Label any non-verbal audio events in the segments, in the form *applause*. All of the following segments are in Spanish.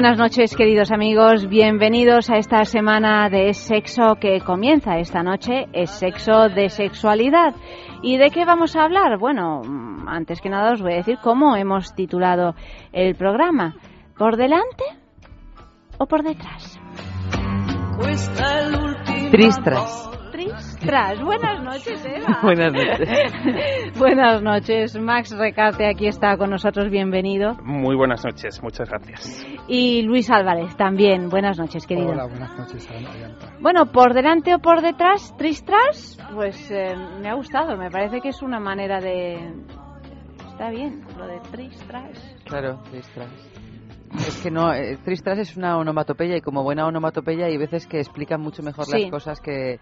Buenas noches, queridos amigos. Bienvenidos a esta semana de sexo que comienza esta noche. Es sexo de sexualidad. ¿Y de qué vamos a hablar? Bueno, antes que nada os voy a decir cómo hemos titulado el programa. ¿Por delante o por detrás? Tristras. Tristras. Buenas noches, Eva. *laughs* Buenas noches. *laughs* buenas noches. Max Recarte aquí está con nosotros. Bienvenido. Muy buenas noches. Muchas gracias. Y Luis Álvarez también. Buenas noches, querido. Hola, buenas noches. Bueno, por delante o por detrás, tristras, pues eh, me ha gustado. Me parece que es una manera de... Está bien, lo de tristras. Claro, tristras. Es que no, eh, Tristras es una onomatopeya y como buena onomatopeya hay veces que explican mucho mejor las cosas que,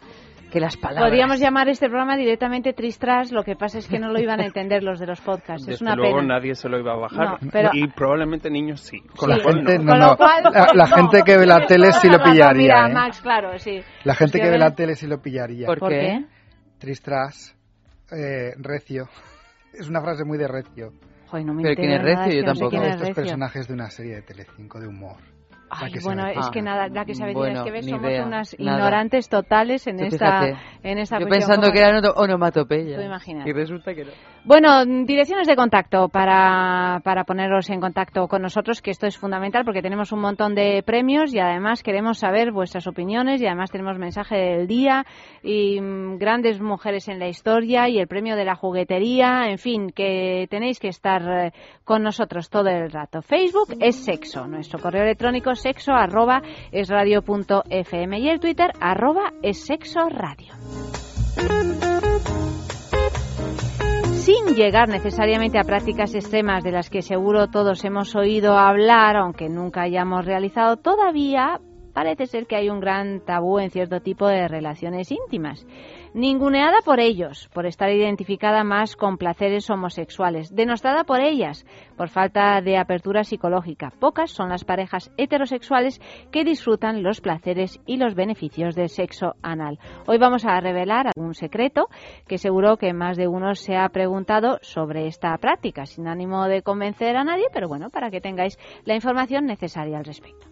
que las palabras. Podríamos llamar este programa directamente Tristras, lo que pasa es que no lo iban a entender los de los podcasts. es una luego nadie se lo iba a bajar y probablemente niños sí. Con la gente, no. la, gente que ve la tele sí lo pillaría. Mira, ¿eh? Max, claro, sí. La gente que ve la tele sí lo pillaría. ¿Por, qué? Tristras, eh, recio. Es una frase muy de recio. No me Pero quién es recio, yo tampoco. Estos personajes de una serie de Telecinco de humor. Ay, bueno, es que nada, la que sabe bueno, que ves, somos unas ignorantes totales en esta, en esta Yo pensando que eran onomatopeya. Y resulta que no. Bueno, direcciones de contacto para, para poneros en contacto con nosotros, que esto es fundamental porque tenemos un montón de premios y además queremos saber vuestras opiniones y además tenemos mensaje del día y mm, grandes mujeres en la historia y el premio de la juguetería, en fin, que tenéis que estar eh, con nosotros todo el rato. Facebook es sexo, nuestro correo electrónico sexo arroba es y el Twitter arroba es sexo radio. Sin llegar necesariamente a prácticas extremas de las que seguro todos hemos oído hablar, aunque nunca hayamos realizado, todavía parece ser que hay un gran tabú en cierto tipo de relaciones íntimas ninguneada por ellos, por estar identificada más con placeres homosexuales, denostada por ellas, por falta de apertura psicológica. Pocas son las parejas heterosexuales que disfrutan los placeres y los beneficios del sexo anal. Hoy vamos a revelar un secreto que seguro que más de uno se ha preguntado sobre esta práctica, sin ánimo de convencer a nadie, pero bueno, para que tengáis la información necesaria al respecto.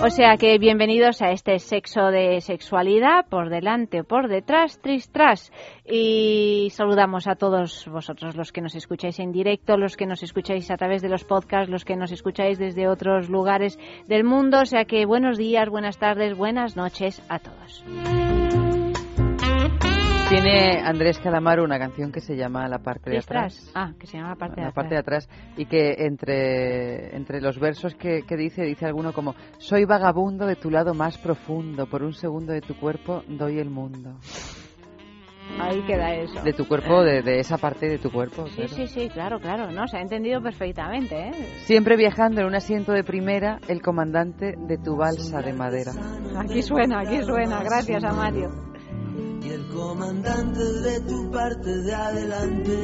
O sea que bienvenidos a este sexo de sexualidad, por delante o por detrás, tris tras. Y saludamos a todos vosotros, los que nos escucháis en directo, los que nos escucháis a través de los podcasts, los que nos escucháis desde otros lugares del mundo. O sea que buenos días, buenas tardes, buenas noches a todos. Tiene Andrés Calamaro una canción que se llama La parte de atrás. Ah, que se llama La parte de la atrás. parte de atrás. Y que entre, entre los versos que, que, dice, dice alguno como Soy vagabundo de tu lado más profundo, por un segundo de tu cuerpo doy el mundo. Ahí queda eso. De tu cuerpo, de, de esa parte de tu cuerpo. Sí, sí, sí, claro, claro. No, se ha entendido perfectamente, ¿eh? Siempre viajando en un asiento de primera, el comandante de tu balsa de madera. Aquí suena, aquí suena. Gracias a Mario y el comandante de tu parte de adelante.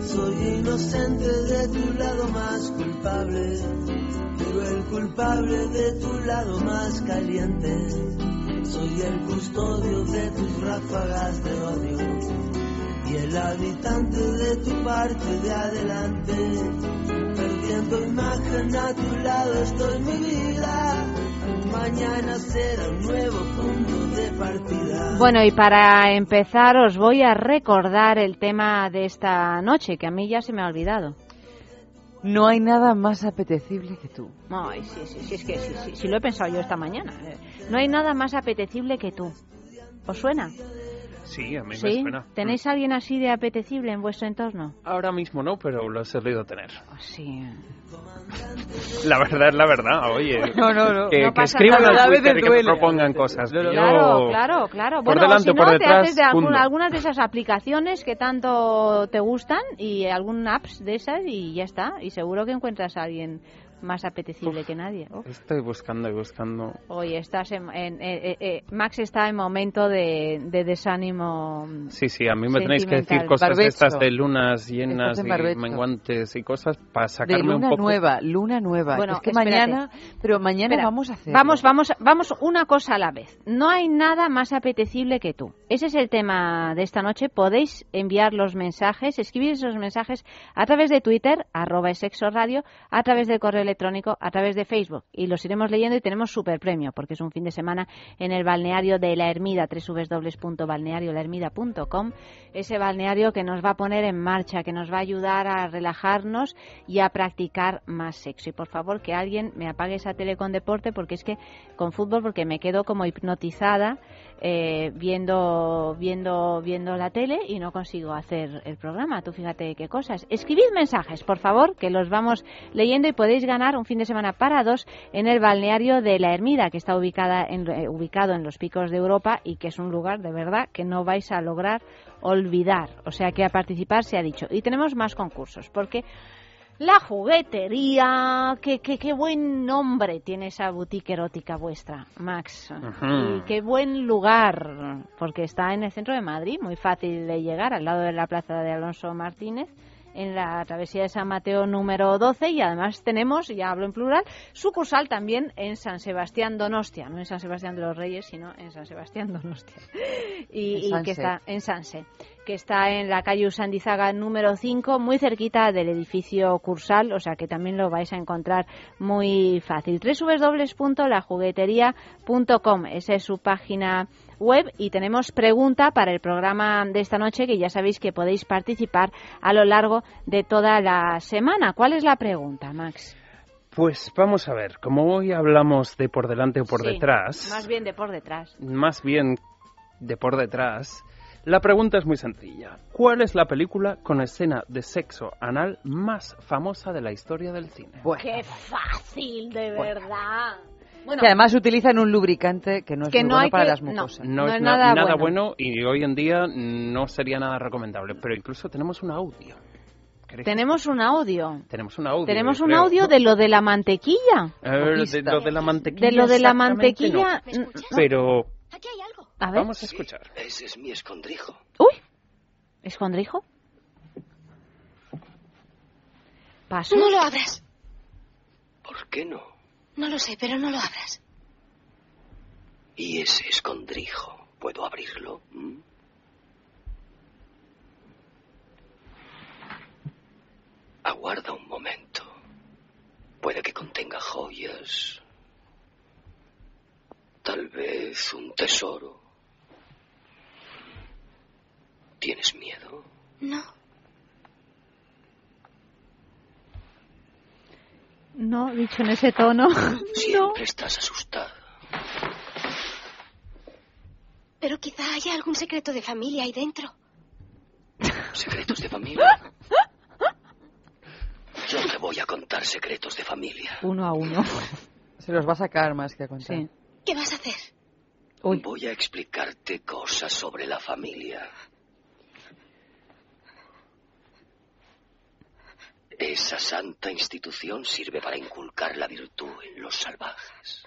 Soy inocente de tu lado más culpable, pero el culpable de tu lado más caliente. Soy el custodio de tus ráfagas de odio y el habitante de tu parte de adelante. Perdiendo imagen a tu lado estoy mi vida. Mañana será un nuevo punto de partida. Bueno, y para empezar os voy a recordar el tema de esta noche, que a mí ya se me ha olvidado. No hay nada más apetecible que tú. Ay, sí, sí, sí, es que sí, sí, lo he pensado yo esta mañana. Eh. No hay nada más apetecible que tú. ¿Os suena? Sí, a mí me suena. ¿Tenéis alguien así de apetecible en vuestro entorno? Ahora mismo no, pero lo he solido tener. Oh, sí. La verdad es la verdad, oye. *laughs* No, no, no. Que, que escriban y que propongan cosas. Claro, claro, claro. Por delante o por detrás, te haces de algunas de esas aplicaciones que tanto te gustan y algún apps de esas y ya está. Y seguro que encuentras a alguien más apetecible que nadie. Estoy buscando y buscando. Hoy estás en, eh, eh, eh, Max está en momento de, desánimo. Sí, sí, a mí me tenéis que decir cosas de estas de lunas llenas y menguantes y cosas para sacarme de luna un poco. nueva, luna nueva. Bueno, es que mañana, pero mañana vamos a hacer. Vamos, vamos, vamos una cosa a la vez. No hay nada más apetecible que tú. Ese es el tema de esta noche. Podéis enviar los mensajes, escribir esos mensajes a través de Twitter, arroba sexo radio, a través del correo electrónico a través de Facebook y los iremos leyendo y tenemos super premio porque es un fin de semana en el balneario de La Ermida, www.balneariolahermida.com, ese balneario que nos va a poner en marcha, que nos va a ayudar a relajarnos y a practicar más sexo. Y por favor que alguien me apague esa tele con deporte porque es que con fútbol porque me quedo como hipnotizada eh, viendo, viendo, viendo la tele y no consigo hacer el programa. Tú fíjate qué cosas. Escribid mensajes, por favor, que los vamos leyendo y podéis ganar un fin de semana para dos en el balneario de La Ermida, que está ubicada en, eh, ubicado en los picos de Europa y que es un lugar de verdad que no vais a lograr olvidar. O sea que a participar se ha dicho. Y tenemos más concursos, porque la juguetería, qué, qué, qué, buen nombre tiene esa boutique erótica vuestra, Max. Y qué buen lugar, porque está en el centro de Madrid, muy fácil de llegar, al lado de la plaza de Alonso Martínez en la travesía de San Mateo número 12 y además tenemos, ya hablo en plural, sucursal también en San Sebastián Donostia, no en San Sebastián de los Reyes, sino en San Sebastián Donostia. *laughs* Y, y que está en Sanse que está en la calle Usandizaga número 5, muy cerquita del edificio Cursal, o sea que también lo vais a encontrar muy fácil. www.lajuguetería.com, esa es su página web y tenemos pregunta para el programa de esta noche que ya sabéis que podéis participar a lo largo de toda la semana. ¿Cuál es la pregunta, Max? Pues vamos a ver, como hoy hablamos de por delante o por detrás. Más bien de por detrás. Más bien de por detrás. La pregunta es muy sencilla. ¿Cuál es la película con escena de sexo anal más famosa de la historia del cine? ¡Qué fácil, de verdad! Bueno, que además utilizan un lubricante que no es bueno para las mucosas. No, es nada, bueno. y hoy en día no sería nada recomendable. Pero incluso tenemos un audio. Tenemos un audio. Tenemos un audio. Tenemos un audio de lo de la mantequilla. de lo de la mantequilla. De lo de la mantequilla. Pero. Aquí hay algo. A ver. Vamos a escuchar. Ese es mi escondrijo. Uy. ¿Escondrijo? ¿Paso? No lo abras. ¿Por qué no? No lo sé, pero no lo abras. ¿Y ese escondrijo? ¿Puedo abrirlo? ¿Mm? Aguarda un momento. Puede que contenga joyas. Tal vez un tesoro. ¿Tienes miedo? No. No, dicho en ese tono. *laughs* Siempre estás asustada. Pero quizá haya algún secreto de familia ahí dentro. ¿Secretos de familia? Yo te voy a contar secretos de familia. Uno a uno. Se los va a sacar más que a contar. Sí. ¿Qué vas a hacer? Voy a explicarte cosas sobre la familia. Esa santa institución sirve para inculcar la virtud en los salvajes.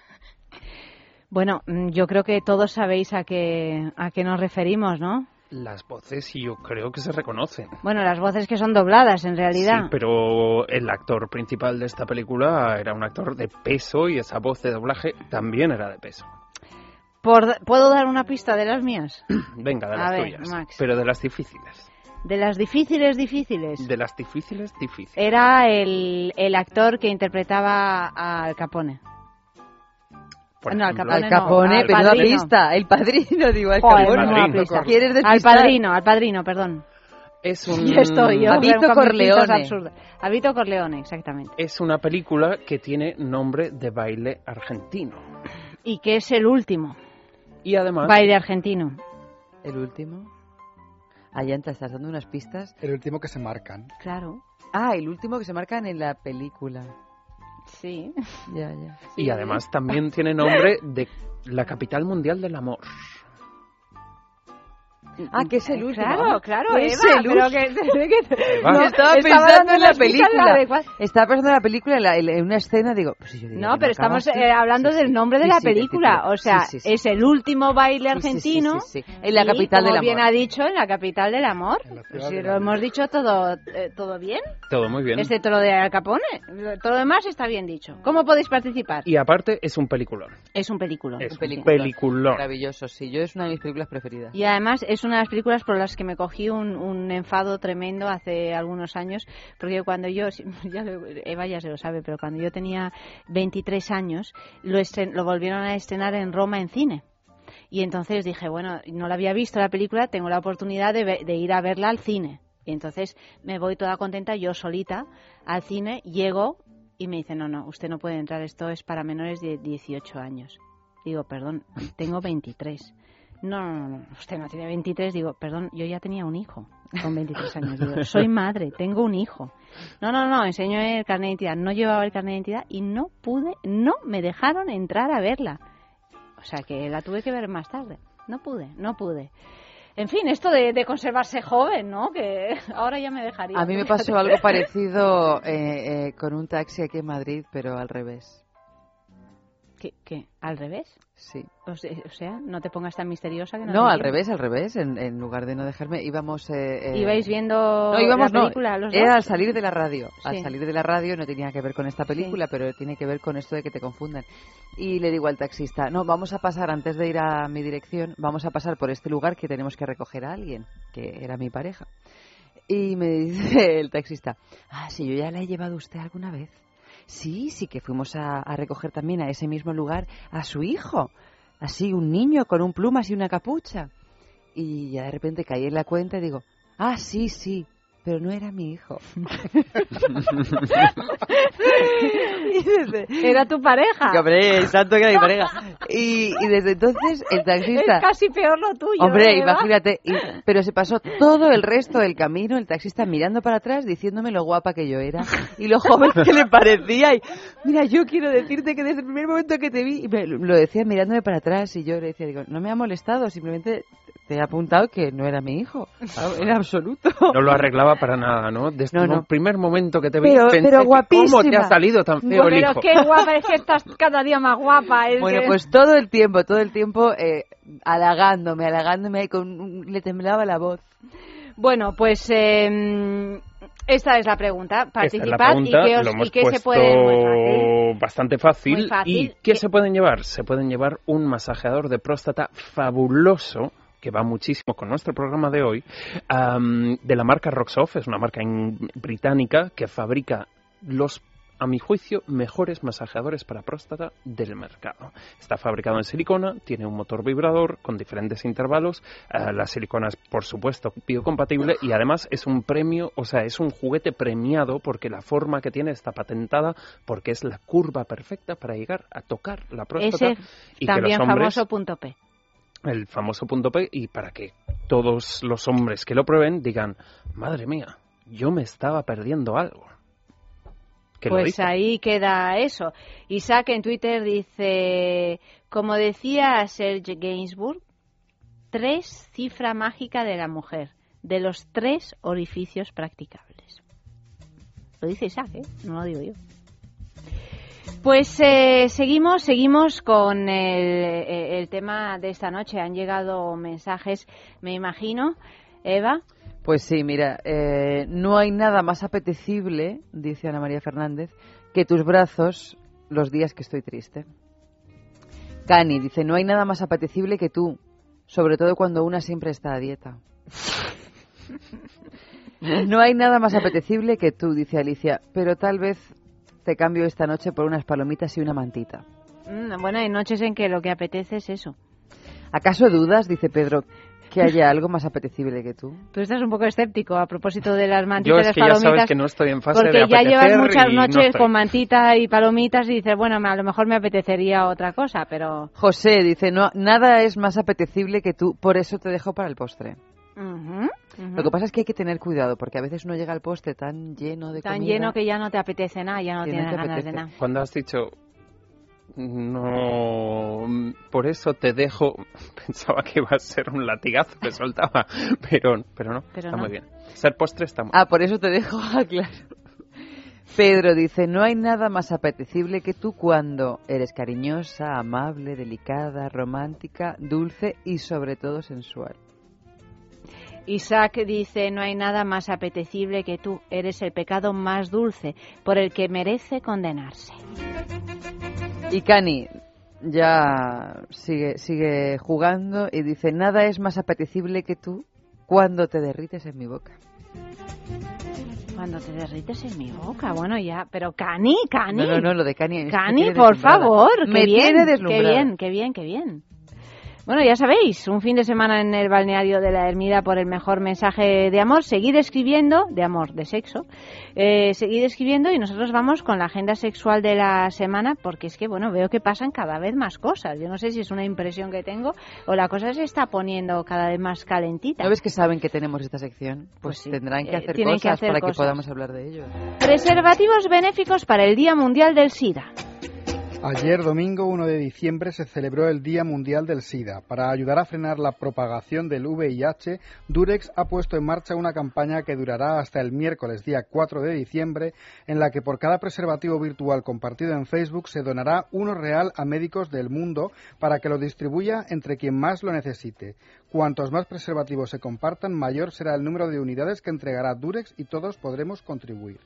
Bueno, mm, yo creo que todos sabéis a qué, a qué nos referimos, ¿no? Las voces yo creo que se reconocen. Bueno, las voces que son dobladas en realidad. Sí, pero el actor principal de esta película era un actor de peso y esa voz de doblaje también era de peso. ¿Puedo dar una pista de las mías? *clears throat* Venga, de las tuyas. Pero de las difíciles. De las difíciles, difíciles. De las difíciles, difíciles. Era el, el actor que interpretaba al Capone. Por no, al ejemplo. Capone Al Capone, no, al pero no padrino. pista. El padrino, *laughs* digo, al Joder, Capone. Padrino. ¿Quieres Al padrino, al padrino, perdón. Es, un, Y estoy yo. Habito Corleone. Habito Corleone, exactamente. es una película que tiene nombre de baile argentino. Y que es el último Y además, baile argentino. El último. Allá te estás dando unas pistas. El último que se marcan. Claro, Ah, el último que se marcan en la película. sí. Ya, ya. y además también tiene nombre de la capital mundial del amor. Ah, que es el último. Claro, claro, Es Eva, el pero último. *laughs* que, que- no, estaba pensando en la película. Estaba pensando en la película, en, una escena, digo... Pues yo digo, No, pero estamos eh, hablando Sí, del sí. nombre de Sí, la sí, película. O sea, Sí, sí, sí. es el último baile Sí, sí, sí, argentino. sí, sí. En la y, capital como del bien amor. ha dicho, en la capital del amor. Pues si del lo amor. hemos dicho todo, eh, todo bien. Todo muy bien. Excepto lo de Al Capone. Todo lo demás está bien dicho. ¿Cómo podéis participar? Y aparte es un peliculón. Es un película. Es Un un peliculón. peliculón. Maravilloso, sí. Yo es una de mis películas preferidas. Y además es una de las películas por las que me cogí un, un enfado tremendo hace algunos años, porque cuando yo, *laughs* ya lo- Eva ya se lo sabe, pero cuando yo tenía 23 años, lo, estren- lo volvieron a estrenar en Roma en cine. Y entonces dije, bueno, no la había visto la película, tengo la oportunidad de, de ir a verla al cine. Y entonces me voy toda contenta, yo solita, al cine, llego y me dice, no, no, usted no puede entrar, esto es para menores de 18 años. Digo, perdón, tengo 23. No, no, no, usted no tiene 23. Digo, perdón, yo ya tenía un hijo con 23 años. Digo, *laughs* soy madre, tengo un hijo. No, no, no, enseñó el carnet de identidad. No llevaba el carnet de identidad y no pude, no me dejaron entrar a verla. O sea que la tuve que ver más tarde. No pude, no pude. En fin, esto de, de conservarse joven, ¿no? Que *laughs* ahora ya me dejaría. A mí me *laughs* pasó algo parecido eh, eh, con un taxi aquí en Madrid, pero al revés. ¿Qué? qué? ¿Al revés? Sí. O se- o sea, no te pongas tan misteriosa que no No, al revés, al revés. En, en lugar de no dejarme, íbamos... Eh, eh, ¿Ibais viendo No, íbamos, la no. película los dos? Era al salir de la radio. Al Sí. salir de la radio no tenía que ver con esta película, pero tiene que ver con esto de que te confundan. Y le digo al taxista, no, vamos a pasar, antes de ir a mi dirección, vamos a pasar por este lugar que tenemos que recoger a alguien, que era mi pareja. Y me *laughs* dice el taxista, ah, sí, yo ya la he llevado usted alguna vez. Sí, sí que fuimos a, recoger también a ese mismo lugar a su hijo. Así, un niño con un plumas y una capucha. Y ya de repente caí en la cuenta y digo, ah, sí, sí, pero no era mi hijo. *laughs* y desde, Era tu pareja. que, hombre, santo que era mi pareja. Y, y desde entonces el taxista... Es casi peor lo tuyo. Hombre, ¿eh, imagínate, y- pero se pasó todo el resto del camino el taxista mirando para atrás diciéndome lo guapa que yo era y lo joven que le parecía y mira, yo quiero decirte que desde el primer momento que te vi, y me lo decía mirándome para atrás y yo le decía, digo, no me ha molestado, simplemente te he apuntado que no era mi hijo, *laughs* en absoluto. No lo arreglaba para nada, ¿no? Desde No, el no. primer momento que te vi, Pero- pensé pero que ¿cómo te guapísima. ha salido tan feo el Pero qué guapa, es que estás cada día más guapa. es Bueno, que- pues todo el tiempo, todo el tiempo eh, halagándome, halagándome y con un- le temblaba la voz. Bueno, pues eh, esta es la pregunta. Esta es la Participad pregunta, y qué, os, y qué se puede... bastante fácil. ¿Y qué se pueden llevar? Se pueden llevar un masajeador de próstata fabuloso que va muchísimo con nuestro programa de hoy, am, de la marca Roxoff, es una marca in- británica que fabrica los, a mi juicio, mejores masajeadores para próstata del mercado. Está fabricado en silicona, tiene un motor vibrador con diferentes intervalos, eh, la silicona es, por supuesto, biocompatible y además es un premio, o sea, es un juguete premiado porque la forma que tiene está patentada porque es la curva perfecta para llegar a tocar la próstata Ese y que también los hombres famoso punto P. el famoso punto P y para que todos los hombres que lo prueben digan, madre mía, yo me estaba perdiendo algo. Pues ahí queda eso. Isaac en Twitter dice, como decía Serge Gainsbourg, tres cifra mágica de la mujer, de los tres orificios practicables. Lo dice Isaac, ¿eh? No lo digo yo. Pues eh, seguimos, seguimos con el, eh, el tema de esta noche. Han llegado mensajes, me imagino, Eva. Pues sí, mira, eh, no hay nada más apetecible, dice Ana María Fernández, que tus brazos los días que estoy triste. Cani dice, no hay nada más apetecible que tú, sobre todo cuando una siempre está a dieta. *laughs* No hay nada más apetecible que tú, dice Alicia, pero tal vez te cambio esta noche por unas palomitas y una mantita. Mm, bueno, hay noches en que lo que apetece es eso. ¿Acaso dudas, dice Pedro, que haya *laughs* algo más apetecible que tú? Tú estás un poco escéptico a propósito de las mantitas Yo y es las que ya palomitas. sabes que no estoy en fase porque de ya llevas muchas no noches con mantita y palomitas y dices, bueno, a lo mejor me apetecería otra cosa, pero... José dice, no, nada es más apetecible que tú, por eso te dejo para el postre. Ujú. Lo que pasa es que hay que tener cuidado, porque a veces uno llega al postre tan lleno de Tan comida. lleno que ya no te apetece nada, ya no no tienes te ganas de nada. Cuando has dicho no, por eso te dejo, *laughs* pensaba que iba a ser un latigazo que soltaba, *laughs* pero, pero no, Pero está no. muy bien. Ser postre está muy Ah, por eso te dejo, *laughs* ah, claro. Pedro dice, no hay nada más apetecible que tú cuando eres cariñosa, amable, delicada, romántica, dulce y sobre todo sensual. Isaac dice, no hay nada más apetecible que tú, eres el pecado más dulce, por el que merece condenarse. Y Cani ya sigue, sigue jugando y dice, nada es más apetecible que tú cuando te derrites en mi boca. Cuando te derrites en mi boca, bueno ya, pero Cani, Cani. No, no, no, lo de Cani. por favor, qué Me bien, tiene qué bien, qué bien, qué bien. Bueno, ya sabéis, un fin de semana en el balneario de la Ermida por el mejor mensaje de amor. Seguid escribiendo, de amor, de sexo. Eh, seguid escribiendo y nosotros vamos con la agenda sexual de la semana porque es que, bueno, veo que pasan cada vez más cosas. Yo no sé si es una impresión que tengo o la cosa se está poniendo cada vez más calentita. ¿No ves que saben que tenemos esta sección? Pues, Pues sí, tendrán que eh, hacer cosas que hacer para cosas. que podamos hablar de ello. Preservativos benéficos para el Día Mundial del SIDA. Ayer, domingo 1 de diciembre, se celebró el Día Mundial del SIDA. Para ayudar a frenar la propagación del VIH, Durex ha puesto en marcha una campaña que durará hasta el miércoles día 4 de diciembre, en la que por cada preservativo virtual compartido en Facebook se donará uno real a médicos del mundo para que lo distribuya entre quien más lo necesite. Cuantos más preservativos se compartan, mayor será el número de unidades que entregará Durex y todos podremos contribuir.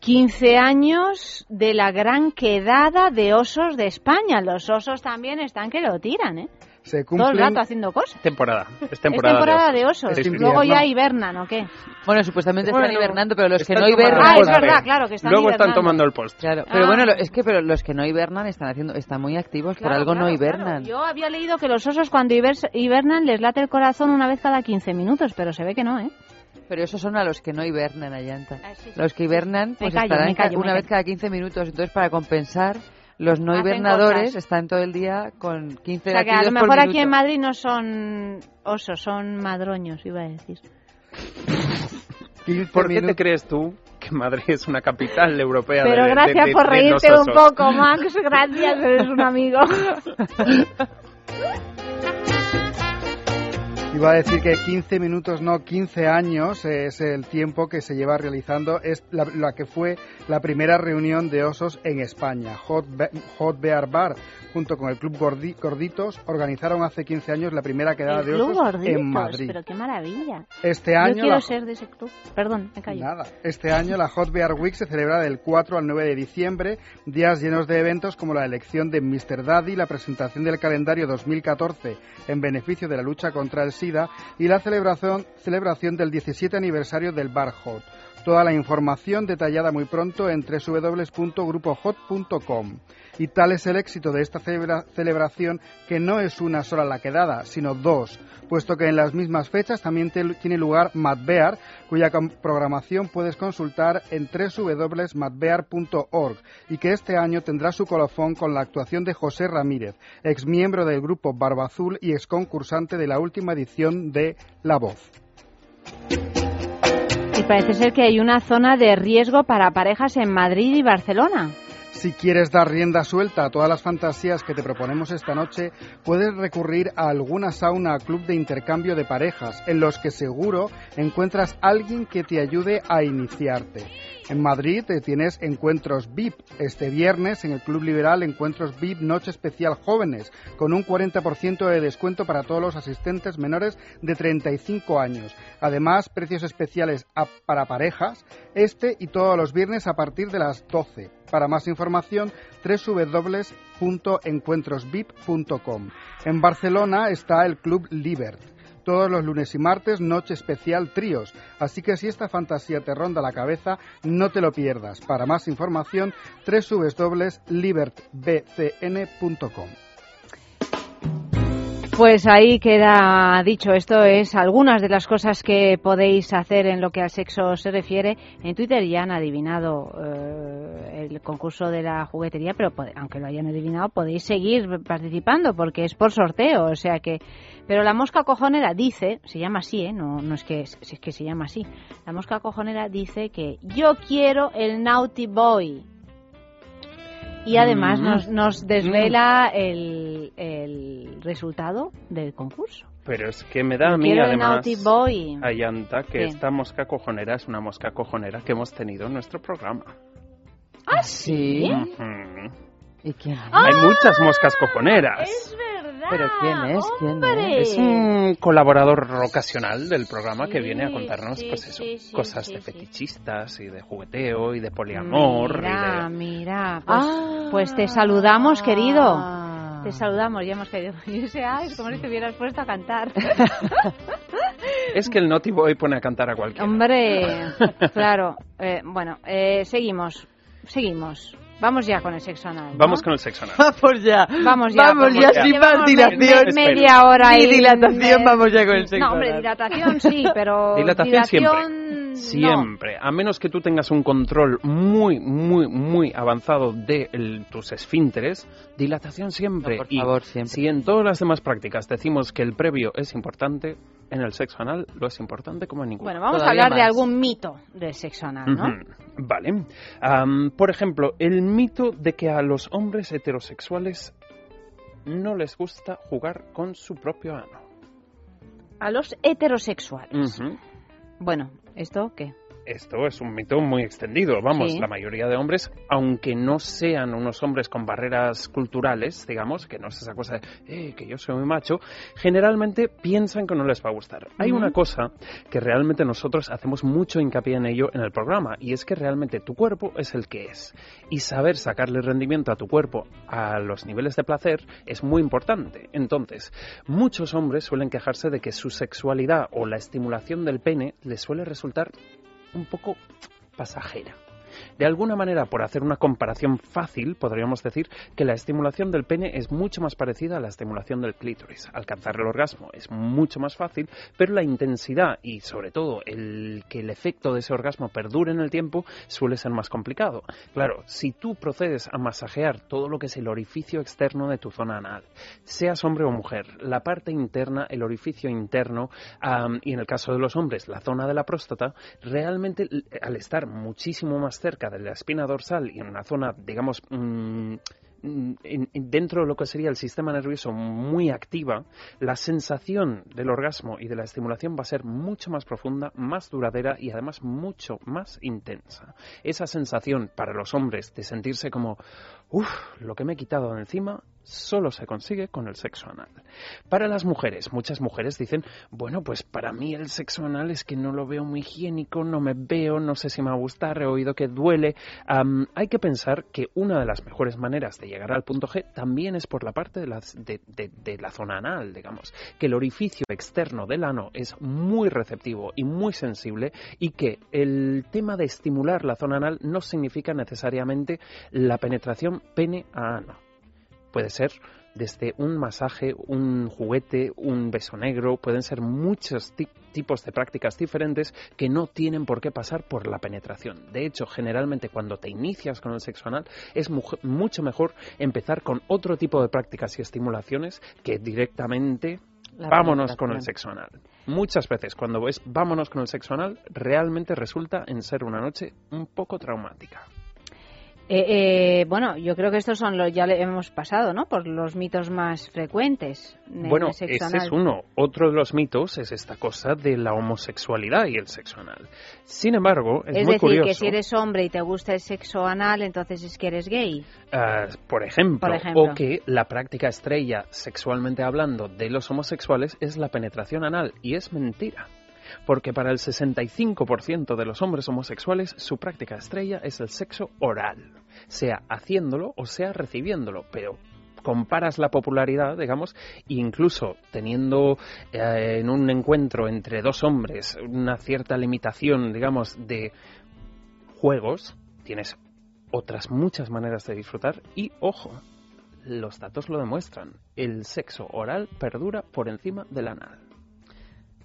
15 años de la gran quedada de osos de España. Los osos también están que lo tiran, ¿eh? Se Todo el cumplen rato haciendo cosas. temporada. Es Es temporada, temporada de de osos. osos. Es Luego ya hibernan, ¿o qué? Bueno, supuestamente están Bueno, hibernando, pero los que están no hibernan... Ah, es verdad, claro, que están Luego están hibernando. tomando el postre. Claro, pero Ah. bueno, lo- es que pero los que no hibernan están haciendo están muy activos, por Claro, algo no claro, hibernan. claro. Yo había leído que los osos cuando hiber- hibernan les late el corazón una vez cada 15 minutos, pero se ve que no, ¿eh? Pero esos son a los que no hibernan, Ayanta. Ah, sí, sí, Los que hibernan pues callo, estarán callo, una vez cada 15 minutos, entonces para compensar los no Hacen hibernadores cosas. están todo el día con 15 O sea que a lo por mejor aquí minuto. en Madrid no son osos, son madroños, iba a decir. 15 ¿Por qué te crees tú que Madrid es una capital europea Pero de- gracias de- por de reírte los un poco, Max. Gracias, eres un amigo. *laughs* Iba a decir que 15 minutos, no 15 años, es el tiempo que se lleva realizando es la, la que fue la primera reunión de osos en España. Hot, Be- Hot Bear Bar, junto con el Club Gordi- Gorditos, organizaron hace 15 años la primera quedada de osos Gorditos, en Madrid. pero qué maravilla. Este Yo año quiero la- ser de ese club. Perdón, me callo. Nada. Este año la Hot Bear Week se celebra del 4 al 9 de diciembre, días llenos de eventos como la elección de Mr. Daddy, la presentación del calendario 2014 en beneficio de la lucha contra el SIDA y la celebración, celebración del 17 aniversario del Bar Hot. Toda la información detallada muy pronto en www.grupohot.com. Y tal es el éxito de esta celebra- celebración que no es una sola la quedada, sino dos, puesto que en las mismas fechas también tiene lugar Madbear, cuya programación puedes consultar en www.madbear.org y que este año tendrá su colofón con la actuación de José Ramírez, ex miembro del grupo Barba Azul y ex concursante de la última edición de La Voz. Y parece ser que hay una zona de riesgo para parejas en Madrid y Barcelona. Si quieres dar rienda suelta a todas las fantasías que te proponemos esta noche, puedes recurrir a alguna sauna club de intercambio de parejas, en los que seguro encuentras alguien que te ayude a iniciarte. En Madrid eh, tienes encuentros VIP. Este viernes en el Club Liberal encuentros VIP Noche Especial Jóvenes, con un 40% de descuento para todos los asistentes menores de 35 años. Además, precios especiales para parejas, este y todos los viernes a partir de las 12. Para más información, www.encuentrosvip.com. En Barcelona está el Club Libert Todos los lunes y martes, noche especial tríos. Así que si esta fantasía te ronda la cabeza, no te lo pierdas. Para más información, www.libertbcn.com. Pues ahí queda dicho. Esto es algunas de las cosas que podéis hacer en lo que al sexo se refiere. En Twitter ya han adivinado eh, el concurso de la juguetería, pero aunque lo hayan adivinado, podéis seguir participando porque es por sorteo. O sea que. Pero la mosca cojonera dice, se llama así, ¿eh? no, no es que es, es que se llama así. La mosca cojonera dice que yo quiero el Naughty Boy y además nos, nos desvela el, el resultado del concurso. Pero es que me da a mí, además, Ayanta, que esta mosca cojonera es una mosca cojonera que hemos tenido en nuestro programa. ¿Ah, sí? ¿Y quién Hay muchas moscas cojoneras. Es verdad. ¿Pero quién es? ¿Quién es? Es un colaborador ocasional del programa que viene a contarnos pues eso, cosas de fetichistas y de jugueteo y de poliamor. Mira, y de... mira. Pues, pues te saludamos, querido. Te saludamos, ya hemos querido. *laughs* Y ese es como si te hubieras puesto a cantar. *laughs* es que el Naughty Boy pone a cantar a cualquiera. Hombre, *laughs* claro. Eh, bueno, eh, seguimos, seguimos. Vamos ya con el sexo anal. ¿no? Vamos con el sexo anal. *laughs* Vamos ya. Vamos ya. Vamos ya, sin más dilación. Me, media hora ahí. dilatación, vamos ya con el sexo No, hombre, anal. dilatación sí, pero. Dilatación siempre. No. Siempre, a menos que tú tengas un control muy, muy, muy avanzado de el- tus esfínteres, dilatación siempre. No, por y favor, siempre. si en todas las demás prácticas decimos que el previo es importante, en el sexo anal lo es importante como en ninguno. Bueno, vamos a hablar de algún mito del sexo anal, ¿no? Vale. Por ejemplo, el mito de que a los hombres heterosexuales no les gusta jugar con su propio ano. A los heterosexuales. Bueno, ¿esto qué? Esto es un mito muy extendido. Vamos, Sí. la mayoría de hombres, aunque no sean unos hombres con barreras culturales, digamos, que no es esa cosa de eh, que yo soy muy macho, generalmente piensan que no les va a gustar. Hay una cosa que realmente nosotros hacemos mucho hincapié en ello en el programa, y es que realmente tu cuerpo es el que es. Y saber sacarle rendimiento a tu cuerpo a los niveles de placer es muy importante. Entonces, muchos hombres suelen quejarse de que su sexualidad o la estimulación del pene les suele resultar un poco pasajera. De alguna manera, por hacer una comparación fácil, podríamos decir que la estimulación del pene es mucho más parecida a la estimulación del clítoris. Alcanzar el orgasmo es mucho más fácil, pero la intensidad y sobre todo el que el efecto de ese orgasmo perdure en el tiempo suele ser más complicado. Claro, si tú procedes a masajear todo lo que es el orificio externo de tu zona anal, seas hombre o mujer, la parte interna, el orificio interno y en el caso de los hombres la zona de la próstata, realmente al estar muchísimo más cerca de la espina dorsal y en una zona, digamos, mm, mm, en- en- dentro de lo que sería el sistema nervioso muy activa, la sensación del orgasmo y de la estimulación va a ser mucho más profunda, más duradera y además mucho más intensa. Esa sensación para los hombres de sentirse como, uff, lo que me he quitado de encima, solo se consigue con el sexo anal. Para las mujeres, muchas mujeres dicen, bueno, pues para mí el sexo anal es que no lo veo muy higiénico, no me veo, no sé si me va a gustar, he oído que duele. Hay que pensar que una de las mejores maneras de llegar al punto G también es por la parte de la, de la zona anal, digamos, que el orificio externo del ano es muy receptivo y muy sensible y que el tema de estimular la zona anal no significa necesariamente la penetración pene a ano puede ser desde un masaje, un juguete, un beso negro, pueden ser muchos ti- tipos de prácticas diferentes que no tienen por qué pasar por la penetración. De hecho, generalmente cuando te inicias con el sexo anal es muj- mucho mejor empezar con otro tipo de prácticas y estimulaciones que directamente La vámonos con el sexo anal. Muchas veces cuando ves vámonos con el sexo anal realmente resulta en ser una noche un poco traumática. Eh, eh, bueno, yo creo que estos son los, ya le hemos pasado, ¿no? Por los mitos más frecuentes. en Bueno, ese es uno. Otro de los mitos es esta cosa de la homosexualidad y el sexo anal. Sin embargo, es, Es muy decir, curioso. que si eres hombre y te gusta el sexo anal, entonces es que eres gay. ah, por, ejemplo, Por ejemplo. o que la práctica estrella, sexualmente hablando, de los homosexuales es la penetración anal. Y es mentira. Porque para el 65% de los hombres homosexuales su práctica estrella es el sexo oral, sea haciéndolo o sea recibiéndolo, pero comparas la popularidad, digamos, incluso teniendo eh, en un encuentro entre dos hombres una cierta limitación, digamos, de juegos, tienes otras muchas maneras de disfrutar y, ojo, los datos lo demuestran, el sexo oral perdura por encima del anal.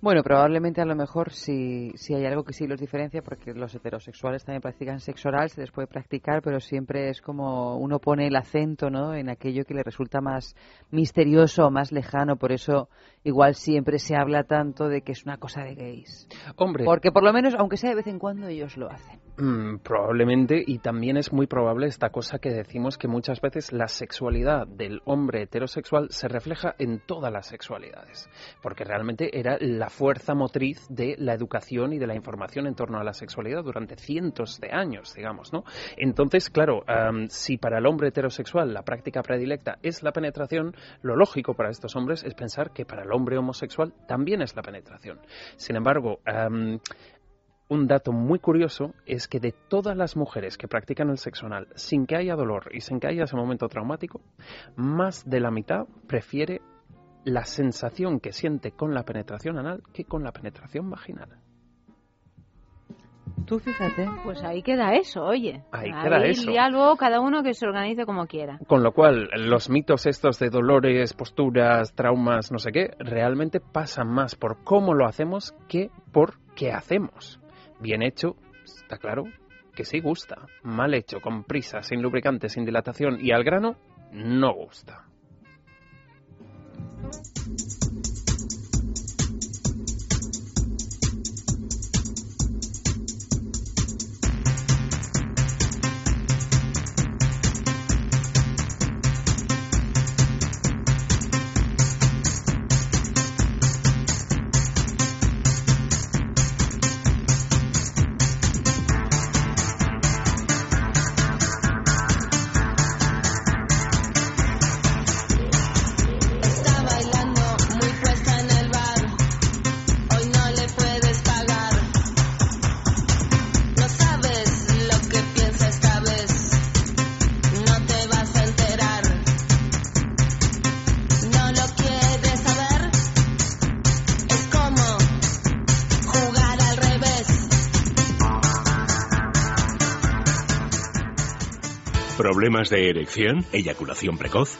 Bueno, probablemente a lo mejor si, si hay algo que sí los diferencia, porque los heterosexuales también practican sexo oral, se les puede practicar, pero siempre es como uno pone el acento ¿no? en aquello que le resulta más misterioso, más lejano, por eso igual siempre se habla tanto de que es una cosa de gays. Hombre. Porque por lo menos, aunque sea de vez en cuando, ellos lo hacen. Mm, probablemente, y también es muy probable esta cosa que decimos que muchas veces la sexualidad del hombre heterosexual se refleja en todas las sexualidades, porque realmente era la fuerza motriz de la educación y de la información en torno a la sexualidad durante cientos de años, digamos, ¿no? Entonces, claro, si para el hombre heterosexual la práctica predilecta es la penetración, lo lógico para estos hombres es pensar que para el hombre homosexual también es la penetración. Sin embargo, un dato muy curioso es que de todas las mujeres que practican el sexo anal sin que haya dolor y sin que haya ese momento traumático, más de la mitad prefiere la sensación que siente con la penetración anal que con la penetración vaginal. Tú fíjate. Pues ahí queda eso, oye. Ahí, queda eso. Ya luego cada uno que se organice como quiera. Con lo cual, los mitos estos de dolores, posturas, traumas, no sé qué, realmente pasan más por cómo lo hacemos que por qué hacemos. Bien hecho, está claro que sí gusta. Mal hecho, con prisa, sin lubricante, sin dilatación y al grano, no gusta. Thank you. ¿Problemas de erección? ¿Eyaculación precoz?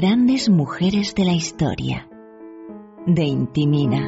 Grandes mujeres de la historia. De Intimina.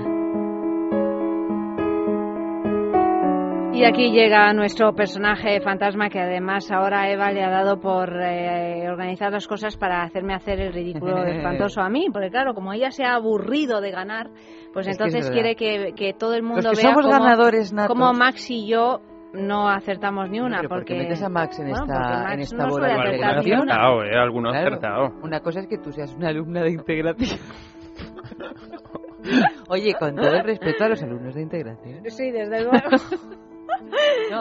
Y aquí llega nuestro personaje fantasma que además ahora Eva le ha dado por eh, organizar las cosas para hacerme hacer el ridículo *laughs* espantoso a mí, porque claro, como ella se ha aburrido de ganar, pues Es entonces quiere que, que todo el mundo Los que vea somos cómo, ganadores natos. cómo Max y yo no acertamos ni una, Pero ¿por qué porque metes a Max en bueno, esta- porque en Max esta no bola de integración? una. acertado, ¿eh? Alguno ha Claro. acertado. Una cosa es que tú seas una alumna de integración. *laughs* Oye, con todo el respeto a los alumnos de integración. Sí, desde luego. *laughs*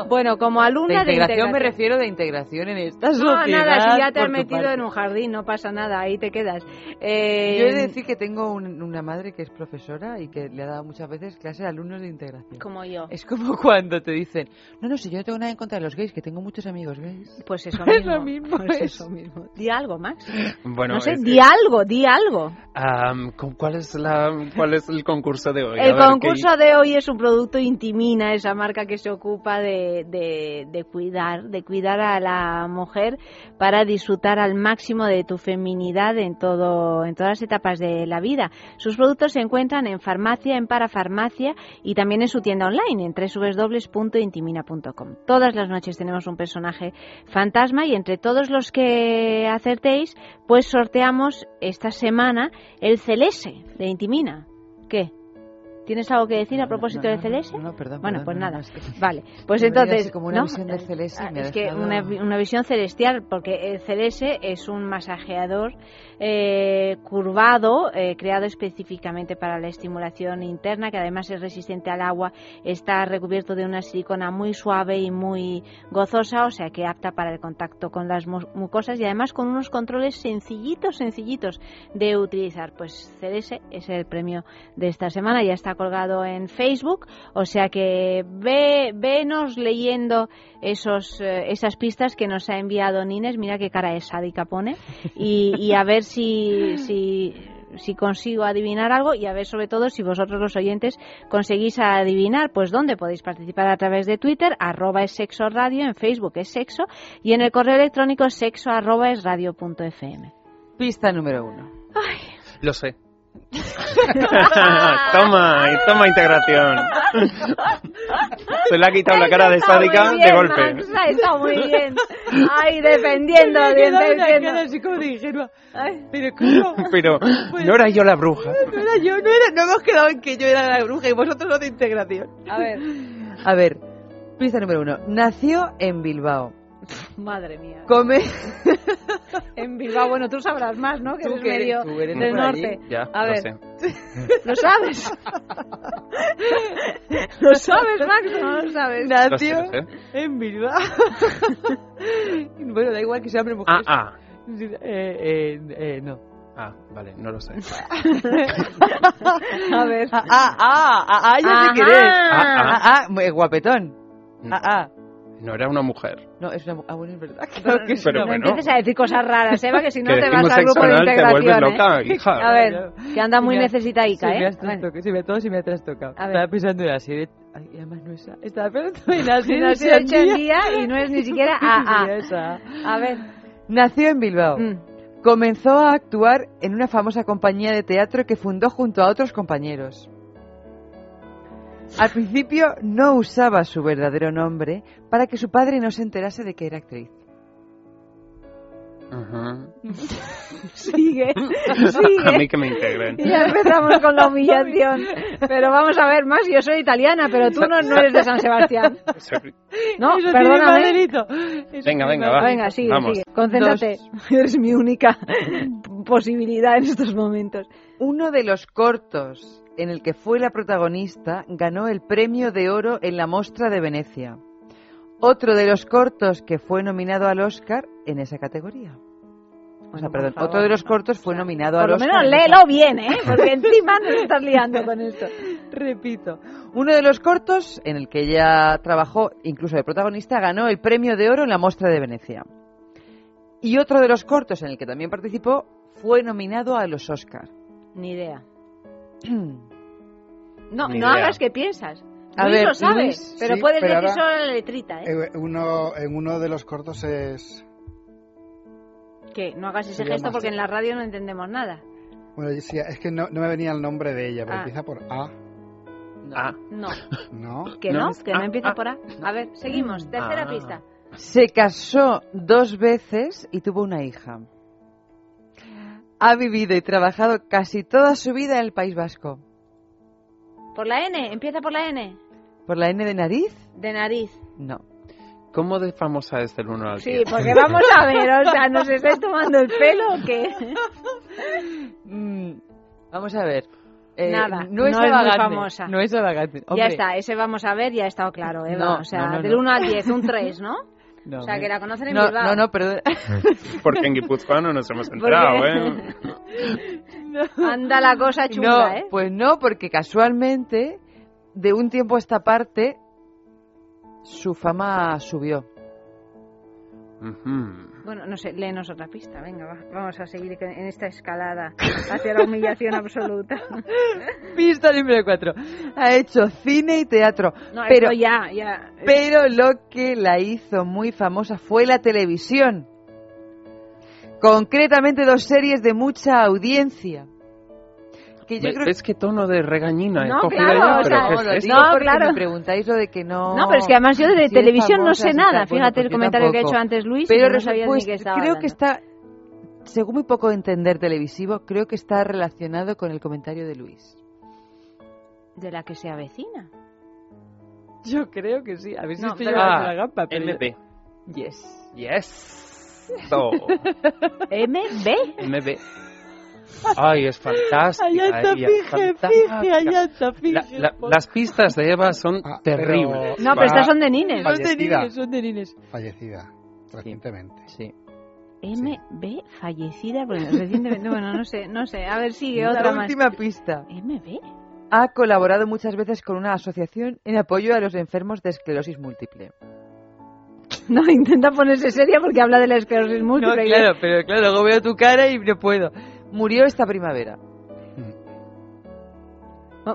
Bueno, como alumna de de integración me integración. refiero de integración en esta No, sociedad. nada, si ya te has metido parte. en un jardín, no pasa nada, ahí te quedas. Eh, Yo he de decir que tengo un- una madre que es profesora y que le ha dado muchas veces clase a alumnos de integración. Como yo. Es como cuando te dicen, no, no, si yo no tengo nada en contra de los gays, que tengo muchos amigos gays. Pues eso *laughs* Es mismo. lo mismo, pues es. eso mismo. Di algo, Max. Bueno, no sé, es- di algo, di algo. ¿cu- ¿cuál, es la, ¿Cuál es el concurso de hoy? A El ver, concurso de hoy es un producto Intimina, esa marca que se ocupa de, de, cuidar, de cuidar a la mujer para disfrutar al máximo de tu feminidad en todo, en todas las etapas de la vida. Sus productos se encuentran en farmacia, en parafarmacia y también en su tienda online en www.intimina.com. Todas las noches tenemos un personaje fantasma y entre todos los que acertéis, pues sorteamos esta semana el Celese de Intimina. ¿Qué? ¿Tienes algo que decir a propósito no, no, Celeste? no, no, perdón, Bueno, perdón, pues nada. no, es que- *laughs* Vale, pues entonces. como una visión del Celeste me ha es que una, vi- una visión celestial, porque el Celeste es un masajeador eh, curvado, eh, creado específicamente para la estimulación interna, que además es resistente al agua, está recubierto de una silicona muy suave y muy gozosa, o sea que apta para el contacto con las mu- mucosas y además con unos controles sencillitos, sencillitos de utilizar. Pues Celeste es el premio de esta semana, ya está colgado en Facebook, o sea que ve, venos leyendo esos, eh, esas pistas que nos ha enviado Nines, mira qué cara de sádica pone, y, y a ver si, si, si consigo adivinar algo y a ver sobre todo si vosotros los oyentes conseguís adivinar, pues dónde podéis participar a través de Twitter, arroba es sexo radio, en Facebook es sexo y en el correo electrónico es sexo arroba es radio punto fm. Pista número uno. Lo sé. *laughs* toma, toma integración. Se le ha quitado la cara de Está sádica de golpe. Max, estado muy bien. Ay, defendiendo, defendiendo. cara así como de ingenua. Ay. Pero ¿cómo? *laughs* Pero Pues- no era yo la bruja. No era yo, no, era, no hemos quedado en que yo era la bruja y vosotros los de integración. A ver, A ver, pista número uno. Nació en Bilbao. *laughs* madre mía. Come... *laughs* En Bilbao, bueno, tú sabrás más, ¿no? Que Tú eres que eres- medio tú eres de del por allí. norte. Ya, A lo ver, sé. *laughs* ¿lo sabes? ¿Lo sabes, Max? No lo sabes. Nació Lo sé, lo sé. en Bilbao. bueno, da igual que sea hombre mujer. Ah, ah. Eh, eh, eh, no. Ah, vale, no lo sé. A ver. Ah, ah, ah, ah, ya Ajá. quién es. Ah, ah. Ah, ah, guapetón. No, Ah, ah. No era una mujer. No, es una... Ah, bueno, es verdad. Claro que es Pero una No bueno. empieces a decir cosas raras, Eva, que si *laughs* no que te vas al sexo grupo de anal, te integración. vuelves ¿eh? loca, hija. A ver, que anda muy ha- necesitadica, sí me ¿eh? has trastocado, sí me, todo sí me ha trastocado. A. Estaba pensando en serie... Ay, además no esa. Estaba pensando en Si ha hecho en día y no es ni siquiera *laughs* AA. Esa. A ver. Nació en Bilbao. mm, Comenzó a actuar en una famosa compañía de teatro que fundó junto a otros compañeros. Al principio no usaba su verdadero nombre para que su padre no se enterase de que era actriz. Ajá. *laughs* Sigue, A sigue. mí que me integren. Ya empezamos con la humillación. Pero vamos a ver, más yo soy italiana, pero tú no, no eres de San Sebastián. No, Eso perdóname. Venga, venga, va. Venga, sigue, Vamos. sigue. Concéntrate. Eres mi única *laughs* posibilidad en estos momentos. Uno de los cortos en el que fue la protagonista ganó el premio de oro en la Mostra de Venecia. Otro de los cortos que fue nominado al Oscar en esa categoría. O sea, perdón, por otro de los cortos fue nominado Por al lo Oscar. menos en esa- léelo bien, ¿eh? Porque encima nos *laughs* estás liando con esto. Repito, uno de los cortos en el que ella trabajó, incluso de protagonista, ganó el premio de oro en la Mostra de Venecia. Y otro de los cortos en el que también participó fue nominado a los Oscar. Ni idea. *clears throat* No, Ni no idea. hagas que piensas. A Luis ver, lo sabe, Luis, pero sí, puedes pero decir ahora- solo la letrita, ¿eh? Eh, uno, en uno de los cortos es... Que no hagas ese gesto porque así. en la radio no entendemos nada. Bueno, yo decía, es que no, no me venía el nombre de ella, pero Ah. empieza por A. A. No. No. Que No que no ah, empieza ah. por A. A ver, seguimos. Tercera Ah. pista. Se casó dos veces y tuvo una hija. Ha vivido y trabajado casi toda su vida en el País Vasco. Por la N, empieza por la N. ¿Por la N de nariz? De nariz. No. ¿Cómo de famosa es del 1 al 10? Sí, porque vamos a ver, o sea, ¿nos estáis tomando el pelo o qué? Mm, vamos a ver. Eh, Nada, no es no es muy famosa. No es. Ya está, ese vamos a ver, ya ha estado claro, Eva. No, o sea, no, no, del no. 1 al 10, un 3, ¿no? *laughs* no, o sea, que la conocen en no, Bilbao. No, no, perdón. *laughs* Porque en Guipúzcoa no nos hemos enterado, ¿eh? *laughs* Anda la cosa no, chunga, ¿eh? pues no, porque casualmente, de un tiempo a esta parte, su fama subió. Ujú. Bueno, no sé, léenos otra pista, venga, va, vamos a seguir en esta escalada hacia la humillación absoluta. *laughs* Pista número 4. Ha hecho cine y teatro. No, pero, ya, ya. pero lo que la hizo muy famosa fue la televisión. Concretamente dos series de mucha audiencia. Que yo creo ¿Ves qué tono de regañina No, claro, yo? o Pero sea, ¿qué No, No, porque claro. me preguntáis lo de que no... No, pero es que además yo de televisión no sé nada. Fíjate pues el yo comentario que ha hecho antes Luis Pero y no sabía pues, ni qué estaba creo que está, según muy poco entender televisivo, creo que está relacionado con el comentario de Luis. De la que se avecina. Yo creo que sí. A ver si No, estoy pero- llevando Ah, la gamba. pero yo- MB. Yes. Yes. So, MB. MB. Ay, es fantástica. Allá está, allá está, fije. La- la- las pistas de Eva son Ah, pero- terribles. No, pero estas son de Nines. Son de Fallecida. Nines, son de Nines. Fallecida recientemente. Sí. MB fallecida, bueno, recientemente, bueno, no sé, no sé. A ver, sigue La otra más. última pista. MB. Ha colaborado muchas veces con una asociación en apoyo a los enfermos de esclerosis múltiple. No, intenta ponerse seria porque habla de la esclerosis No, múltiple. claro, pero claro, luego veo tu cara y no puedo. Murió esta primavera.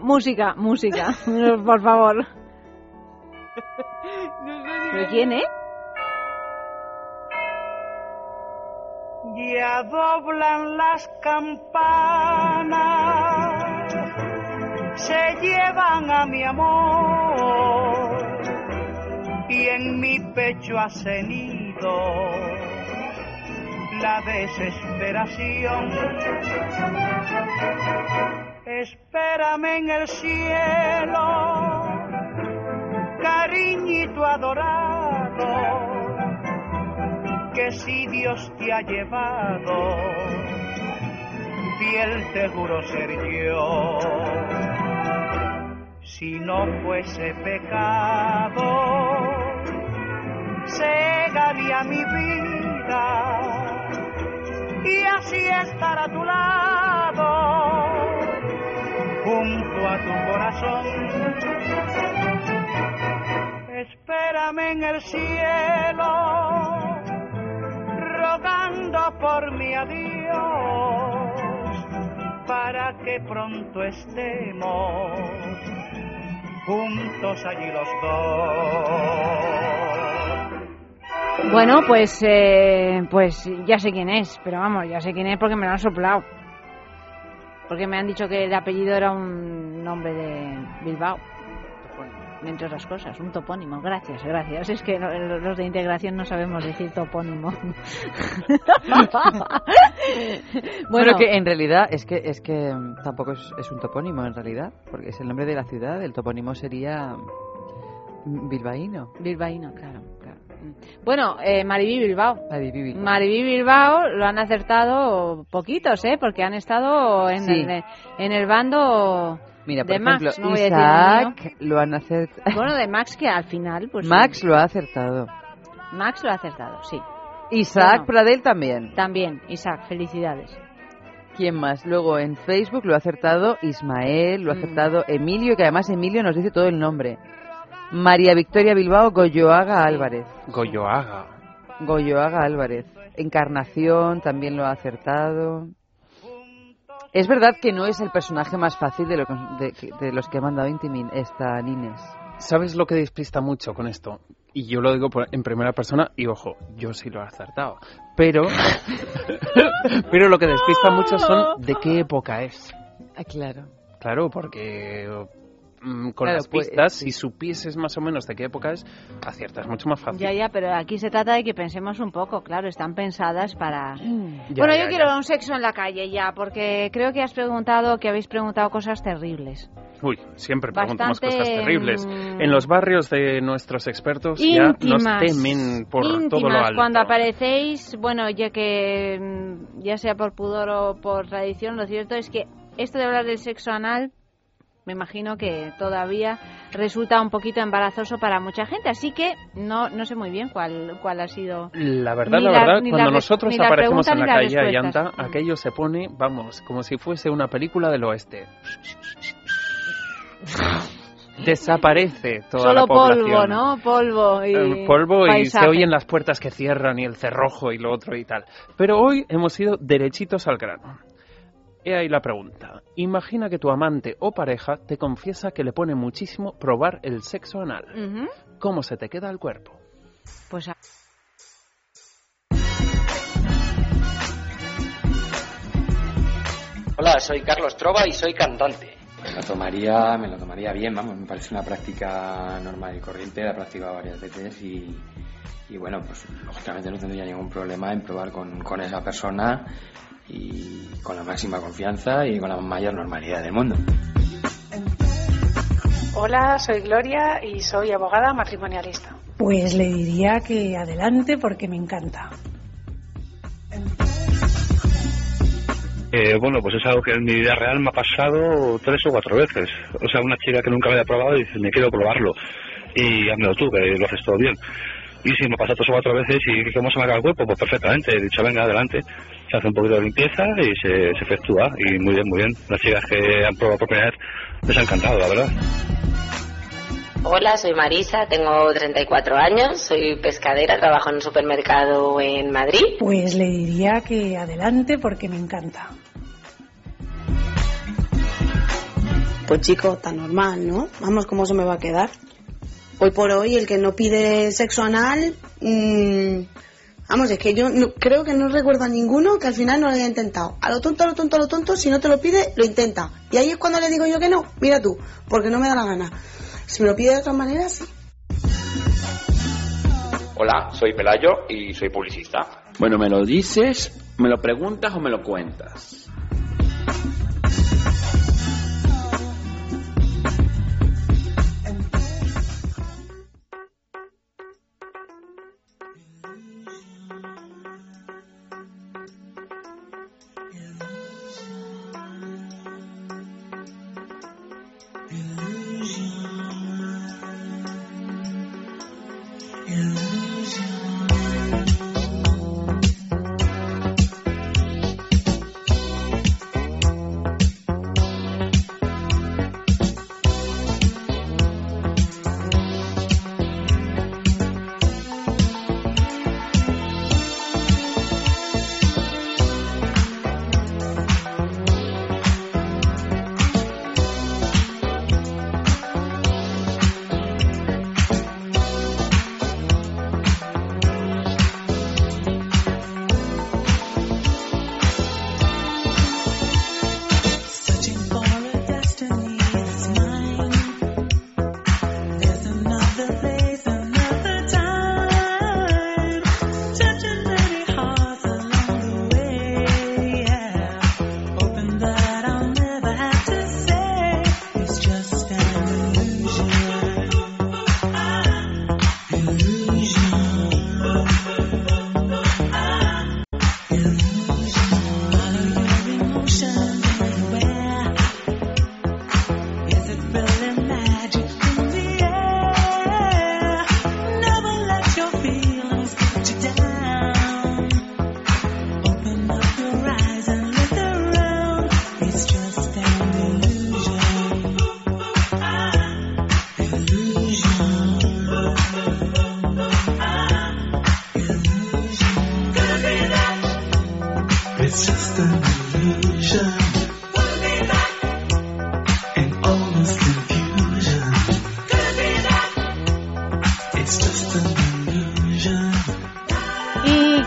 Música, música, *laughs* por favor. *laughs* ¿Pero quién, eh? Ya doblan las campanas, se llevan a mi amor y en mi pecho ha cenido la desesperación. Espérame en el cielo, cariñito adorado que si Dios te ha llevado, fiel te juro ser yo. Si no fuese pecado, cegaría mi vida y así estar a tu lado, junto a tu corazón. Espérame en el cielo rogando por mi adiós, para que pronto estemos juntos allí los dos. Bueno, pues, eh, pues ya sé quién es, pero vamos, ya sé quién es porque me lo han soplado. Porque me han dicho que el apellido era un nombre de Bilbao. Entre otras cosas, un topónimo. Gracias, gracias. Es que los de integración no sabemos decir topónimo. *laughs* Bueno, que en realidad es que es que tampoco es, es un topónimo en realidad, porque es el nombre de la ciudad. El topónimo sería mm, bilbaíno. Bilbaíno, claro. Bueno, eh, Mariví Bilbao. Mariví Bilbao. Mariví Bilbao lo han acertado poquitos, ¿eh? Porque han estado en, Sí. el, en el bando Mira, por de Max, ejemplo, no el mío. Isaac lo han acertado. *laughs* Bueno, de Max que al final, pues... Max sí. lo ha acertado. Max lo ha acertado, sí. Isaac. Pradel también. También, Isaac, felicidades. ¿Quién más? Luego en Facebook lo ha acertado Ismael, lo ha Mm. acertado Emilio, que además Emilio nos dice todo el nombre. María Victoria Bilbao Goyoaga Álvarez. Goyoaga. Goyoaga Álvarez. Encarnación también lo ha acertado. Es verdad que no es el personaje más fácil de, lo que- de- de los que ha mandado Intimin, esta Nines. ¿Sabes lo que despista mucho con esto? Y yo lo digo por- en primera persona y ojo, yo sí lo he acertado. Pero, *laughs* pero lo que despista mucho son de qué época es. Ah, claro. Claro, porque mm, con Claro, las pues, pistas, si supieses más o menos de qué época es, aciertas mucho más fácil. Ya, ya, pero aquí se trata de que pensemos un poco, claro, están pensadas para... *clears throat* Ya, bueno, ya, yo quiero ya. un sexo en la calle ya, porque creo que has preguntado, que habéis preguntado cosas terribles. Uy, siempre preguntamos Bastante, cosas terribles. mm, En los barrios de nuestros expertos ya nos íntimas, temen por todo lo íntimas, alto. cuando aparecéis, bueno, ya que mm, ya sea por pudor o por tradición, lo cierto es que esto de hablar del sexo anal, me imagino que todavía resulta un poquito embarazoso para mucha gente, así que no no sé muy bien cuál cuál ha sido. La verdad, la la- verdad, cuando la nosotros aparecemos en la calle. Ayanta, aquello se pone, vamos, como si fuese una película del oeste. Desaparece toda Solo la población. polvo, ¿no? Polvo y El polvo y se oyen las puertas que cierran y el cerrojo y lo otro y tal. Pero hoy hemos ido derechitos al grano. He ahí la pregunta. Imagina que tu amante o pareja te confiesa que le pone muchísimo probar el sexo anal. Ujú. ¿Cómo se te queda el cuerpo? Pues a- Hola, soy Carlos Trova y soy cantante. Me lo tomaría, me lo tomaría bien, vamos, me parece una práctica normal y corriente, la he practicado varias veces y, y bueno, pues lógicamente no tendría ningún problema en probar con, con esa persona y con la máxima confianza y con la mayor normalidad del mundo. Hola, soy Gloria y soy abogada matrimonialista. Pues le diría que adelante porque me encanta. Eh, bueno, pues es algo que en mi vida real me ha pasado tres o cuatro veces. O sea, una chica que nunca me había probado dice, me quiero probarlo. Y házmelo tú, que lo haces todo bien. Y si me pasa tres o cuatro veces y cómo se me acaba el cuerpo, pues perfectamente. He dicho, venga, adelante. Se hace un poquito de limpieza y se, se efectúa. Y muy bien, muy bien. Las chicas que han probado por primera vez les ha encantado, la verdad. Hola, soy Marisa, tengo 34 años, soy pescadera, trabajo en un supermercado en Madrid. Pues le diría que adelante porque me encanta. Pues chico, tan normal, ¿no? Vamos, ¿cómo se me va a quedar? Hoy por hoy, el que no pide sexo anal, mm, vamos, es que yo no- creo que no recuerdo a ninguno que al final no lo haya intentado. A lo tonto, a lo tonto, a lo tonto, si no te lo pide, lo intenta. Y ahí es cuando le digo yo que no, mira tú, porque no me da la gana. Si me lo pide de otra manera, sí. Hola, soy Pelayo y soy publicista. Bueno, ¿me lo dices, me lo preguntas o me lo cuentas?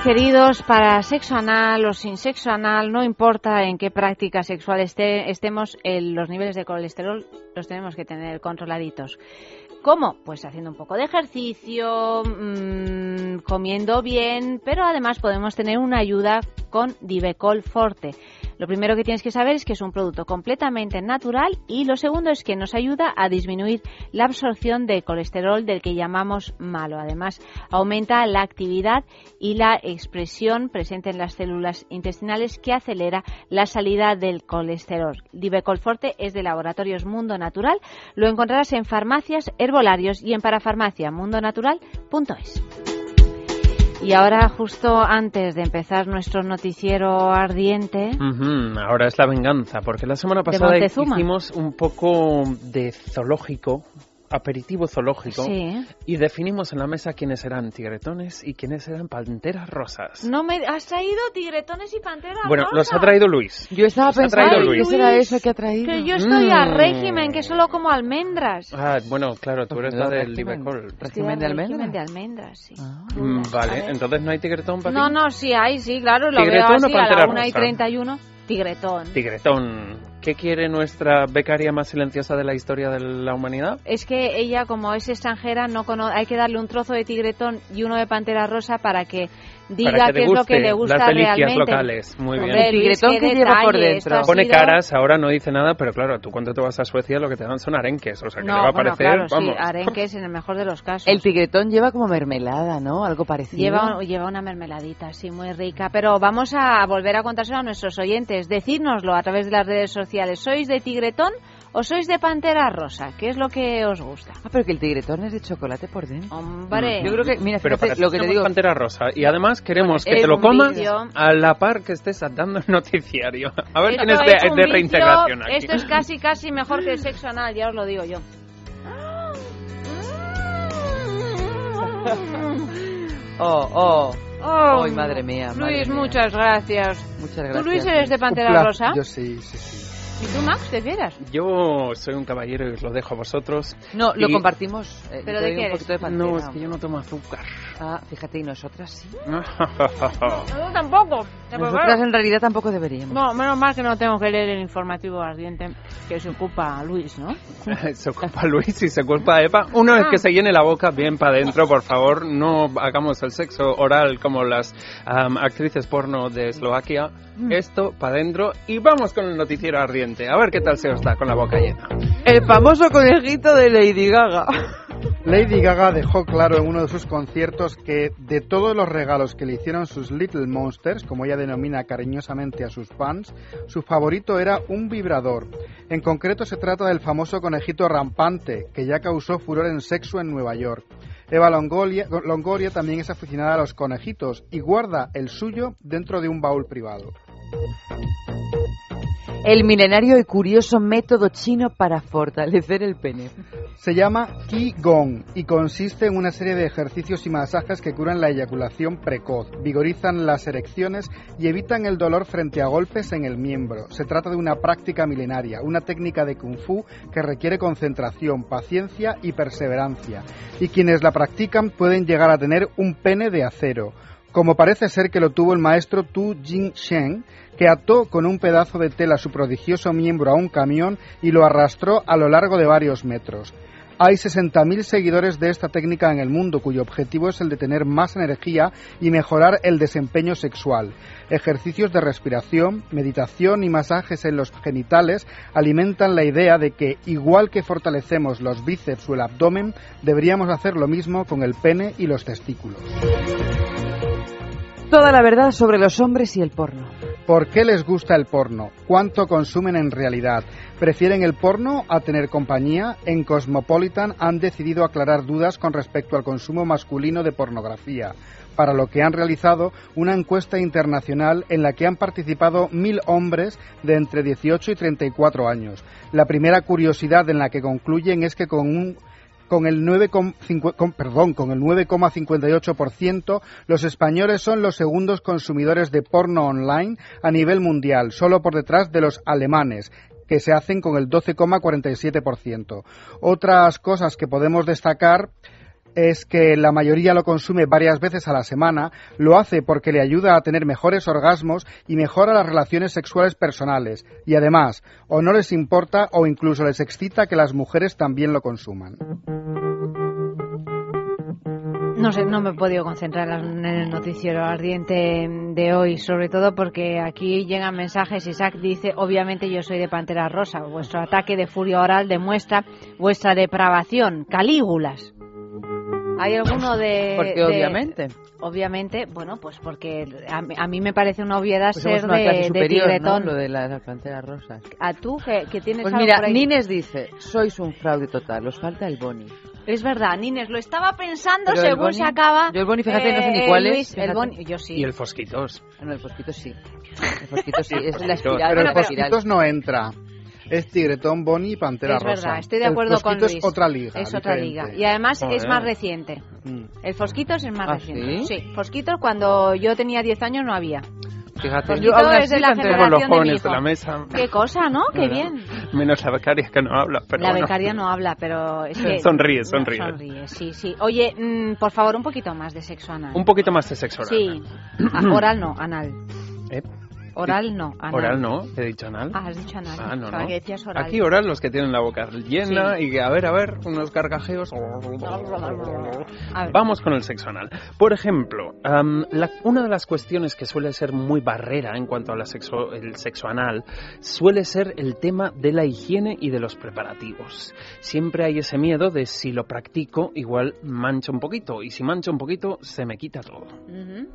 Queridos, para sexo anal o sin sexo anal, no importa en qué práctica sexual esté, estemos, el- los niveles de colesterol los tenemos que tener controladitos. ¿Cómo? Pues haciendo un poco de ejercicio, mm, comiendo bien, pero además podemos tener una ayuda con Divecol Forte. Lo primero que tienes que saber es que es un producto completamente natural y lo segundo es que nos ayuda a disminuir la absorción de colesterol del que llamamos malo. Además, aumenta la actividad y la expresión presente en las células intestinales que acelera la salida del colesterol. Divecol Forte es de Laboratorios Mundo Natural. Lo encontrarás en farmacias, herbolarios y en parafarmaciamundonatural.es. Y ahora, justo antes de empezar nuestro noticiero ardiente, Ahora es la venganza, porque la semana pasada hicimos un poco de zoológico, aperitivo zoológico, Sí. y definimos en la mesa quiénes eran tigretones y quiénes eran panteras rosas. no me has traído tigretones y panteras Bueno, los rosas? ha traído Luis. Yo estaba Los ha pensando, traído ¿qué Luis. será eso que ha traído? Que yo estoy a Mm. régimen, que solo como almendras. Ah, bueno, claro, tú eres la del régimen. Libecol. ¿Régimen a de régimen almendras? de almendras, sí. Mm, Vale, entonces no hay tigretón para No, ti? no, sí hay, sí, claro, lo ¿Tigretón veo o así a la 1 y rosa? 31. Tigretón. Tigretón. ¿Qué quiere nuestra becaria más silenciosa de la historia de la humanidad? Es que ella, como es extranjera, no cono- hay que darle un trozo de tigretón y uno de pantera rosa para que diga qué es lo que le gusta las delicias realmente. locales. Muy bien. El tigretón que lleva por dentro. Pone sido- caras, ahora no dice nada, pero claro, tú cuando te vas a Suecia lo que te dan son arenques, o sea que No, le va a bueno, parecer, claro, vamos. sí, arenques en el mejor de los casos. El tigretón lleva como mermelada, ¿no? Algo parecido. Lleva, lleva una mermeladita, sí, muy rica. Pero vamos a volver a contárselo a nuestros oyentes. Decírnoslo a través de las redes sociales. ¿Sois de tigretón o sois de pantera rosa? ¿Qué es lo que os gusta? Ah, pero que el tigretón es de chocolate por dentro. Hombre. Yo creo que, mira, Pero fíjate para lo que te digo. pantera rosa y además queremos Bueno, que te lo comas vicio. a la par que estés dando el noticiario. A ver quién es de, de reintegración aquí. Esto es casi, casi mejor que el sexo anal, ya os lo digo yo. Oh, oh. Oh, Ay, madre mía. madre Luis, mía. muchas gracias. Muchas ¿Tú, gracias. Luis, eres de Pantera. Rosa? Yo sí, sí, sí. ¿Y tú, Max, te quieras? Yo soy un caballero y os lo dejo a vosotros. No, lo compartimos. eh, ¿Pero de qué un eres? poquito de pantera. No, es que yo no tomo azúcar. Ah, fíjate, y nosotras sí. *laughs* No, tampoco. Nosotras en realidad tampoco deberíamos. No, menos mal que no tengo que leer el informativo ardiente que se ocupa Luis, ¿no? *laughs* se ocupa Luis y se ocupa Eva. Una vez Ah. que se llene la boca bien para adentro, por favor, no hagamos el sexo oral como las am, actrices porno de Eslovaquia. Mm. Esto para adentro y vamos con el noticiero ardiente. A ver qué tal se os da con la boca llena. El famoso conejito de Lady Gaga. *laughs* Lady Gaga dejó claro en uno de sus conciertos que de todos los regalos que le hicieron sus Little Monsters, como ella denomina cariñosamente a sus fans, su favorito era un vibrador. En concreto se trata del famoso conejito rampante, que ya causó furor en sexo en Nueva York. Eva Longoria, Longoria también es aficionada a los conejitos y guarda el suyo dentro de un baúl privado. El milenario y curioso método chino para fortalecer el pene. Se llama Qigong y consiste en una serie de ejercicios y masajes que curan la eyaculación precoz, vigorizan las erecciones y evitan el dolor frente a golpes en el miembro. Se trata de una práctica milenaria, una técnica de kung fu que requiere concentración, paciencia y perseverancia. Y quienes la practican pueden llegar a tener un pene de acero, como parece ser que lo tuvo el maestro Tu Jing Shen, que ató con un pedazo de tela su prodigioso miembro a un camión y lo arrastró a lo largo de varios metros. Hay 60.000 seguidores de esta técnica en el mundo, cuyo objetivo es el de tener más energía y mejorar el desempeño sexual. Ejercicios de respiración, meditación y masajes en los genitales alimentan la idea de que, igual que fortalecemos los bíceps o el abdomen, deberíamos hacer lo mismo con el pene y los testículos. Toda la verdad sobre los hombres y el porno. ¿Por qué les gusta el porno? ¿Cuánto consumen en realidad? ¿Prefieren el porno a tener compañía? En Cosmopolitan han decidido aclarar dudas con respecto al consumo masculino de pornografía, para lo que han realizado una encuesta internacional en la que han participado mil hombres de entre 18 y 34 años. La primera curiosidad en la que concluyen es que con un con el 9,5 con- perdón, con el 9,58% los españoles son los segundos consumidores de porno online a nivel mundial, solo por detrás de los alemanes que se hacen con el 12,47%. Otras cosas que podemos destacar es que la mayoría lo consume varias veces a la semana, lo hace porque le ayuda a tener mejores orgasmos y mejora las relaciones sexuales personales. Y además, o no les importa o incluso les excita que las mujeres también lo consuman. No sé, no me he podido concentrar en el noticiero ardiente de hoy, sobre todo porque aquí llegan mensajes. Isaac dice, obviamente yo soy de Pantera Rosa. Vuestro ataque de furia oral demuestra vuestra depravación. Calígulas. ¿Hay alguno de...? Porque de- obviamente. Obviamente, bueno, pues porque a, mí- a mí me parece una obviedad Pues ser una de, de superior, ¿no? tigretón. Lo de las panteras rosas. A tú, que, que tienes Pues algo mira, por ahí. Nines dice, sois un fraude total, os falta el boni. Es verdad, Nines, lo estaba pensando Pero el según boni- se acaba. yo el boni, fíjate, no sé ni eh, cuál es, Luis, el boni, yo sí. Y el Fosquitos. No, el fosquito sí. El fosquito sí, *laughs* es la Pero espiral. el la espiral. Fosquitos no entra. Es Tigretón, Bonnie y Pantera es Rosa. verdad, estoy de El acuerdo con Fosquito Luis. es otra liga. Es otra diferente. liga. Y además es Joder. más reciente. Mm. El Fosquitos es más ¿Ah, reciente. sí? Fosquitos cuando yo tenía 10 años no había. Fíjate, Fosquito aún es de la tenemos los de jóvenes hijo. de la mesa. Qué cosa, ¿no? Qué bien. Menos la becaria que no habla, pero la bueno. becaria no habla, pero es que... *laughs* Sonríe, No, sonríe. sonríe, sí, sí. Oye, mm, por favor, un poquito más de sexo anal. Un poquito más de sexo oral. Sí. Ah, oral no, anal. ¿Eh? Oral no, anal. Oral no, he dicho anal. Ah, has dicho anal. Ah, no, no. oral. Aquí oral los que tienen la boca llena Sí. y que, a ver, a ver, unos gargajeos. A ver. Vamos con el sexo anal. Por ejemplo, la- una de las cuestiones que suele ser muy barrera en cuanto al sexo, el sexo anal suele ser el tema de la higiene y de los preparativos. Siempre hay ese miedo de si lo practico, igual mancho un poquito, y si mancho un poquito, se me quita todo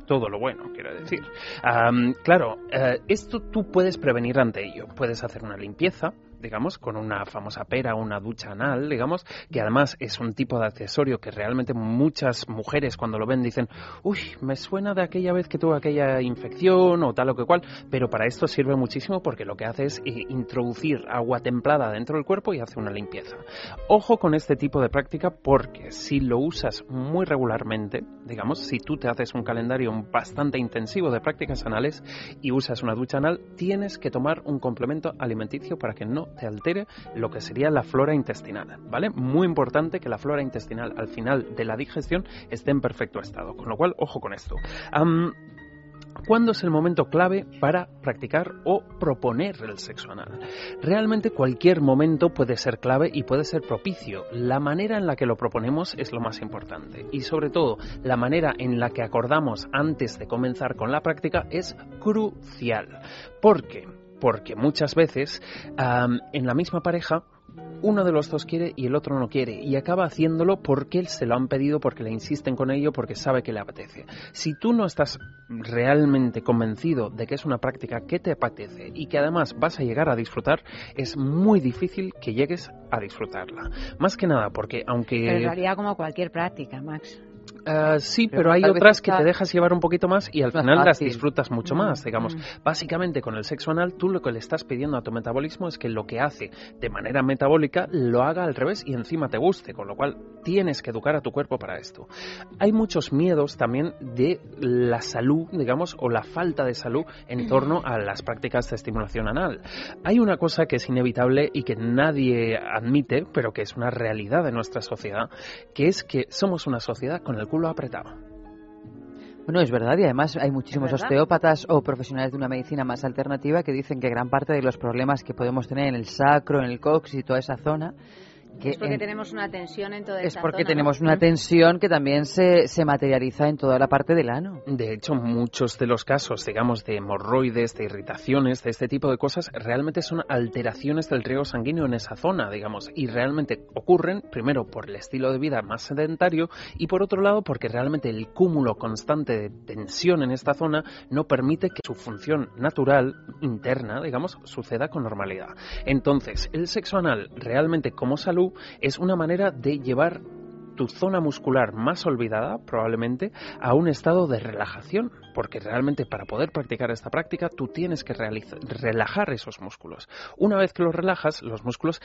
todo lo bueno, quiero decir. Claro, eh, esto tú puedes prevenir ante ello. Puedes hacer una limpieza, digamos, con una famosa pera, una ducha anal, digamos, que además es un tipo de accesorio que realmente muchas mujeres cuando lo ven dicen, uy, me suena de aquella vez que tuve aquella infección o tal o que cual, pero para esto sirve muchísimo porque lo que hace es eh, introducir agua templada dentro del cuerpo y hace una limpieza. Ojo con este tipo de práctica porque si lo usas muy regularmente, digamos, si tú te haces un calendario bastante intensivo de prácticas anales y usas una ducha anal, tienes que tomar un complemento alimenticio para que no te altere lo que sería la flora intestinal, ¿vale? Muy importante que la flora intestinal al final de la digestión esté en perfecto estado, con lo cual, ojo con esto. ¿Cuándo es el momento clave para practicar o proponer el sexo anal? Realmente cualquier momento puede ser clave y puede ser propicio. La manera en la que lo proponemos es lo más importante. Y sobre todo, la manera en la que acordamos antes de comenzar con la práctica es crucial. ¿Por qué? Porque muchas veces am, en la misma pareja uno de los dos quiere y el otro no quiere y acaba haciéndolo porque él se lo han pedido, porque le insisten con ello, porque sabe que le apetece. Si tú no estás realmente convencido de que es una práctica que te apetece y que además vas a llegar a disfrutar, es muy difícil que llegues a disfrutarla. Más que nada porque aunque... Pero como cualquier práctica, Max. Ah, sí, Pero pero, hay otras que te dejas llevar un poquito más y al más final las disfrutas mucho Mm, más, digamos. mm. Básicamente con el sexo anal tú lo que le estás pidiendo a tu metabolismo es que lo que hace de manera metabólica lo haga al revés y encima te guste, con lo cual tienes que educar a tu cuerpo para esto. Hay muchos miedos también de la salud, digamos, o la falta de salud en torno a las prácticas de estimulación anal. Hay una cosa que es inevitable y que nadie admite, pero que es una realidad de nuestra sociedad, que es que somos una sociedad con el culo apretado. Bueno, es verdad, y además hay muchísimos osteópatas o profesionales de una medicina más alternativa que dicen que gran parte de los problemas que podemos tener en el sacro, en el cox y toda esa zona, que es porque en- tenemos una tensión en toda es esa porque zona, ¿no? tenemos una tensión que también se, se materializa en toda la parte del ano. De hecho, muchos de los casos, digamos, de hemorroides, de irritaciones, de este tipo de cosas, realmente son alteraciones del riego sanguíneo en esa zona, digamos, y realmente ocurren, primero, por el estilo de vida más sedentario y, por otro lado, porque realmente el cúmulo constante de tensión en esta zona no permite que su función natural, interna, digamos, suceda con normalidad. Entonces, el sexo anal, realmente como salud, es una manera de llevar tu zona muscular más olvidada, probablemente, a un estado de relajación. Porque realmente para poder practicar esta práctica tú tienes que relajar esos músculos. Una vez que los relajas, los músculos,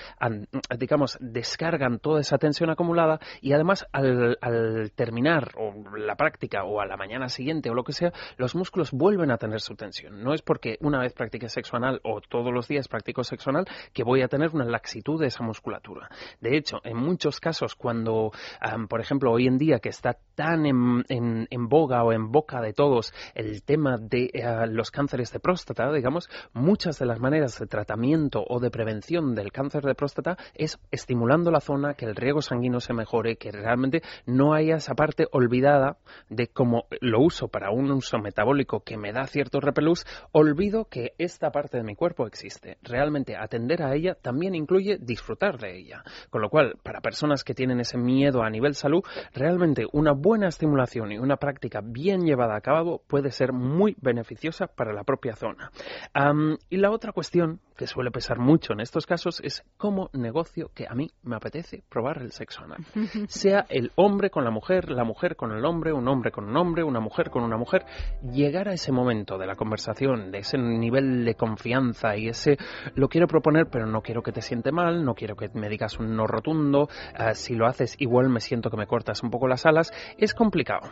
digamos, descargan toda esa tensión acumulada y además al, al terminar la práctica o a la mañana siguiente o lo que sea, los músculos vuelven a tener su tensión. No es porque una vez practique sexo anal o todos los días practico sexo anal que voy a tener una laxitud de esa musculatura. De hecho, en muchos casos, cuando, am, por ejemplo, hoy en día que está tan en- en boga o en boca de todos el tema de eh, los cánceres de próstata, digamos, muchas de las maneras de tratamiento o de prevención del cáncer de próstata es estimulando la zona, que el riego sanguíneo se mejore, que realmente no haya esa parte olvidada de cómo lo uso para un uso metabólico que me da cierto repelús, olvido que esta parte de mi cuerpo existe. Realmente atender a ella también incluye disfrutar de ella. Con lo cual, para personas que tienen ese miedo a nivel salud, realmente una buena estimulación y una práctica bien llevada a cabo puede ser muy beneficiosa para la propia zona. Y la otra cuestión que suele pesar mucho en estos casos es cómo negocio que a mí me apetece probar el sexo anal. *laughs* Sea el hombre con la mujer, la mujer con el hombre, un hombre con un hombre, una mujer con una mujer, llegar a ese momento de la conversación, de ese nivel de confianza y ese lo quiero proponer pero no quiero que te siente mal, no quiero que me digas un no rotundo, ah, si lo haces igual me siento que me cortas un poco las alas, es complicado.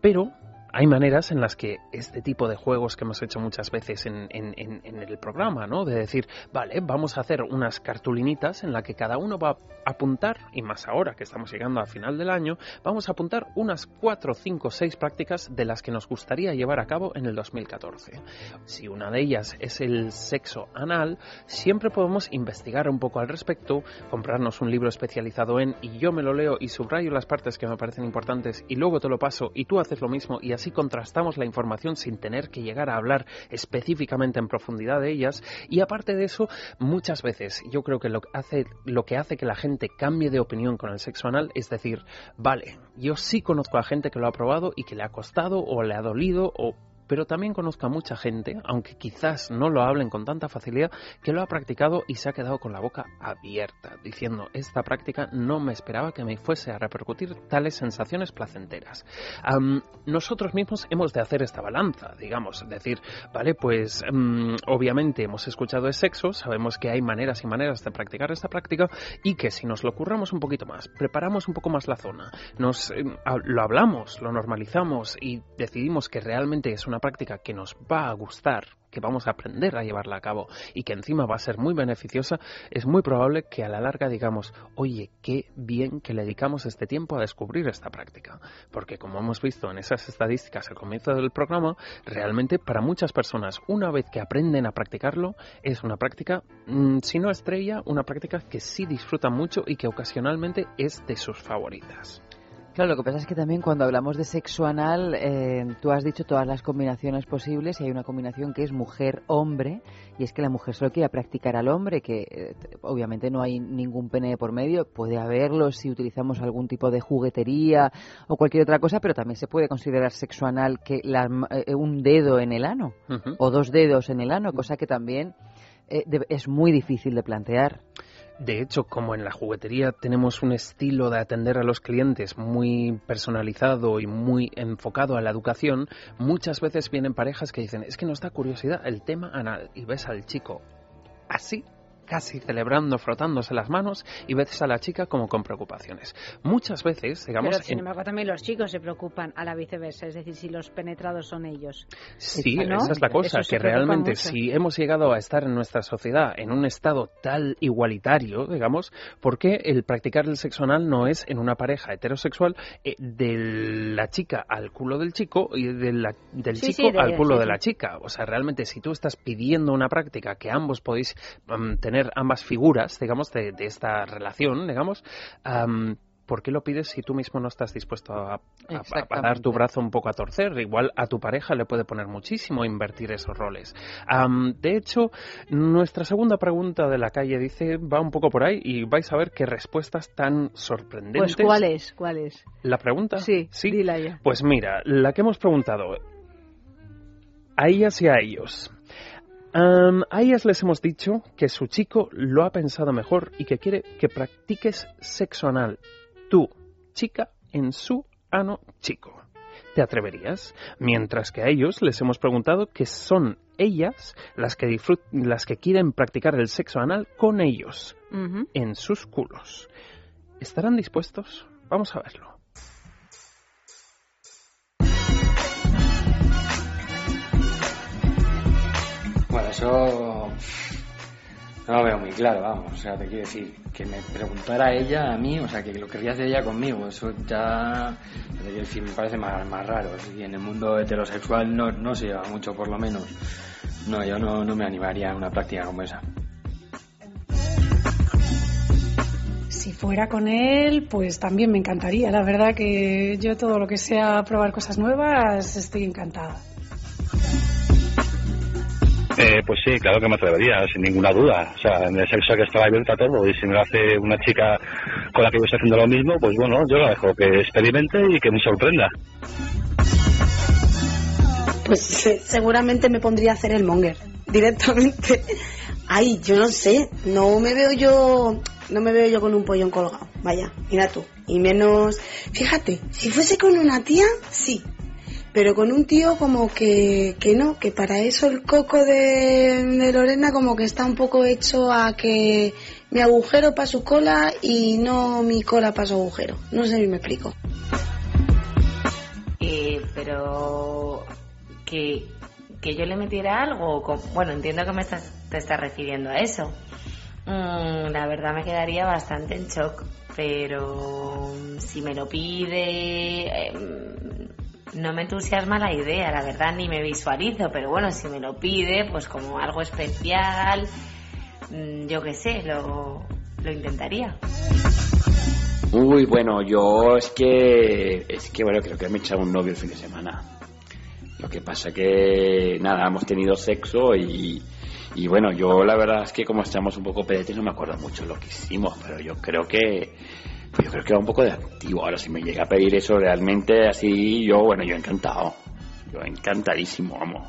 Pero hay maneras en las que este tipo de juegos que hemos hecho muchas veces en, el programa, ¿no? De decir, vale, vamos a hacer unas cartulinitas en la que cada uno va a apuntar, y más ahora que estamos llegando al final del año, vamos a apuntar unas 4, 5, 6 prácticas de las que nos gustaría llevar a cabo en el 2014. Si una de ellas es el sexo anal, siempre podemos investigar un poco al respecto, comprarnos un libro especializado en y yo me lo leo y subrayo las partes que me parecen importantes y luego te lo paso y tú haces lo mismo y así contrastamos la información sin tener que llegar a hablar específicamente en profundidad de ellas. Y aparte de eso muchas veces yo creo que lo hace lo que hace que la gente cambie de opinión con el sexo anal es decir vale yo sí conozco a gente que lo ha probado y que le ha costado o le ha dolido o pero también conozco a mucha gente, aunque quizás no lo hablen con tanta facilidad, que lo ha practicado y se ha quedado con la boca abierta, diciendo, esta práctica no me esperaba que me fuese a repercutir tales sensaciones placenteras. Nosotros mismos hemos de hacer esta balanza, digamos, decir, vale, pues mm, obviamente hemos escuchado de sexo, sabemos que hay maneras y maneras de practicar esta práctica y que si nos lo curramos un poquito más, preparamos un poco más la zona, nos eh, lo hablamos, lo normalizamos y decidimos que realmente es una práctica que nos va a gustar, que vamos a aprender a llevarla a cabo y que encima va a ser muy beneficiosa, es muy probable que a la larga digamos, oye, qué bien que le dedicamos este tiempo a descubrir esta práctica. Porque como hemos visto en esas estadísticas al comienzo del programa, realmente para muchas personas, una vez que aprenden a practicarlo, es una práctica, mm, si no estrella, una práctica que sí disfrutan mucho y que ocasionalmente es de sus favoritas. Claro, lo que pasa es que también cuando hablamos de sexo anal, eh, tú has dicho todas las combinaciones posibles y hay una combinación que es mujer-hombre y es que la mujer solo quiere practicar al hombre, que eh, obviamente no hay ningún pene por medio, puede haberlo si utilizamos algún tipo de juguetería o cualquier otra cosa, pero también se puede considerar sexo anal que la- eh, un dedo en el ano o dos dedos en el ano, cosa que también eh, de- es muy difícil de plantear. De hecho, como en la juguetería tenemos un estilo de atender a los clientes muy personalizado y muy enfocado a la educación, muchas veces vienen parejas que dicen, es que nos da curiosidad el tema anal y ves al chico así casi celebrando, frotándose las manos y ves a la chica como con preocupaciones. Muchas veces, digamos, Pero sin embargo también los chicos se preocupan a la viceversa, es decir, si los penetrados son ellos. Sí, ¿No? esa es la cosa, que realmente mucho. si hemos llegado a estar en nuestra sociedad en un estado tal igualitario, digamos, ¿por qué el practicar el sexo anal no es en una pareja heterosexual eh, de la chica al culo del chico y de la- del Sí, chico sí, de- al culo sí, de la chica? O sea, realmente si tú estás pidiendo una práctica que ambos podéis mm, tener ambas figuras, digamos, de, de esta relación, digamos, am, ¿Por qué lo pides si tú mismo no estás dispuesto a, a- dar tu brazo un poco a torcer? Igual a tu pareja le puede poner muchísimo invertir esos roles. De hecho, nuestra segunda pregunta de la calle dice, va un poco por ahí y vais a ver qué respuestas tan sorprendentes. Pues ¿cuál es? ¿Cuál es? ¿La pregunta? Sí, dila ya. Pues mira, la que hemos preguntado a ellas y a ellos. A ellas les hemos dicho que su chico lo ha pensado mejor y que quiere que practiques sexo anal. Tú, chica, en su ano chico. ¿Te atreverías? Mientras que a ellos les hemos preguntado que son ellas las que, las que quieren practicar el sexo anal con ellos, en sus culos. ¿Estarán dispuestos? Vamos a verlo. Eso no lo veo muy claro, vamos. O sea, te quiero decir, que me preguntara ella a mí, o sea, que lo querría hacer ella conmigo, eso ya, me parece más, más raro. Y en el mundo heterosexual no, no se lleva mucho, por lo menos. No, yo no, no me animaría a una práctica como esa. Si fuera con él, pues también me encantaría. La verdad que yo todo lo que sea probar cosas nuevas, estoy encantada. Eh, pues sí, claro que me atrevería, sin ninguna duda. O sea, en el sexo que estaba abierta todo y si me lo hace una chica con la que yo haciendo lo mismo, pues bueno, yo la dejo que experimente y que me sorprenda. Pues seguramente me pondría a hacer el monger directamente. Ay, yo no sé, no me veo yo, no me veo yo con un pollón colgado. Vaya, mira tú. Y menos, fíjate, si fuese con una tía, sí. Pero con un tío como que, que no, que para eso el coco de, Lorena como que está un poco hecho a que mi agujero para su cola y no mi cola para su agujero. No sé si me explico. Eh, pero que, que yo le metiera algo, bueno, entiendo que me estás, te estás refiriendo a eso. Mm, la verdad me quedaría bastante en shock, pero si me lo pide, em, no me entusiasma la idea, la verdad ni me visualizo, pero bueno, si me lo pide, pues como algo especial, mm, yo qué sé, lo, lo intentaría. Uy, bueno, yo es que, es que bueno, creo que me he echado un novio el fin de semana. Lo que pasa que, nada, hemos tenido sexo y, y bueno, yo la verdad es que como estamos un poco pedetes no me acuerdo mucho lo que hicimos, pero yo creo que, yo creo que era un poco de activo. Ahora, si me llega a pedir eso realmente así, yo, bueno, yo encantado. Yo encantadísimo, vamos.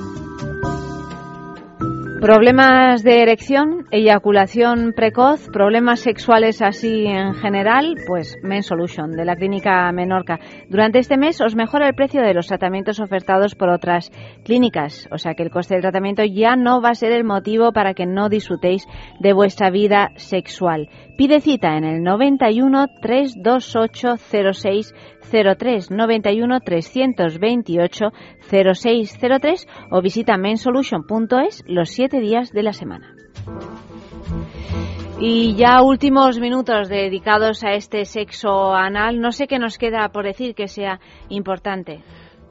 Problemas de erección, eyaculación precoz, problemas sexuales así en general, pues Men Solution de la clínica Menorca. Durante este mes os mejora el precio de los tratamientos ofertados por otras clínicas, o sea que el coste del tratamiento ya no va a ser el motivo para que no disfrutéis de vuestra vida sexual. Pide cita en el 91 328 06 03 91 328 0603 o visita mensolution.es los siete días de la semana. Y ya últimos minutos dedicados a este sexo anal. No sé qué nos queda por decir que sea importante.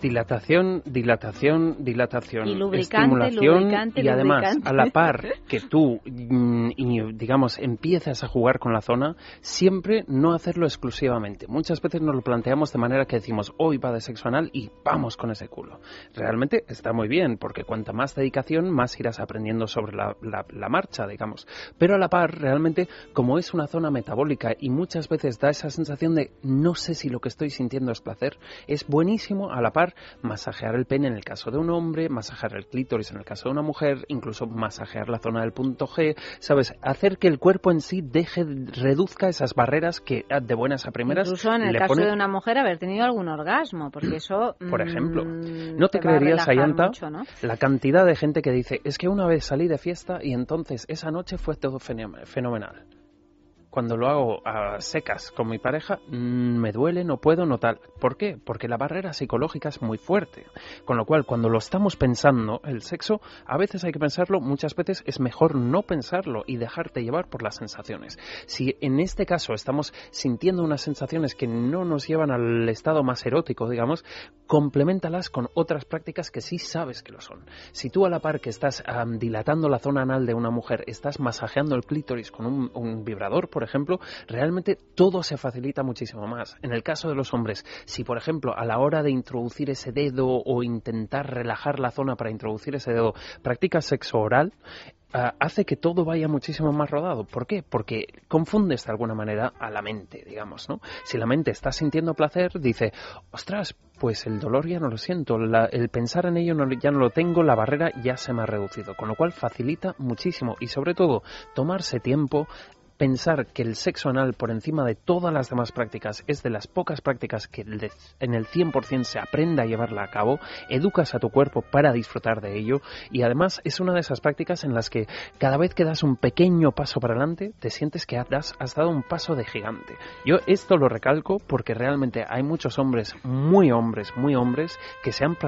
Dilatación, dilatación, dilatación. Y lubricante, estimulación lubricante, y además, lubricante. a la par que tú, mm, y, digamos, empiezas a jugar con la zona, siempre no hacerlo exclusivamente. Muchas veces nos lo planteamos de manera que decimos, hoy va de sexo anal y vamos con ese culo. Realmente está muy bien, porque cuanta más dedicación, más irás aprendiendo sobre la, la- la marcha, digamos. Pero a la par, realmente, como es una zona metabólica y muchas veces da esa sensación de no sé si lo que estoy sintiendo es placer, es buenísimo a la par masajear el pene en el caso de un hombre, masajear el clítoris en el caso de una mujer, incluso masajear la zona del punto G, ¿sabes? Hacer que el cuerpo en sí deje, reduzca esas barreras que ah, de buenas a primeras Incluso en el caso pone- de una mujer haber tenido algún orgasmo, porque eso. *clears throat* por mm, ejemplo. No te, creerías, Ayanta, mucho, ¿no? la cantidad de gente que dice, es que una vez salí de fiesta y entonces esa noche fue todo fenomen- fenomenal. Cuando lo hago a secas con mi pareja, mm, me duele, no puedo, no tal. ¿Por qué? Porque la barrera psicológica es muy fuerte. Con lo cual, cuando lo estamos pensando, el sexo, a veces hay que pensarlo, muchas veces es mejor no pensarlo y dejarte llevar por las sensaciones. Si en este caso estamos sintiendo unas sensaciones que no nos llevan al estado más erótico, digamos, compleméntalas con otras prácticas que sí sabes que lo son. Si tú a la par que estás am, dilatando la zona anal de una mujer, estás masajeando el clítoris con un, un vibrador, por ejemplo, realmente todo se facilita muchísimo más. En el caso de los hombres, si por ejemplo a la hora de introducir ese dedo o intentar relajar la zona para introducir ese dedo, practicas sexo oral, ah, hace que todo vaya muchísimo más rodado. ¿Por qué? Porque confundes de alguna manera a la mente, digamos, ¿no? Si la mente está sintiendo placer, dice, ostras, pues el dolor ya no lo siento, la- el pensar en ello ya no lo tengo, la barrera ya se me ha reducido, con lo cual facilita muchísimo y sobre todo tomarse tiempo pensar que el sexo anal por encima de todas las demás prácticas es de las pocas prácticas que en el 100% se aprenda a llevarla a cabo, educas a tu cuerpo para disfrutar de ello y además es una de esas prácticas en las que cada vez que das un pequeño paso para adelante te sientes que has, has dado un paso de gigante. Yo esto lo recalco porque realmente hay muchos hombres, muy hombres, muy hombres, que se han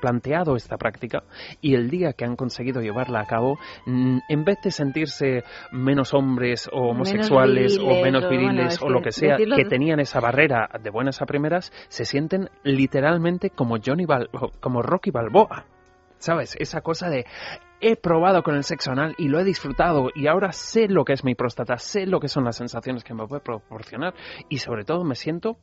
planteado esta práctica y el día que han conseguido llevarla a cabo, mm, en vez de sentirse menos hombres o homosexuales o viriles, menos viriles es o lo que que sea, decirlo- que tenían esa barrera de buenas a primeras, se sienten literalmente como Johnny Bal como Rocky Balboa. ¿Sabes? Esa cosa de he probado con el sexo anal y lo he disfrutado y ahora sé lo que es mi próstata, sé lo que son las sensaciones que me puede proporcionar y sobre todo me siento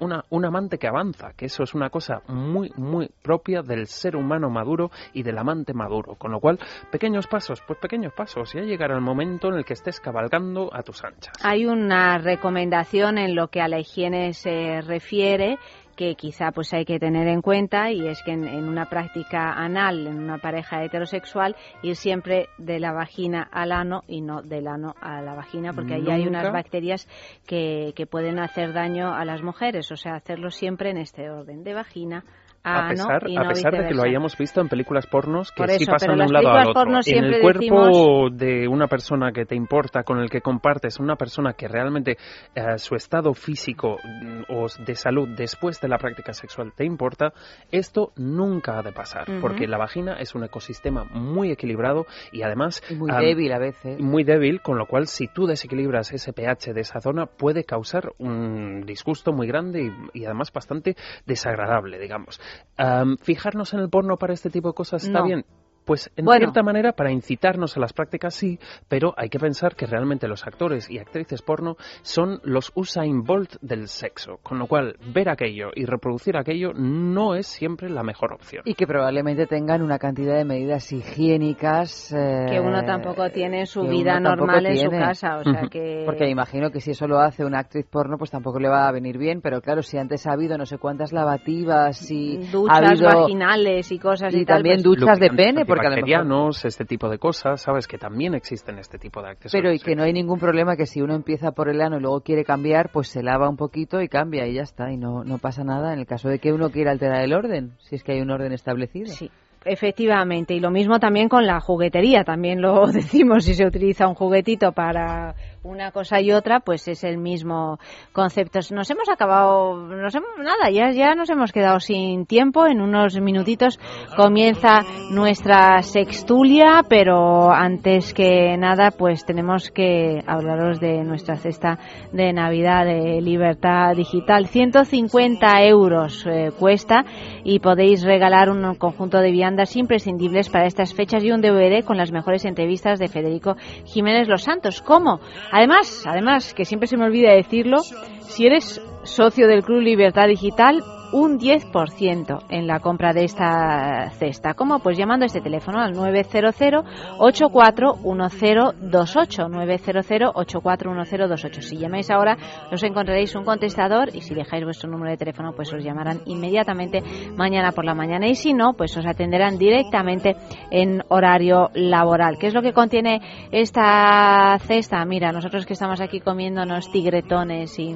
una, un amante que avanza, que eso es una cosa muy, muy propia del ser humano maduro y del amante maduro. Con lo cual, pequeños pasos, pues pequeños pasos, ya llegará el momento en el que estés cabalgando a tus anchas. Hay una recomendación en lo que a la higiene se refiere que quizá pues hay que tener en cuenta y es que en, en una práctica anal, en una pareja heterosexual, ir siempre de la vagina al ano y no del ano a la vagina, porque ahí hay unas bacterias que, que pueden hacer daño a las mujeres, o sea, hacerlo siempre en este orden, de vagina a, pesar, a no de que lo hayamos visto en películas pornos que Por sí eso, pasan de un lado al otro. En el cuerpo decimos- de una persona que te importa, con el que compartes, una persona que realmente eh, su estado físico mm, o de salud después de la práctica sexual te importa, esto nunca ha de pasar, porque la vagina es un ecosistema muy equilibrado y además Y muy débil a veces. muy débil, con lo cual si tú desequilibras ese pH de esa zona puede causar un disgusto muy grande y, y además bastante desagradable, digamos. Am, ¿Fijarnos en el porno para este tipo de cosas está No. bien? Pues en Bueno. cierta manera para incitarnos a las prácticas sí, pero hay que pensar que realmente los actores y actrices porno son los Usain Bolt del sexo, con lo cual ver aquello y reproducir aquello no es siempre la mejor opción. Y que probablemente tengan una cantidad de medidas higiénicas. eh, Que uno tampoco tiene su que vida normal en su casa, o sea que... Porque imagino que si eso lo hace una actriz porno, pues tampoco le va a venir bien. Pero claro, si antes ha habido no sé cuántas lavativas y ha Duchas habido vaginales y cosas y, y tal, también pues- duchas de pene, porque Antibacterianos, este tipo de cosas, sabes que también existen este tipo de accesorios. Pero y que no hay ningún problema que si uno empieza por el ano y luego quiere cambiar, pues se lava un poquito y cambia y ya está. Y no, no pasa nada en el caso de que uno quiera alterar el orden, si es que hay un orden establecido. Sí. Efectivamente, y lo mismo también con la juguetería, también lo *laughs* decimos, si se utiliza un juguetito para una cosa y otra, pues es el mismo concepto. Nos hemos acabado, nos hemos, nada, ya, ya nos hemos quedado sin tiempo, en unos minutitos comienza nuestra sextulia, pero antes que nada, pues tenemos que hablaros de nuestra cesta de Navidad de Libertad Digital. 150 euros eh, cuesta y podéis regalar un conjunto de viandas imprescindibles para estas fechas y un DVD con las mejores entrevistas de Federico Jiménez Los Santos. ¿Cómo? Además, además, que siempre se me olvida decirlo, si eres socio del Club Libertad Digital, un 10% en la compra de esta cesta. ¿Cómo? Pues llamando a este teléfono al 900-841028. 900-841028. Si llamáis ahora, os encontraréis un contestador y si dejáis vuestro número de teléfono, pues os llamarán inmediatamente mañana por la mañana. Y si no, pues os atenderán directamente en horario laboral. ¿Qué es lo que contiene esta cesta? Mira, nosotros que estamos aquí comiéndonos tigretones y,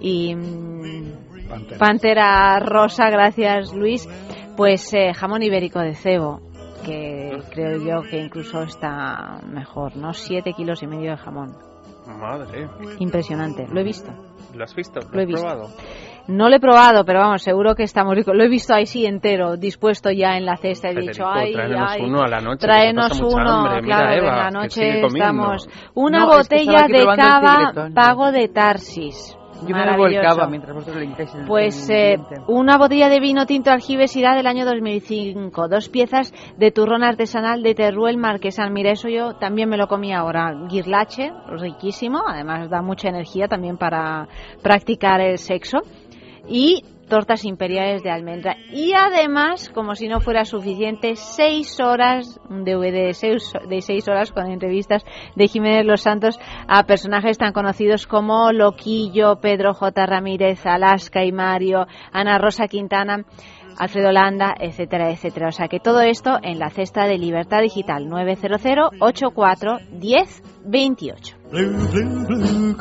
y pantera. rosa, gracias Luis, pues eh, jamón ibérico de cebo, que creo yo que incluso está mejor, ¿no? Siete kilos y medio de jamón. Madre, Impresionante, lo he visto. ¿lo has visto? Lo he has visto. probado? No lo he probado, pero vamos, seguro que está muy rico. Lo he visto ahí sí entero, dispuesto ya en la cesta. He dicho, ay, tráenos ay, uno a la noche, Tráenos uno, hambre. Mira, claro, Eva, en la noche estamos. Una No, es que estaba botella de cava pago de Tarsis. Yo me cava mientras vosotros el Pues eh, una botella de vino tinto Aljibes irá del año 2005, dos piezas de turrón artesanal de Teruel Marquesán. Mira, eso yo también me lo comí ahora. Guirlache, riquísimo, además da mucha energía también para practicar el sexo. Y tortas imperiales de almendra. Y además, como si no fuera suficiente, seis horas, un DVD de seis, horas con entrevistas de Jiménez Los Santos a personajes tan conocidos como Loquillo, Pedro J. Ramírez, Alaska y Mario, Ana Rosa Quintana. Alfredo Landa, etcétera, etcétera. O sea que todo esto en la cesta de Libertad Digital 900 84 10 28. Blue, blue, blue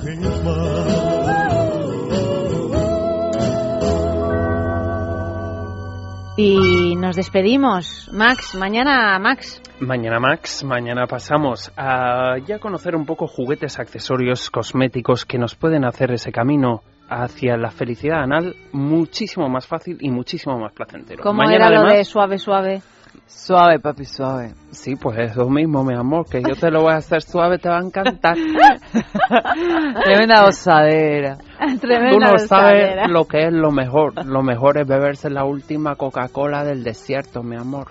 Y nos despedimos. Max, mañana Max. Mañana Max, mañana pasamos a ya conocer un poco juguetes, accesorios, cosméticos que nos pueden hacer ese camino hacia la felicidad anal muchísimo más fácil y muchísimo más placentero. ¿Cómo Mañana, era lo además- de suave, suave? Suave, papi, suave. Sí, pues es lo mismo, mi amor, que yo te lo voy a hacer suave, te va a encantar. *laughs* Tremenda osadera. Tremenda Tú no sabes lo que es lo mejor. Lo mejor es beberse la última Coca-Cola del desierto, mi amor.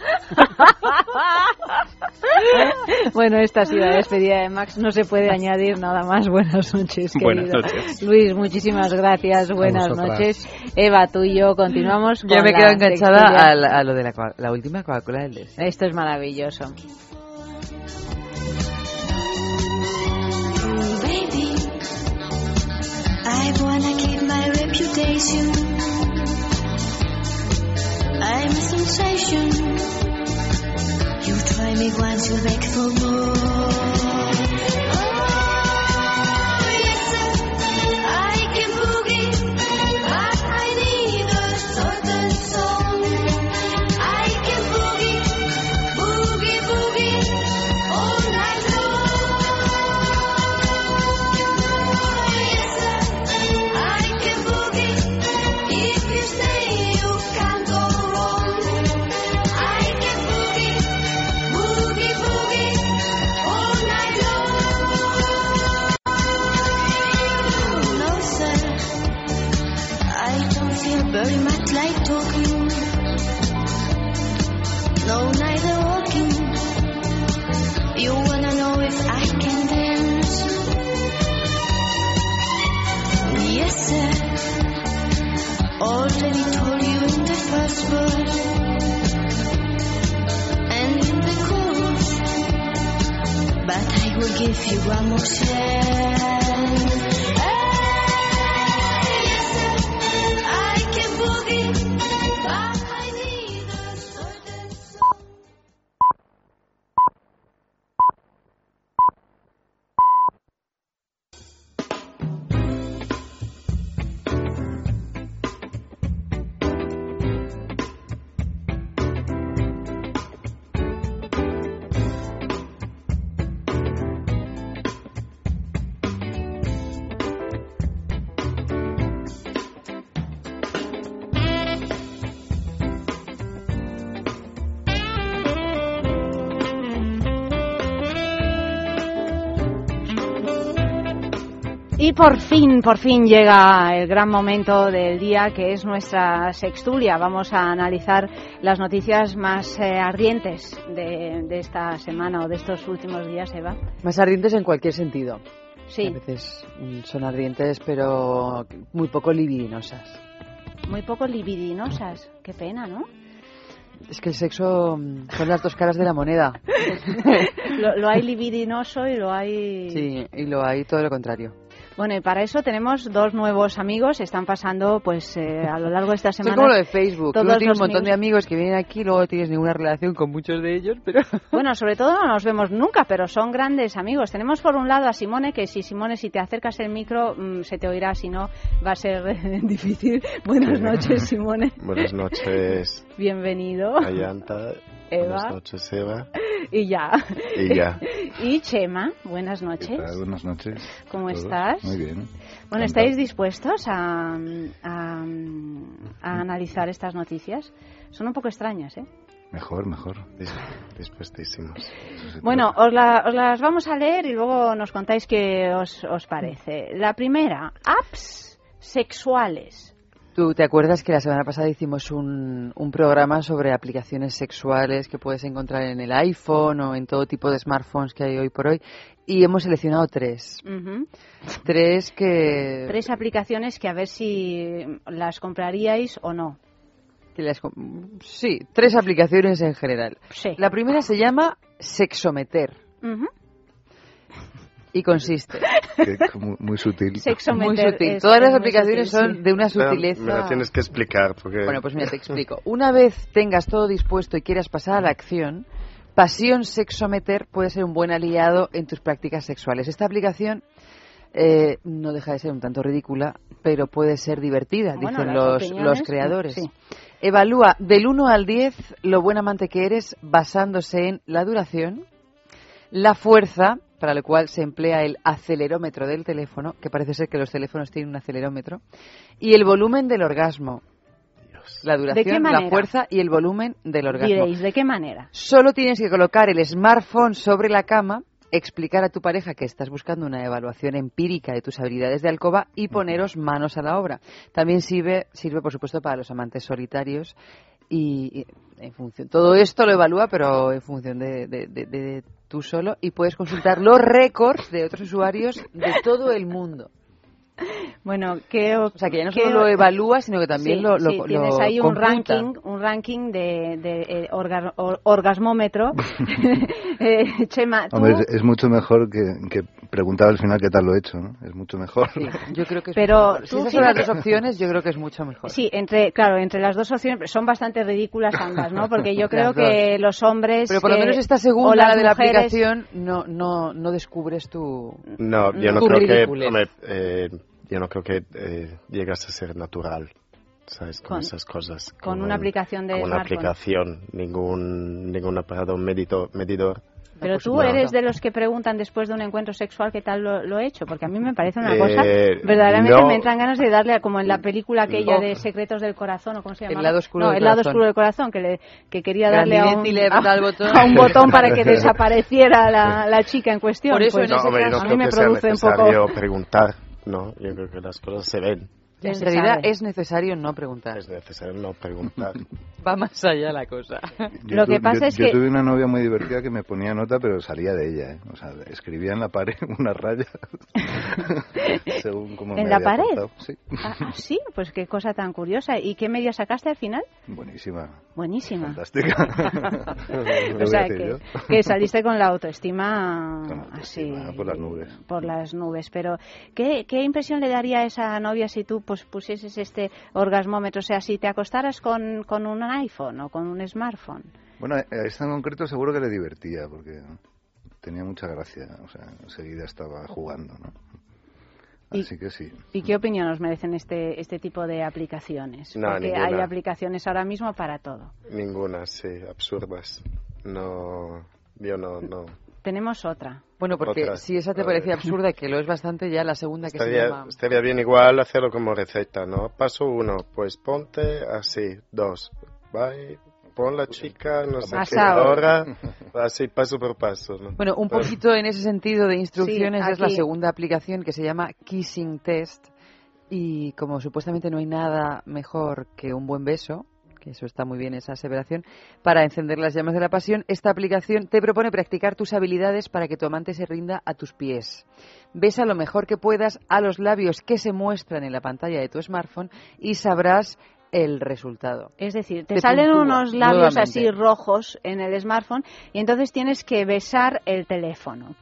*laughs* bueno, esta ha sido la despedida de Max. No se puede añadir nada más. Buenas noches, Buenas noches. Luis, muchísimas gracias. Buenas noches. Eva, tú y yo continuamos. Yo con me la quedo enganchada a, la- a lo de la, última Coca-Cola del desierto. Esto es maravilloso. Baby, I wanna keep my reputation. I'm a sensation. You try me once, you beg for more. Will give you one more chance. Y por fin, por fin llega el gran momento del día que es nuestra sextulia. Vamos a analizar las noticias más eh, ardientes de, de esta semana o de estos últimos días, Eva. Más ardientes en cualquier sentido. Sí. A veces son ardientes, pero muy poco libidinosas. Muy poco libidinosas. Qué pena, ¿no? Es que el sexo mm, son las dos caras de la moneda. *laughs* lo, lo hay libidinoso y lo hay... Sí, y lo hay todo lo contrario. Bueno, y para eso tenemos dos nuevos amigos. Están pasando, pues, eh, a lo largo de esta semana. es como lo de Facebook. todos Uno tiene un montón de amigos que vienen aquí, luego no tienes ninguna relación con muchos de ellos, pero... *laughs* Bueno, sobre todo no nos vemos nunca, pero son grandes amigos. Tenemos por un lado a Simone, que si Simone, si te acercas el micro, mm, se te oirá, si no, va a ser *laughs* difícil. Buenas noches, Simone. Buenas noches, Bienvenido. Ayanta. Eva. Buenas noches, Eva. *laughs* Y ya. Y ya. *laughs* Y Chema, buenas noches. Buenas noches. ¿Cómo estás? Muy bien. Bueno. ¿estáis dispuestos a, a, a analizar estas noticias? Son un poco extrañas, ¿eh? Mejor, mejor. Dis- Dispuestísimos. Bueno, os, la- os las vamos a leer y luego nos contáis qué os, os parece. La primera, apps sexuales. ¿Tú te acuerdas que la semana pasada hicimos un, un programa sobre aplicaciones sexuales que puedes encontrar en el iPhone o en todo tipo de smartphones que hay hoy por hoy? Y hemos seleccionado tres. Ujú. Tres que... Tres aplicaciones que a ver si las compraríais o no. que las com- sí, tres aplicaciones en general. Sí. La primera se llama Sexometer. Y consiste... Que- muy, muy sutil. Sexometer Muy sutil. es- Todas es las aplicaciones sutil, son sí. de una sutileza... Me la tienes que explicar porque... Bueno, pues mira, te *laughs* explico. Una vez tengas todo dispuesto y quieras pasar a la acción, Pasión Sexometer puede ser un buen aliado en tus prácticas sexuales. Esta aplicación eh, no deja de ser un tanto ridícula, pero puede ser divertida, Bueno, dicen los, los creadores. sí. Evalúa del 1 al 10 lo buen amante que eres basándose en la duración, la fuerza, para lo cual se emplea el acelerómetro del teléfono, que parece ser que los teléfonos tienen un acelerómetro, y el volumen del orgasmo. La duración, la fuerza y el volumen del orgasmo. Diréis, ¿de qué manera? Solo tienes que colocar el smartphone sobre la cama, explicar a tu pareja que estás buscando una evaluación empírica de tus habilidades de alcoba y poneros manos a la obra. También sirve, sirve por supuesto, para los amantes solitarios y, y en función. Todo esto lo evalúa, pero en función de, de- de- de tú solo y puedes consultar los récords de otros usuarios de todo el mundo. *laughs* Bueno, ¿qué, O sea, que ya no qué- solo lo evalúa, sino que también Sí, lo, lo, sí, lo tienes ahí un ranking, un ranking de, de, eh, orga- or- orgasmómetro. *laughs* *laughs* Eh, Chema, tú, Hombre, es, es mucho mejor que, que preguntar al final qué tal lo he hecho, ¿no? Es mucho mejor. Yo creo que es Pero mucho mejor. Si tú esas son las dos opciones, yo creo que es mucho mejor. Sí, entre, claro, entre las dos opciones son bastante ridículas ambas, ¿no? Porque yo creo que los hombres Pero por lo eh, menos esta o segunda, la de la aplicación, no, no, no descubres tu... No, yo no tu creo que... hombre, eh, yo no creo que eh, llegas a ser natural, ¿sabes? Con, Con- esas cosas. con una aplicación de Con una smartphone. aplicación, ningún, ningún aparato medito- medidor. Pero Pues tú eres de los que preguntan después de un encuentro sexual qué tal lo, lo he hecho, porque a mí me parece una Eh, cosa, verdaderamente no. me entran ganas de darle, a- como en la película aquella No. de Secretos del Corazón, o cómo se El llama. lado oscuro no, del el lado corazón. oscuro del corazón, que, le, que quería darle a un, le botón. a un botón para que *laughs* desapareciera la, la chica en cuestión. Por eso Pues no, hombre, no a mí creo me produce un poco... preguntar, ¿no? Yo creo que las cosas se ven. En se realidad sabe. es necesario no preguntar. Es necesario no preguntar. *laughs* Va más allá la cosa. Yo Lo que pasa yo- es yo que- tuve una novia muy divertida que me ponía nota, pero salía de ella, ¿eh? O sea, escribía en la pared *laughs* unas rayas *laughs* según como ¿En me la había pared? portado. Sí, Ah, ah, sí, pues qué cosa tan curiosa. ¿Y qué media sacaste al final? buenísima. Buenísima. Fantástica. o sea, que, saliste con la autoestima así Ah, por las nubes. por las nubes. Pero, ¿qué, ¿qué impresión le daría a esa novia si tú pues pusieses este orgasmómetro? O sea, si te acostaras con, con un iPhone o con un smartphone. Bueno, a esta en concreto seguro que le divertía, porque tenía mucha gracia. O sea, enseguida estaba jugando, ¿no? Así que sí. ¿Y qué opinión os merecen este, este tipo de aplicaciones? No, Porque ninguna. hay aplicaciones ahora mismo para todo. Ninguna, sí, absurdas. No, yo no, no. Tenemos otra. Bueno, porque Otra. si esa te parecía absurda, que lo es bastante, ya la segunda que se llama... estaría bien igual hacerlo como receta, ¿no? Paso uno, pues ponte así, dos, bye, pon la chica, no sé qué Pasao. hora, así paso por paso, ¿no? Bueno, un poquito en ese sentido de instrucciones Sí, es la segunda aplicación que se llama Kissing Test y como supuestamente no hay nada mejor que un buen beso, que eso está muy bien esa aseveración, para encender las llamas de la pasión, esta aplicación te propone practicar tus habilidades para que tu amante se rinda a tus pies. Besa lo mejor que puedas a los labios que se muestran en la pantalla de tu smartphone y sabrás el resultado. Es decir, te, Te salen puntúa unos labios nuevamente. así rojos en el smartphone y entonces tienes que besar el teléfono.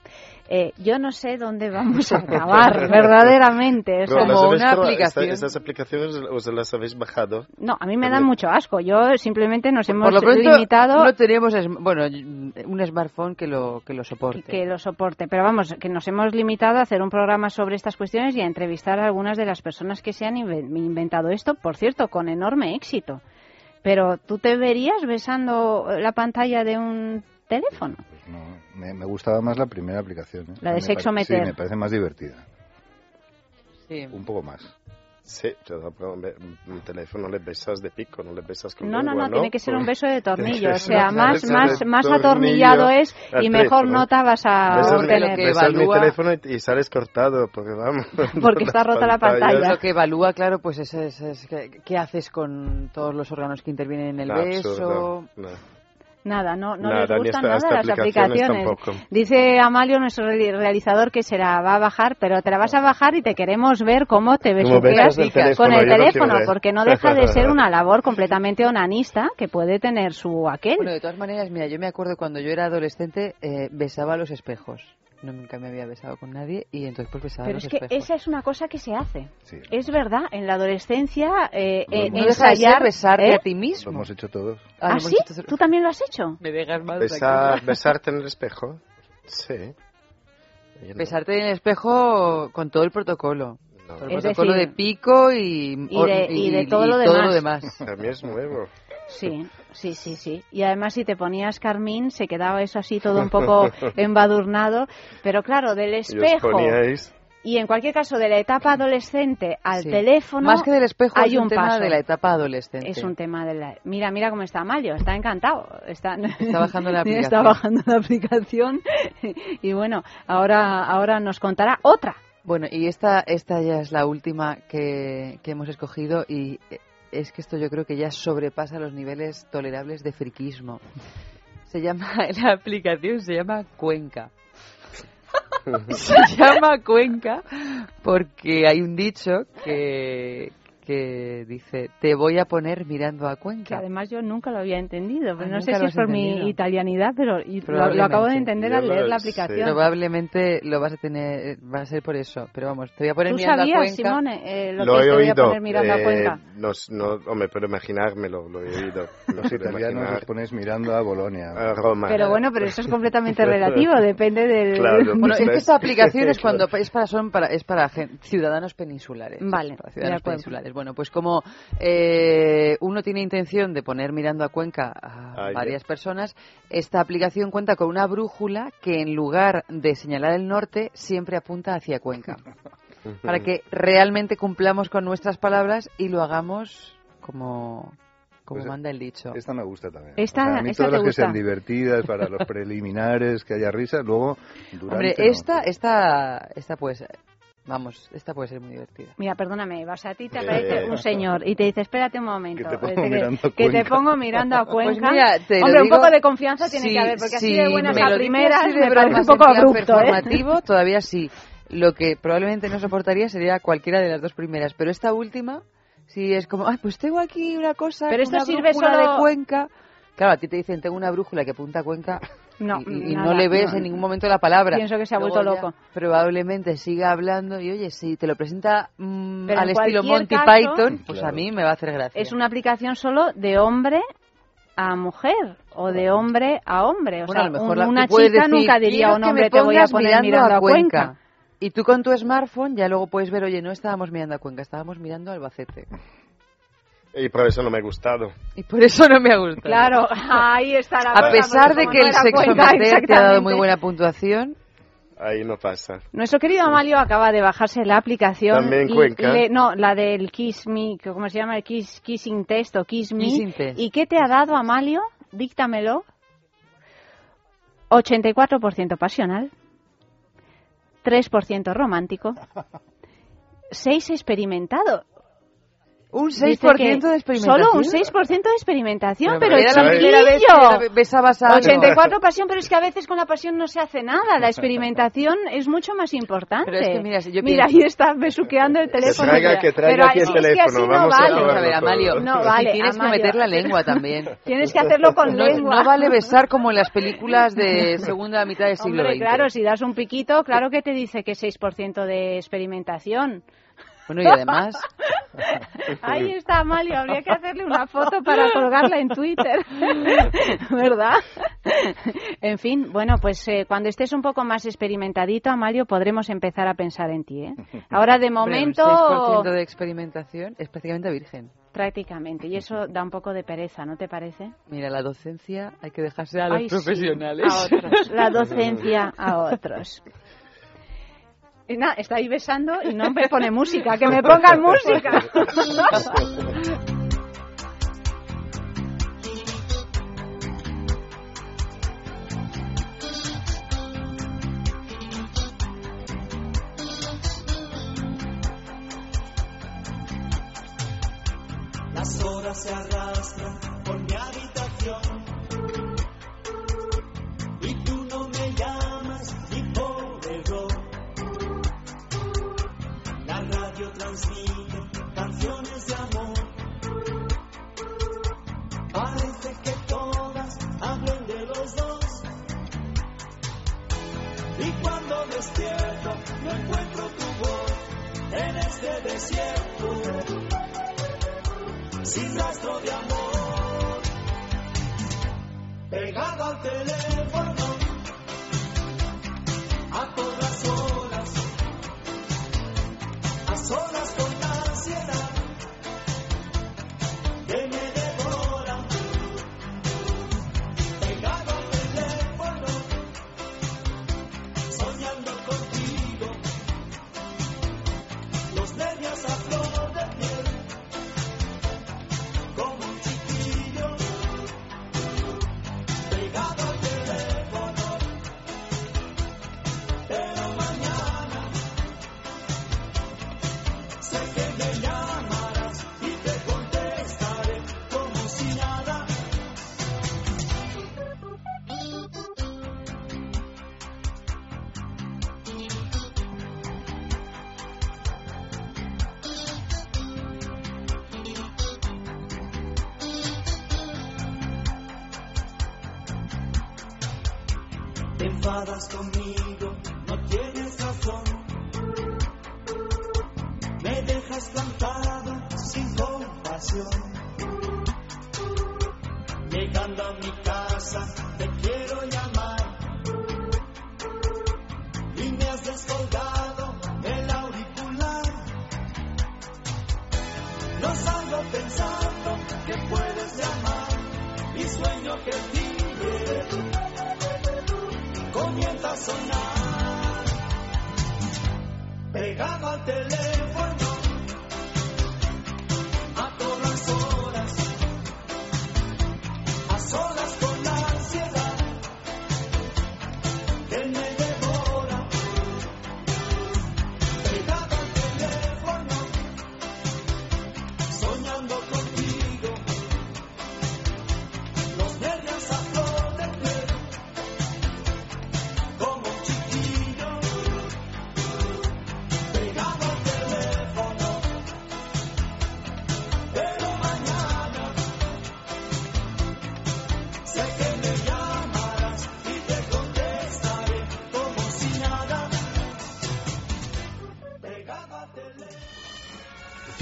Eh, yo no sé dónde vamos a *laughs* acabar, verdaderamente. o sea, Pero las habéis probado- esta- ¿Estas aplicaciones os las habéis bajado? No, a mí me dan mucho asco. Yo simplemente nos hemos Por lo pronto limitado no tenemos es- bueno un smartphone que lo que lo soporte. que lo soporte. Pero vamos, que nos hemos limitado a hacer un programa sobre estas cuestiones y a entrevistar a algunas de las personas que se han inven- inventado esto, por cierto, con enorme éxito. Pero tú te verías besando la pantalla de un teléfono. Me, me gustaba más la primera aplicación. ¿eh? La de sexo meter. Sí, me parece más divertida. Sí. Un poco más. Sí, un teléfono le besas de pico, no le besas con No, no, lengua, no, tiene que ser un beso de tornillo. O que *laughs* sea, más, más, más atornillado es y mejor teléfono. nota vas a Besas, obtener. besas mi teléfono y, y sales cortado, porque vamos. *laughs* Porque está rota la pantalla. Lo que evalúa, claro, pues es, es, es que- qué haces con todos los órganos que intervienen en el No, beso. absurdo, no. Nada, no, no Nada, les gustan esta- nada esta las aplicaciones. Dice Amalio, nuestro reali- realizador, que se la va a bajar, pero te la vas a bajar y te queremos ver cómo te besuqueas besas el teléfono, con el teléfono, porque no deja de ser *laughs* una labor completamente onanista que puede tener su aquel. Bueno, de todas maneras, mira, yo me acuerdo cuando yo era adolescente, eh, besaba los espejos. No, nunca me había besado con nadie y entonces pues besaba Pero los es que espejos. esa es una cosa que se hace. Es verdad, en la adolescencia eh, eh, No ensayar... besarte ¿eh? a ti mismo. Lo hemos hecho todos. Ah, lo ¿Ah, sí? hecho. ¿Tú también lo has hecho? Me dejas mal Besar, besarte en el espejo. Sí. No. Besarte en el espejo con todo el protocolo. Todo el Es protocolo decir, de pico y, y de- y de todo lo demás. demás. También es nuevo. Sí, sí, sí, sí. Y además si te ponías carmín se quedaba eso así todo un poco *laughs* embadurnado. Pero claro, del Y os espejo poníais... y en cualquier caso de la etapa adolescente al Sí. teléfono... Más que del espejo, hay es un, tema paso. de la etapa adolescente. Es un tema de la... Mira, mira cómo está Mayo, está encantado. Está, Está bajando la *laughs* aplicación. Está bajando la aplicación. *laughs* Y bueno, ahora, ahora nos contará otra. Bueno, y esta, esta ya es la última que, que hemos escogido y es que esto yo creo que ya sobrepasa los niveles tolerables de friquismo. Se llama, *laughs* la aplicación se llama Cuenca. *laughs* Se llama Cuenca porque hay un dicho que, que dice, te voy a poner mirando a Que Cuenca. además yo nunca lo había entendido. Pero Ah, no sé si es por mi entendido. italianidad, pero y lo, lo acabo de entender al leer la sé. aplicación. Probablemente lo vas a tener, va a ser por eso. Pero vamos, te voy a poner ¿Tú mirando a sabías, Cuenca. Simone, eh, lo, Lo que he te voy a oído. poner mirando a eh, Cuenca? No, no, hombre, puedo imaginármelo, lo he oído. Lo *laughs* Los italianos imaginar. os ponéis mirando a Bolonia. A Roma. Pero bueno, pero eso es completamente relativo, *laughs* depende del... Claro, *laughs* Bueno, es pues que es- esta aplicación es cuando es para son para es para ciudadanos peninsulares. Vale, para ciudadanos peninsulares. Bueno, pues como eh, uno tiene intención de poner mirando a Cuenca a Ah, ya. varias personas, esta aplicación cuenta con una brújula que en lugar de señalar el norte siempre apunta hacia Cuenca, *laughs* para que realmente cumplamos con nuestras palabras y lo hagamos como como Pues, manda el dicho. Esta me gusta también. Esta- O sea, a mí esta todas te las que sean gusta. divertidas para los *laughs* preliminares, que haya risa, luego durante Hombre, no. esta, esta, esta pues Vamos, esta puede ser muy divertida. Mira, perdóname, vas a ti te Eh. aparece un señor y te dice, espérate un momento, Que te pongo que- mirando a que te Cuenca". pongo mirando a Pues Cuenca. mira, te lo Hombre, un poco de confianza tiene Sí, que haber, porque así sí, de buenas me a primeras me parece un poco abrupto, ¿eh? todavía sí. Lo que probablemente no soportaría sería cualquiera de las dos primeras, pero esta última sí es como, ay, pues tengo aquí una cosa, Pero esto una sirve solo- de Cuenca. Claro, a ti te dicen, tengo una brújula que apunta a Cuenca No, y, y nada, no le ves no. en ningún momento la palabra. Pienso que se ha vuelto loco. Probablemente siga hablando y oye, si te lo presenta mm, Pero al estilo Monty caso- Python, pues a mí me va a hacer gracia. Es una aplicación solo de hombre a mujer o de hombre a hombre. O Bueno, a sea, lo mejor un- una chica decir, nunca diría "Quiero a un que hombre me te voy a poner mirando a Cuenca. Y tú con tu smartphone ya luego puedes ver, oye, no estábamos mirando a Cuenca, estábamos mirando a Albacete. Y por eso no me ha gustado. Y por eso no me ha gustado. Claro, ahí está la A pesar de que no el sexo meter te ha dado muy buena puntuación, Ahí no pasa. Nuestro querido Amalio acaba de bajarse la aplicación. También y Cuenca. le- no, la del Kiss Me, que ¿cómo se llama? El Kiss, Kissing Test o Kiss Me. Kissing Test. ¿Y qué te ha dado Amalio? Díctamelo. 84% pasional, 3% romántico, 6 experimentado. Un Dice 6% que de experimentación. Solo un 6% de experimentación, Pero pero, era la primera vez que besabas a alguien. 84 pasión, pero es que a veces con la pasión no se hace nada. La experimentación es mucho más importante. Pero es que mira, si yo Mira, pienso- ahí está besuqueando el teléfono. traiga- que traiga Pero aquí el así es que teléfono, así vamos no vale. A ver, Amalio, No si vale, tienes Amalio. que meter la lengua también. *laughs* Tienes que hacerlo con No, lengua. no vale besar como en las películas de segunda mitad del *laughs* siglo Hombre, XX. claro, si das un piquito, claro que te dice que 6% de experimentación. Bueno, y además, *laughs* Ahí está Amalio, habría que hacerle una foto para colgarla en Twitter, *laughs* ¿verdad? En fin, bueno, pues eh, cuando estés un poco más experimentadito, Amalio, podremos empezar a pensar en ti, ¿eh? Ahora, de momento, un 6% de experimentación es prácticamente virgen. prácticamente, y eso da un poco de pereza, ¿no te parece? Mira, la docencia hay que dejarse a los Ay, sí, profesionales. a otros. La docencia a *laughs* otros. Y nada, está ahí besando y no me pone música, que me pongan música. Las horas se arrastran por mi habitación no encuentro tu voz en este desierto. Sin rastro de amor. Pegado al teléfono, a todas horas, a solas con sonar. Pegado al teléfono,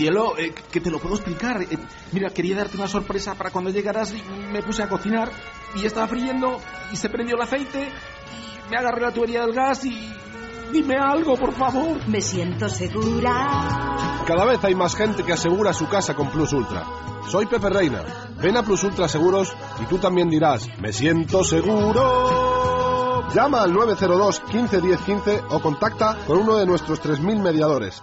Cielo, eh, que te lo puedo explicar. Eh, mira, quería darte una sorpresa para cuando llegaras y me puse a cocinar y estaba friendo y se prendió el aceite y me agarré la tubería del gas y... Dime algo, por favor. Me siento segura. Cada vez hay más gente que asegura su casa con Plus Ultra. Soy Pepe Reina. Ven a Plus Ultra Seguros y tú también dirás, me siento seguro. Llama al 902 15 10 15 o contacta con uno de nuestros 3.000 mediadores.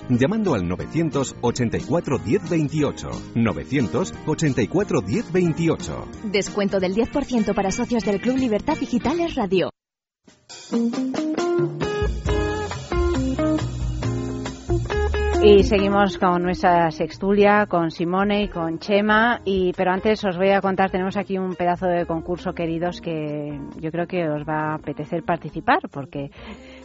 llamando al 984 1028. 984 1028. Descuento del 10% para socios del Club Libertad Digitales Radio. Y seguimos con nuestra sextulia, con Simone y con Chema. Y, pero antes os voy a contar, tenemos aquí un pedazo de concurso, queridos, que yo creo que os va a apetecer participar, porque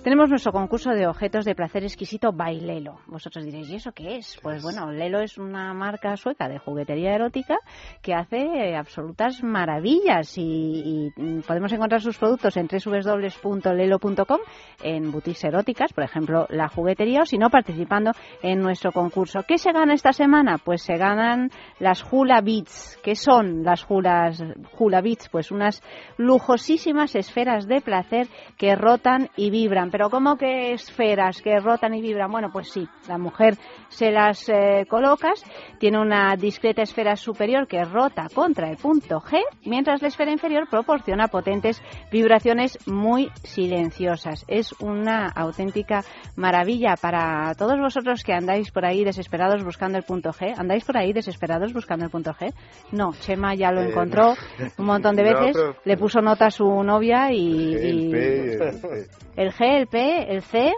tenemos nuestro concurso de objetos de placer exquisito Bailelo. Vosotros diréis, ¿y eso qué es? Pues bueno, Lelo es una marca sueca de juguetería erótica que hace absolutas maravillas y, y podemos encontrar sus productos en www.lelo.com, en boutiques eróticas, por ejemplo, la juguetería, o si no, participando en nuestro concurso. ¿Qué se gana esta semana? Pues se ganan las Hula Beats. ¿Qué son las Hulas, Hula Beats? Pues unas lujosísimas esferas de placer que rotan y vibran. Pero ¿cómo que esferas que rotan y vibran? Bueno, pues sí, la mujer se las eh, colocas, tiene una discreta esfera superior que rota contra el punto G, mientras la esfera inferior proporciona potentes vibraciones muy silenciosas. Es una auténtica maravilla para todos vosotros que andáis por ahí desesperados buscando el punto G. ¿Andáis por ahí desesperados buscando el punto G? No, Chema ya lo Eh, encontró un montón de *laughs* no, veces, pero- le puso nota a su novia y... El P, el el G, el P, el C,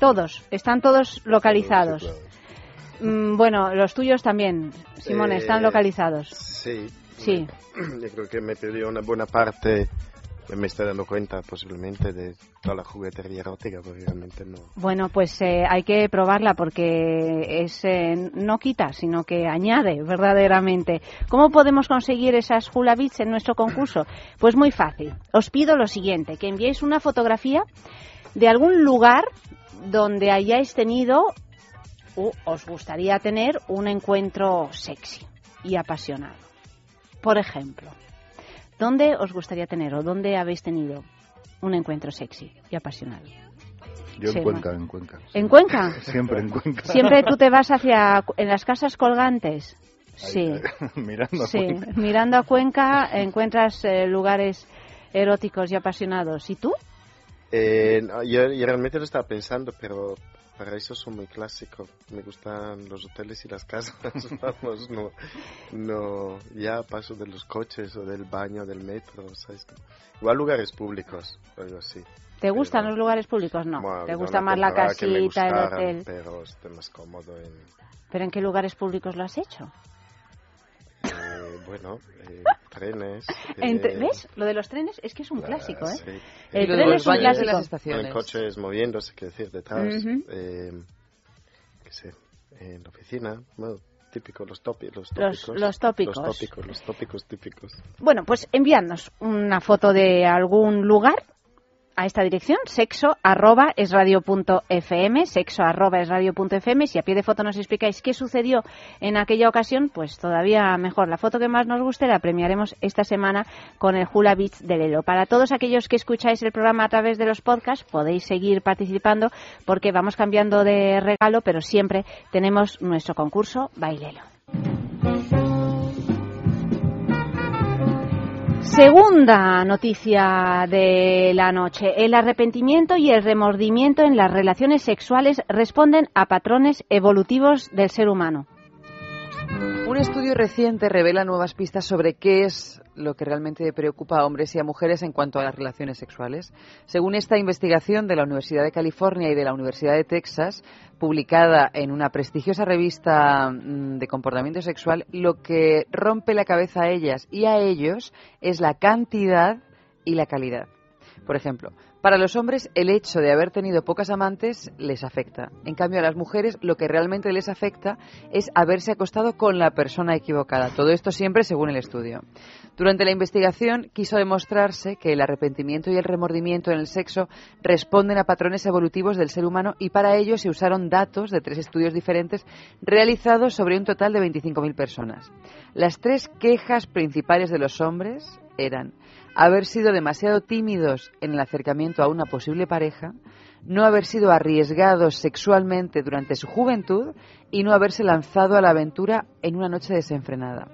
todos, están todos localizados. Mm, bueno, los tuyos también, Simón, Eh, están localizados. Sí. Sí. Yo creo que me perdió una buena parte, me estoy dando cuenta posiblemente de toda la juguetería erótica, porque realmente no. Bueno, pues eh, hay que probarla porque es eh, no quita, sino que añade verdaderamente. ¿Cómo podemos conseguir esas hula beats en nuestro concurso? Pues muy fácil. Os pido lo siguiente, que enviéis una fotografía de algún lugar donde hayáis tenido o os gustaría tener un encuentro sexy y apasionado. Por ejemplo, ¿dónde os gustaría tener o dónde habéis tenido un encuentro sexy y apasionado? Yo Sí, en Cuenca, en Cuenca. ¿En Cuenca? Siempre en Cuenca. Siempre tú te vas hacia en las casas colgantes. Sí. *laughs* Mirando a Sí, Cuenca. mirando a Cuenca encuentras eh, lugares eróticos y apasionados. ¿Y tú? Eh, no, yo, yo realmente lo estaba pensando, pero para eso son muy clásicos. Me gustan los hoteles y las casas. *laughs* Vamos, no, no, ya paso de los coches o del baño, del metro, ¿sabes? Igual lugares públicos, algo así. ¿Te gustan los lugares públicos? No. Bueno, ¿Te gusta más la casita, el hotel? Pero estoy más cómodo en, ¿Pero en qué lugares públicos lo has hecho? eh, bueno, eh, trenes. Entre- eh, ¿Ves? Lo de los trenes es que es un clásico, ¿eh? sí. El tren los es un baños de clásico. Con coches moviéndose, quiero decir, detrás. Eh, qué sé, en la oficina. Bueno, típico, los, topi, los Los- tópicos. los tópicos. Los tópicos, los tópicos típicos. Bueno, pues enviadnos una foto de algún lugar a esta dirección, sexo arroba es radio punto fm, sexo arroba es radio punto fm. Si a pie de foto nos explicáis qué sucedió en aquella ocasión, pues todavía mejor. La foto que más nos guste la premiaremos esta semana con el Hula Beats de Lelo. Para todos aquellos que escucháis el programa a través de los podcasts, podéis seguir participando porque vamos cambiando de regalo, pero siempre tenemos nuestro concurso Bailelo. Segunda noticia de la noche. El arrepentimiento y el remordimiento en las relaciones sexuales responden a patrones evolutivos del ser humano. Un estudio reciente revela nuevas pistas sobre qué es lo que realmente preocupa a hombres y a mujeres en cuanto a las relaciones sexuales. Según esta investigación de la Universidad de California y de la Universidad de Texas, publicada en una prestigiosa revista mm, de comportamiento sexual, lo que rompe la cabeza a ellas y a ellos es la cantidad y la calidad. Por ejemplo, para los hombres el hecho de haber tenido pocas amantes les afecta. En cambio a las mujeres lo que realmente les afecta es haberse acostado con la persona equivocada. Todo esto siempre según el estudio. Durante la investigación quiso demostrarse que el arrepentimiento y el remordimiento en el sexo responden a patrones evolutivos del ser humano y para ello se usaron datos de tres estudios diferentes realizados sobre un total de 25.000 personas. Las tres quejas principales de los hombres eran haber sido demasiado tímidos en el acercamiento a una posible pareja, no haber sido arriesgados sexualmente durante su juventud y no haberse lanzado a la aventura en una noche desenfrenada.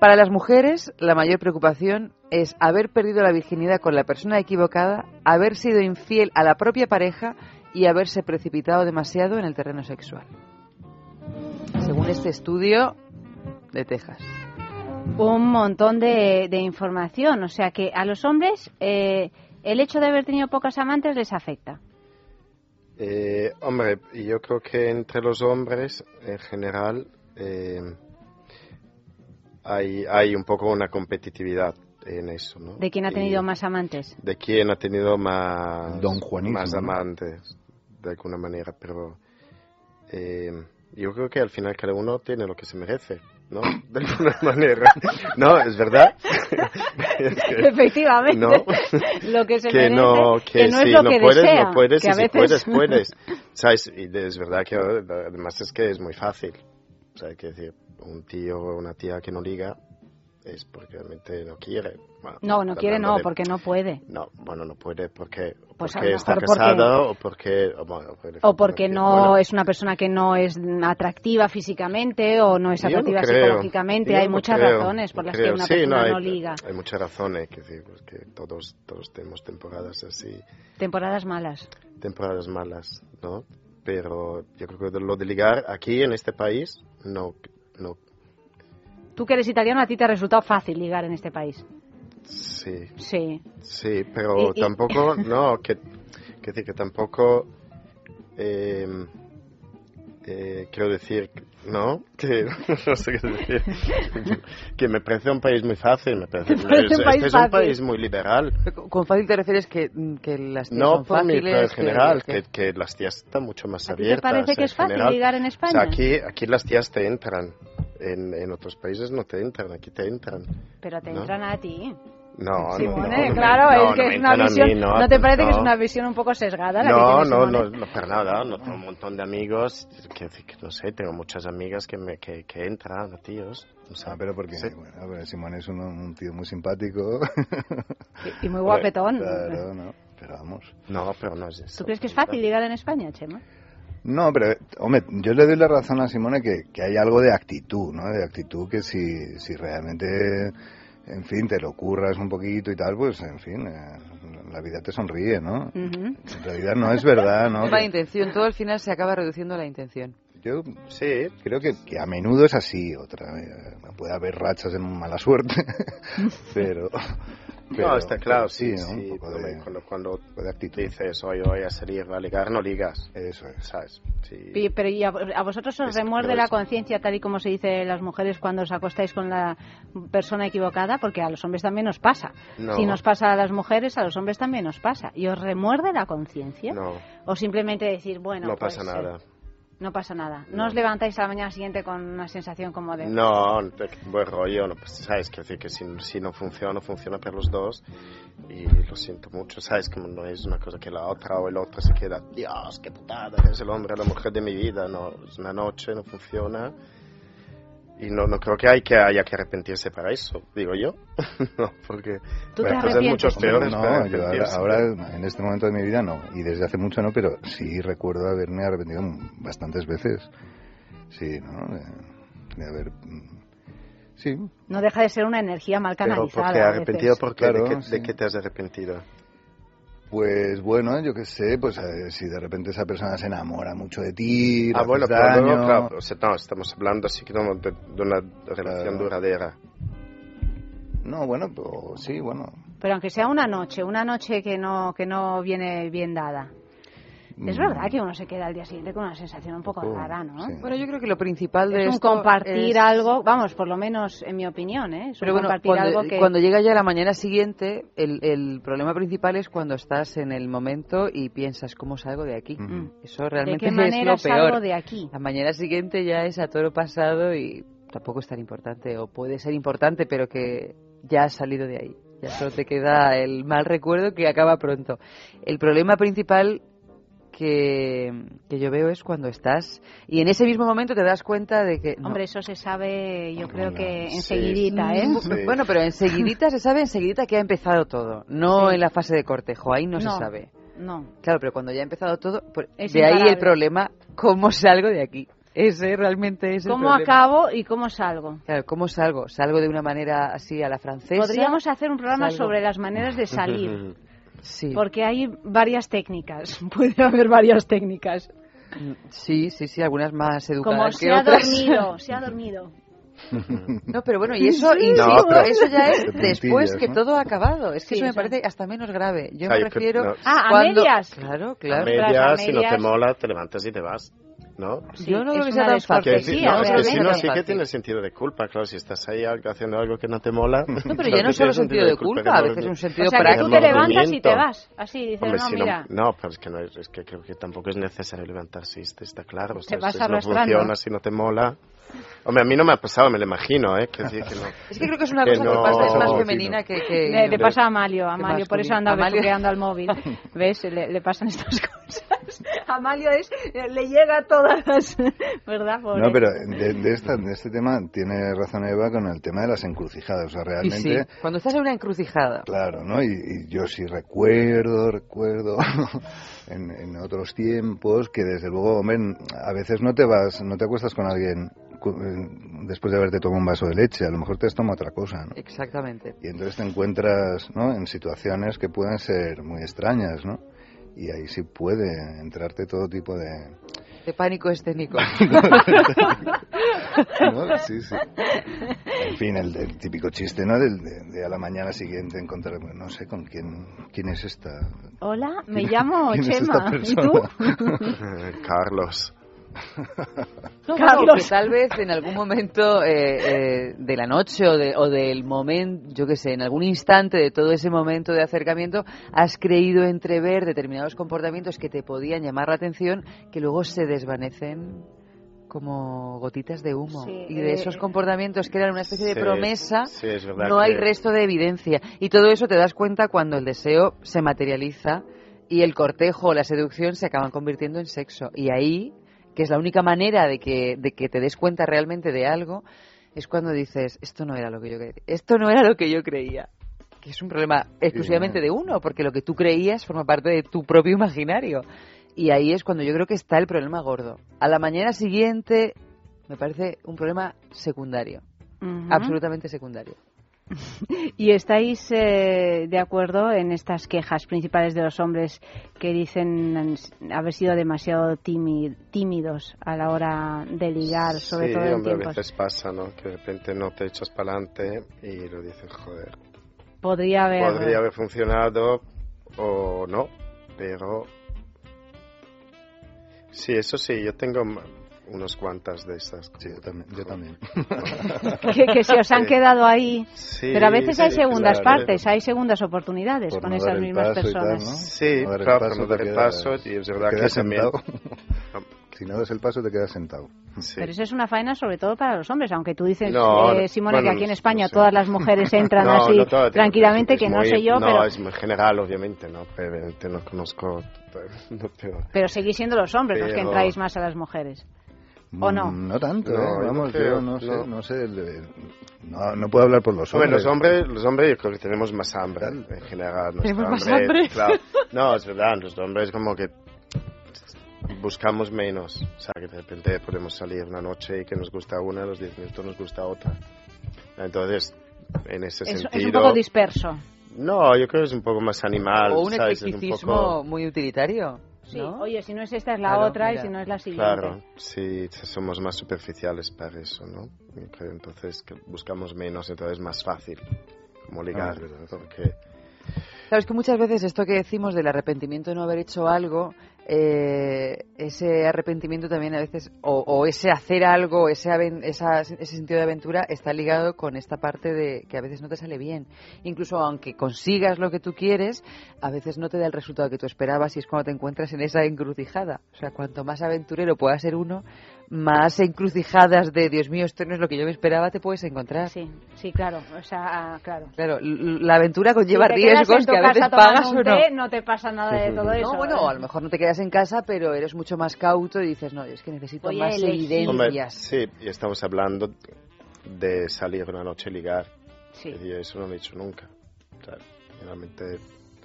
Para las mujeres, la mayor preocupación es haber perdido la virginidad con la persona equivocada, haber sido infiel a la propia pareja y haberse precipitado demasiado en el terreno sexual. Según este estudio de Texas un montón de, de, información. O sea que a los hombres eh, el hecho de haber tenido pocas amantes les afecta. Eh, hombre, yo creo que entre los hombres en general eh, hay, hay un poco una competitividad en eso, ¿no? ¿De quién ha tenido y más amantes? De quién ha tenido más, Don más amantes, de alguna manera, pero eh, yo creo que al final cada uno tiene lo que se merece. ¿No? *laughs* De alguna manera. No, es verdad. *laughs* Efectivamente. No. *laughs* Lo que se que merece, no, que, que no es lo no que puedes, desea, no puedes, que a si veces... puedes, puedes. ¿Sabes? Y es verdad que además es que es muy fácil. O sea, hay que decir, un tío o una tía que no liga es porque realmente no quiere. Bueno, No, no quiere, no, de- porque no puede. No, bueno, no puede porque, Pues porque está mejor porque- o porque... o bueno, O porque no bueno, es una persona que no es atractiva físicamente o no es no atractiva creo. psicológicamente. Yo hay no muchas creo, razones por no las creo. que una Sí, persona hay, no liga. Hay muchas razones, que, decir, pues, que todos, todos tenemos temporadas así, Temporadas malas. temporadas malas, ¿no? Pero yo creo que lo de ligar aquí en este país, no, no, Tú que eres italiano, a ti te ha resultado fácil ligar en este país. sí, Sí. sí, pero Y- y- tampoco, *laughs* no, que, que decir que tampoco, eh, eh, quiero decir, ¿no? *laughs* Que, no sé qué decir, *laughs* que me parece un país muy fácil, me parece, parece un este país es un fácil. país muy liberal. Con fácil te refieres que, que las tías No son por mí, fáciles. pero en general, que- que, que las tías están mucho más ¿A ti te abiertas. parece que es fácil general. ligar en O España? sea, aquí, aquí las tías te entran. En, en otros países no te entran, aquí te entran. Pero te ¿no? entran a ti. No, no, Simone, no, no claro, no, es que es una visión. mí, no, no, te parece que es una visión un poco sesgada la No, que no, no, no, para nada. No tengo un montón de amigos. Que, que no sé, tengo muchas amigas que, me, que, que entran tíos. O sea, Ah, pero porque sí. bueno, Simón es un, un tío muy simpático. Y, y muy guapetón. Claro, no, pero vamos. No, pero no es eso. ¿Tú crees que es fácil ligar en España, Chema? No, pero, hombre, yo le doy la razón a Simone que, que hay algo de actitud, ¿no? De actitud que si, si realmente, en fin, te lo curras un poquito y tal, pues, en fin, eh, la vida te sonríe, ¿no? En realidad no es verdad, ¿no? *laughs* Es la intención, todo al final se acaba reduciendo a la intención. Yo sí. creo que, que a menudo es así, otra vez. Puede haber rachas en mala suerte, *laughs* pero... *laughs* pero- no, está claro, sí, ¿no? sí. De- cuando cuando de actitud. dices, hoy voy a salir a ligar, no ligas. Eso es. ¿Sabes? Sí. Pero ¿y a, a vosotros os Es- remuerde la conciencia, tal y como se dice las mujeres cuando os acostáis con la persona equivocada? Porque a los hombres también nos pasa. No. Si nos pasa a las mujeres, a los hombres también nos pasa. ¿Y os remuerde la conciencia? No, ¿O simplemente decir, bueno, no pues, pasa eh, nada. No pasa nada. ¿No os levantáis a la mañana siguiente con una sensación como de... No, de buen rollo, no, pues, sabes, que decir que si, si no funciona, no funciona para los dos y lo siento mucho, sabes, como no es una cosa que la otra o el otro se queda, Dios, qué putada, es el hombre, la mujer de mi vida, no, es una noche, no funciona y no, no creo que, hay que haya que arrepentirse para eso, digo yo, *laughs* no, porque ¿Tú te hay cosas arrepientes? mucho peores no, yo ahora, ahora, en este momento de mi vida no, y desde hace mucho no, pero sí recuerdo haberme arrepentido bastantes veces. Sí, ¿no? De, de haber... mm, Sí, No deja de ser una energía mal Pero canalizada. ¿por qué a arrepentido? veces. ¿Por qué? ¿De, qué, sí. de qué te has arrepentido? Pues bueno, yo qué sé, pues eh, si de repente esa persona se enamora mucho de ti, Ah, bueno, pero no, claro, o sea, no, estamos hablando así que no, de, de una relación duradera. No, bueno, pues sí, bueno. Pero aunque sea una noche, una noche que no, que no viene bien dada. Es Mm. verdad que uno se queda al día siguiente con una sensación un poco rara, ¿no? Bueno, yo creo que lo principal de Es un esto compartir es- algo, vamos, por lo menos en mi opinión, ¿eh? Es un Pero bueno, compartir cuando, algo que... cuando llega ya la mañana siguiente, el, el problema principal es cuando estás en el momento y piensas, ¿cómo salgo de aquí? Eso realmente qué manera es lo peor. salgo de aquí? La mañana siguiente ya es a toro pasado y tampoco es tan importante, o puede ser importante, pero que ya has salido de ahí. Ya solo te queda el mal recuerdo que acaba pronto. El problema principal que, que yo veo es cuando estás y en ese mismo momento te das cuenta de que... no, Hombre, eso se sabe, yo creo que Sí, enseguidita, sí. ¿eh? Bu- Bueno, pero enseguidita se sabe enseguidita que ha empezado todo, no Sí. en la fase de cortejo, ahí no, se No, sabe. No. Claro, pero cuando ya ha empezado todo, por- Es de ahí el problema, ¿cómo salgo de aquí? Ese realmente es el ¿Cómo problema. acabo y cómo salgo? Claro, ¿cómo salgo? Salgo de una manera así a la francesa. Podríamos hacer un programa salgo- sobre las maneras de salir, *laughs* Sí. porque hay varias técnicas, *laughs* puede haber varias técnicas. Sí, sí, sí, algunas más Como educadas se que ha otras. dormido, *laughs* se ha dormido. No, pero bueno, y eso, *laughs* Sí, insisto, no, pero- eso ya es De después que ¿no? todo ha acabado. Es que Sí, eso me parece hasta menos grave. Yo Ay, me refiero... no. Ah, a cuando- medias. Claro, A claro. medias, si no te medias. mola, te levantas y te vas. ¿No? Yo no creo que sea tan fácil. Que sí, no, es que sí, no, sí que tiene sentido de culpa, claro, si estás ahí haciendo algo que no te mola. No, pero *laughs* ya no solo sentido de culpa, a veces es un sentido O sea, que tú te levantas y te vas. Así, dices, Hombre, no, si no, mira, no, pero es que, no es, es que creo que tampoco es necesario levantarse, está, está claro. o sea, Te vas si no funciona, si no te mola. Hombre, a mí no me ha pasado, me lo imagino, ¿eh? Que, sí, que no. Es que creo que es una Que cosa que no- pasa, es más femenina que... que- le, le pasa a Amalio, a que Amalio, por eso anda besuqueando al móvil. *laughs* ¿Ves? Le, le pasan estas *laughs* cosas. Amalio es, le llega a todas las... *laughs* ¿Verdad? Pobre. No, pero de, de esta, de este tema tiene razón Eva con el tema de las encrucijadas. O sea, sí, realmente, cuando estás en una encrucijada. claro, ¿no? Y, y yo sí recuerdo, recuerdo *laughs* en, en otros tiempos que desde luego, hombre, a veces no te vas, no te acuestas con alguien cu- eh, después de haberte tomado un vaso de leche, a lo mejor te has tomado otra cosa, ¿no? Exactamente. Y entonces te encuentras, ¿no? En situaciones que pueden ser muy extrañas, ¿no? Y ahí sí puede entrarte todo tipo de... De pánico escénico. *laughs* *laughs* ¿no? Sí, sí. En fin, el, el típico chiste, ¿no? Del- De, de a la mañana siguiente encontrar, no sé, con quién, quién es esta. Hola, me llamo ¿Quién es esta Chema. ¿Y tú? *laughs* Carlos. *laughs* No, Carlos. bueno, que tal vez en algún momento eh, eh, de la noche o, de- o del momento, yo qué sé, en algún instante de todo ese momento de acercamiento, has creído entrever determinados comportamientos que te podían llamar la atención que luego se desvanecen como gotitas de humo. Sí, y de eh, esos comportamientos que eran una especie de promesa, sí, es verdad no hay que- resto de evidencia. Y todo eso te das cuenta cuando el deseo se materializa y el cortejo o la seducción se acaban convirtiendo en sexo. Y ahí, que es la única manera de que, de que te des cuenta realmente de algo, es cuando dices, esto no era lo que yo creía. Esto no era lo que yo creía. Que es un problema exclusivamente de uno, porque lo que tú creías forma parte de tu propio imaginario. Y ahí es cuando yo creo que está el problema gordo. A la mañana siguiente me parece un problema secundario. Absolutamente secundario. *laughs* ¿Y estáis eh, de acuerdo en estas quejas principales de los hombres que dicen haber sido demasiado tími- tímidos a la hora de ligar, sobre sí, todo en hombre, a veces pasa, ¿no? Que de repente no te echas para adelante y lo dices, joder. Podría haber... Podría haber funcionado o no, pero... Sí, eso sí, yo tengo unos cuantas de esas. Sí, yo también. Yo también. *laughs* que, que se os han Sí. quedado ahí. Sí, Pero a veces hay sí, segundas claro. partes, hay segundas oportunidades Por con no esas mismas paso y tal, personas. ¿no? Sí, No claro, paso, pero no te dar el paso y es te verdad que también... sentado. *laughs* si no das el paso, te quedas sentado. Pero eso es una faena sobre todo para los hombres, aunque tú dices, No, eh, no, Simone, bueno, que aquí en no España sé. todas las mujeres entran No, así no todo, tranquilamente, es que no muy- sé yo, no, pero, es muy general, obviamente, ¿no? Pero obviamente *laughs* no conozco... No, pero... pero seguís siendo los hombres los que Pero- entráis más a las mujeres. ¿O no? Mm, No tanto, No, ¿eh? yo Vamos, creo, yo no sé, no. no sé. No, no puedo hablar por los Hombre, hombres. los hombres, los hombres yo creo que tenemos más hambre en general. ¿Tenemos más hambre? claro. *laughs* No, es verdad, los hombres como que buscamos menos. O sea, que de repente podemos salir una noche y que nos gusta una, a los 10 minutos nos gusta otra. Entonces, en ese Es, sentido... es un poco disperso. No, yo creo que es un poco más animal. O un ¿sabes? Es eclecticismo poco- muy utilitario. Sí, ¿no? oye, si no es esta es la Claro, otra mira. y si no es la siguiente. Claro, sí, somos más superficiales para eso, ¿no? Entonces que buscamos menos, entonces es más fácil como ligar, Ah, ¿verdad? Porque Claro, es que muchas veces esto que decimos del arrepentimiento de no haber hecho algo, eh, ese arrepentimiento también a veces, o, o ese hacer algo, ese, esa- ese sentido de aventura está ligado con esta parte de que a veces no te sale bien. Incluso aunque consigas lo que tú quieres, a veces no te da el resultado que tú esperabas y es cuando te encuentras en esa encrucijada. O sea, cuanto más aventurero pueda ser uno, más encrucijadas de Dios mío, esto no es lo que yo me esperaba, te puedes encontrar. Sí, sí, claro. O sea, ah, claro. Claro, la aventura conlleva Si riesgos que a veces pagas un o no. té, no te pasa nada de todo eso. No, bueno, ¿eh? a lo mejor no te quedas en casa, pero eres mucho más cauto y dices, no, es que necesito Voy a más elegir. Hombre, evidencias. sí, y estamos hablando de salir una noche a ligar. Sí. Y eso no lo he hecho nunca. O sea, realmente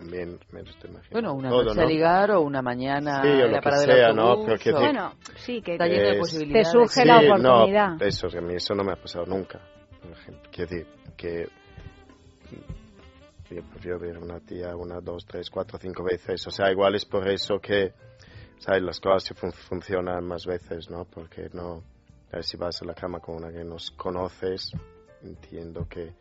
también me lo estoy imaginando. Bueno, una todo, noche ¿no? a ligar o una mañana Sí, o en la parada sea, del ¿no? Pero o- Bueno, sí, que Está lleno de posibilidades. Te surge Sí, la no, oportunidad. eso, que a mí eso no me ha pasado nunca. Por ejemplo, quiero decir que yo prefiero ver a una tía una, dos, tres, cuatro, cinco veces. O sea, igual es por eso que, ¿sabes? Las cosas fun- funcionan más veces, ¿no? Porque no, a ver, si vas a la cama con una que nos conoces, entiendo que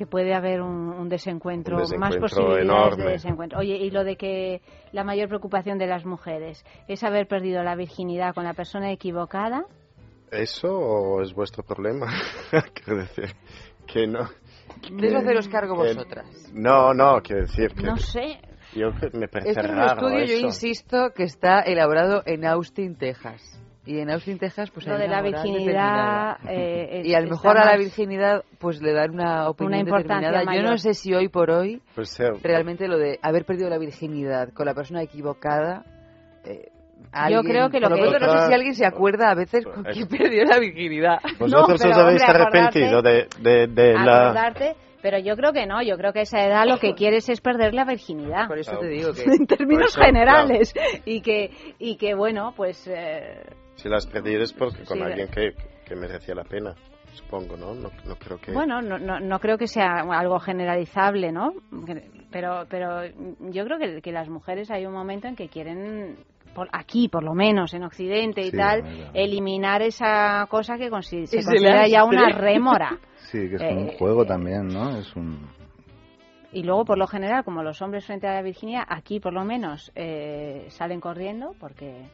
que puede haber un, un desencuentro, Un más desencuentro posibilidades enorme. de desencuentro. Oye, y lo de que la mayor preocupación de las mujeres es haber perdido la virginidad con la persona equivocada. ¿Eso o es vuestro problema? *laughs* quiero decir que no. ¿Queréis haceros cargo que- vosotras? No, no, quiero decir que No sé. yo que me parece Esto es un raro estudio, yo eso. insisto, que está elaborado en Austin, Texas. Y en Austin, Texas, pues Lo hay de una la virginidad, eh, *laughs* y a lo mejor a la virginidad, pues le dan una opinión importancia determinada. Yo no sé si hoy por hoy Pues sea, realmente lo de haber perdido la virginidad con la persona equivocada. eh, Yo alguien- creo que lo que- pronto no sé si alguien se acuerda a veces con Es- quién perdió la virginidad. *laughs* Vosotros pero, os habéis hombre, arrepentido de, de, de la... acordarte, pero yo creo que no, yo creo que a esa edad lo que quieres es perder la virginidad. Por eso te digo que... *laughs* en términos eso, generales y que y que bueno pues eh, Si las perdieres porque con Sí, alguien que, que merecía la pena, supongo, ¿no? No, no creo que... bueno no, no, no creo que sea algo generalizable no pero pero yo creo que, que las mujeres hay un momento en que quieren por aquí por lo menos en Occidente y Sí, tal verdad. eliminar esa cosa que consi- se considera ya una rémora *laughs* Sí, que es como Eh, un juego también, ¿no? Es un... Y luego, por lo general, como los hombres frente a la virginidad, aquí por lo menos eh, salen corriendo porque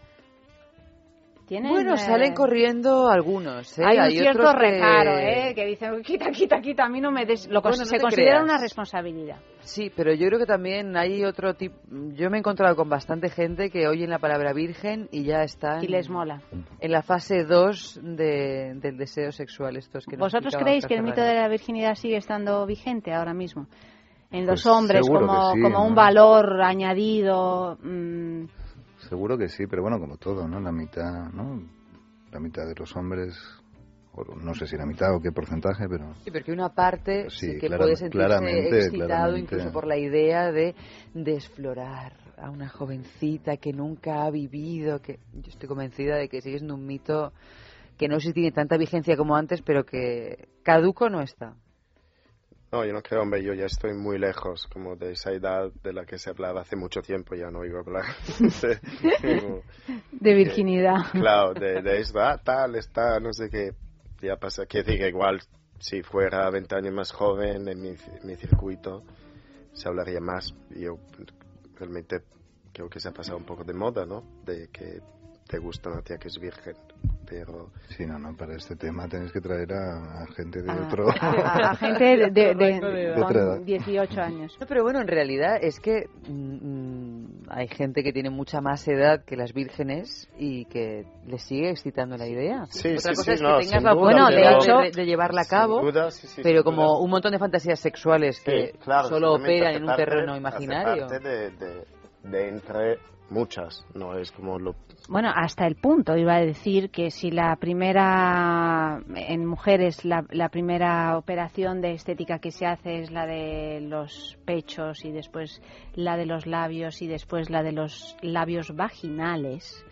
tienen... Bueno, eh, salen corriendo algunos, ¿eh? Hay un cierto otros que- reparo, ¿eh? Que dicen, quita, quita, quita, a mí no me des... Lo Bueno, cons- no se considera creas. una responsabilidad. Sí, pero yo creo que también hay otro tipo... Yo me he encontrado con bastante gente que oyen la palabra virgen y ya están... Y les mola. En la fase 2 de, del deseo sexual. Estos que ¿Vosotros creéis que el mito de la virginidad sigue estando vigente ahora mismo? En los Pues hombres como, sí, como un valor añadido... mm, Seguro que sí, pero bueno, como todo, ¿no? La mitad, ¿no? La mitad de los hombres, o no sé si la mitad o qué porcentaje, pero... Sí, porque una parte Sí, sí que clara- puede sentirse claramente, excitado claramente. incluso por la idea de desflorar a una jovencita que nunca ha vivido, que yo estoy convencida de que sigue siendo un mito que no sé si tiene tanta vigencia como antes, pero que caduco no está. No, yo no creo, hombre, yo ya estoy muy lejos como de esa edad de la que se hablaba hace mucho tiempo, ya no oigo hablar. de, *laughs* como- de virginidad. *laughs* claro, de, de esto, ah, tal, está, no sé qué. Ya pasa, que que igual si fuera 20 años más joven en mi, mi circuito se hablaría más. Yo realmente creo que se ha pasado un poco de moda, ¿no? De que te gusta una tía que es virgen, pero... Sí, no, no, para este tema tenéis que traer a, a gente de A- otro... a, a gente de, de- de- De otra edad. con 18 años. No, pero bueno, en realidad es que mm, hay gente que tiene mucha más edad que las vírgenes y que les sigue excitando la idea. Sí, Otra sí, cosa sí, es que no, tengas la duda, Bueno, de de, hecho- de- de llevarla a cabo, duda, sí, sí, pero como duda. un montón de fantasías sexuales que Sí, claro, solo operan hace en un parte- terreno hace imaginario. parte de, de, de entre muchas, no es como lo... Bueno, hasta el punto iba a decir que si la primera, en mujeres, la, la primera operación de estética que se hace es la de los pechos y después la de los labios y después la de los labios vaginales,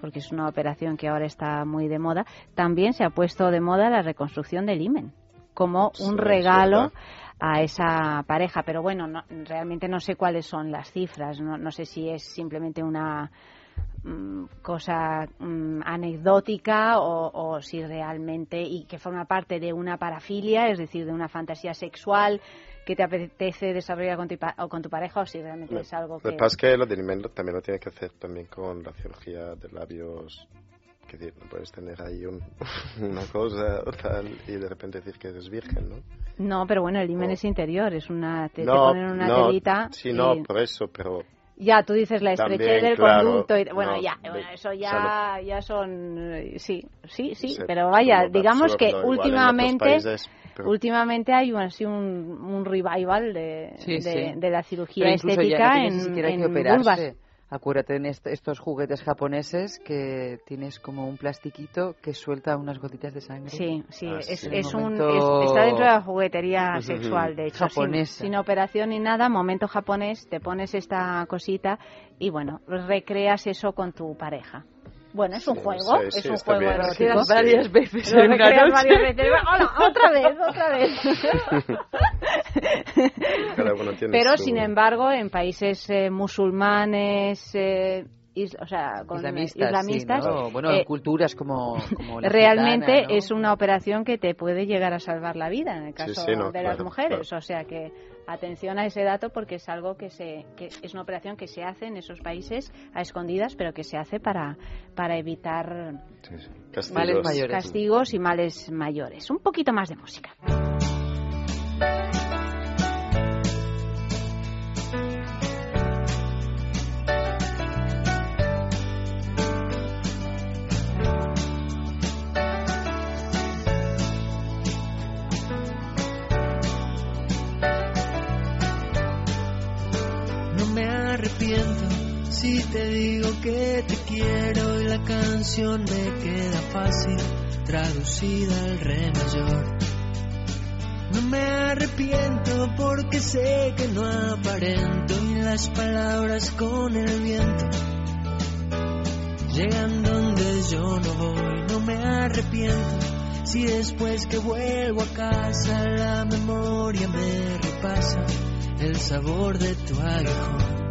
porque es una operación que ahora está muy de moda, también se ha puesto de moda la reconstrucción del himen como un regalo. A esa pareja. Pero bueno, no, realmente no sé cuáles son las cifras. No, no sé si es simplemente una mm, cosa mm, anecdótica o, o, si realmente y que forma parte de una parafilia, es decir, de una fantasía sexual que te apetece desarrollar con tu, o con tu pareja o si realmente es algo que... Lo que pasa es que lo de también lo tiene que hacer también con la cirugía de labios que decir, no puedes tener ahí un, *laughs* una cosa o tal y de repente decir que eres virgen, ¿no? No, pero bueno, el himen No. es interior, es una... Te, no, te ponen una no, telita Sí, y- no, por eso, pero... Ya, tú dices la estrechez También, del claro, conducto. Y, bueno, no, ya, bueno, eso o ya, ya son. eh, Sí, sí, sí. Sí, pero vaya, digamos que absurdo, en otros últimamente. países, pero- Últimamente hay un, así un, un revival de, Sí, de, sí. de la cirugía Pero incluso ya estética no en, en que vulvas. Acuérdate en est- estos juguetes japoneses que tienes como un plastiquito que suelta unas gotitas de sangre. Sí, sí, Ah, es, sí. es un, momento es- está dentro de la juguetería sexual, de hecho, sin operación ni nada, momento japonés, te pones esta cosita y bueno, recreas eso con tu pareja. Bueno, es un juego, sí, es sí, un juego erótico. Lo varias veces Lo en una recreas noche. varias veces. Hola, otra *laughs* vez, otra vez. *laughs* Pero su- sin embargo, en países eh, musulmanes, eh, is- o sea, con Islamistas, islamistas, sí, ¿no? Bueno, eh, en culturas como, como la realmente gitana, ¿no? es una operación que te puede llegar a salvar la vida en el caso sí, no, de las claro, mujeres. O sea que atención a ese dato porque es algo que se que es una operación que se hace en esos países a escondidas, pero que se hace para para evitar Castigos. Males mayores. castigos y males mayores. Un poquito más de música. Arrepiento si te digo que te quiero y la canción me queda fácil traducida al re mayor. No me arrepiento porque sé que no aparento y las palabras con el viento llegan donde yo no voy. No me arrepiento si después que vuelvo a casa la memoria me repasa el sabor de tu aguijón.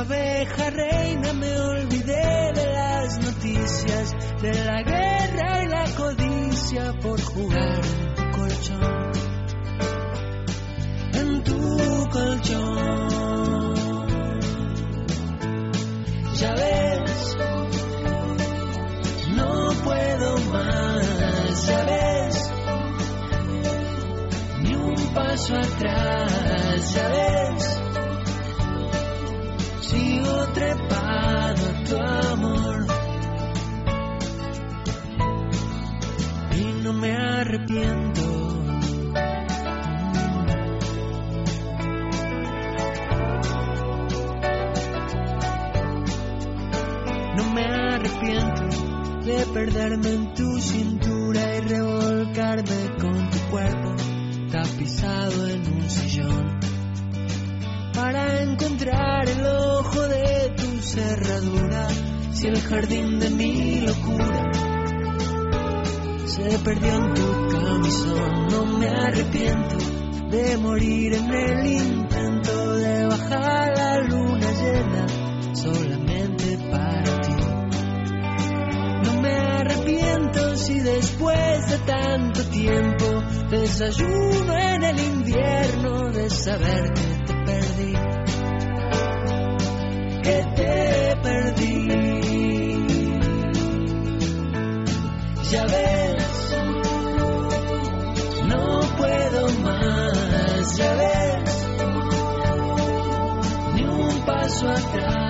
Abeja reina, me olvidé de las noticias, de la guerra y la codicia por jugar en tu colchón. En tu colchón. Ya ves, no puedo más, ya ves ni un paso atrás, ya ves. Sigo trepado a tu amor y no me arrepiento. No me arrepiento de perderme en tu cintura y revolcarme con tu cuerpo tapizado en un sillón para encontrar el ojo de tu cerradura. Si el jardín de mi locura se perdió en tu camisón no me arrepiento de morir en el intento de bajar la luna llena solamente para ti. No me arrepiento si después de tanto tiempo desayuno en el invierno de saber que te perdí. Ya ves, no puedo más, ya ves, ni un paso atrás,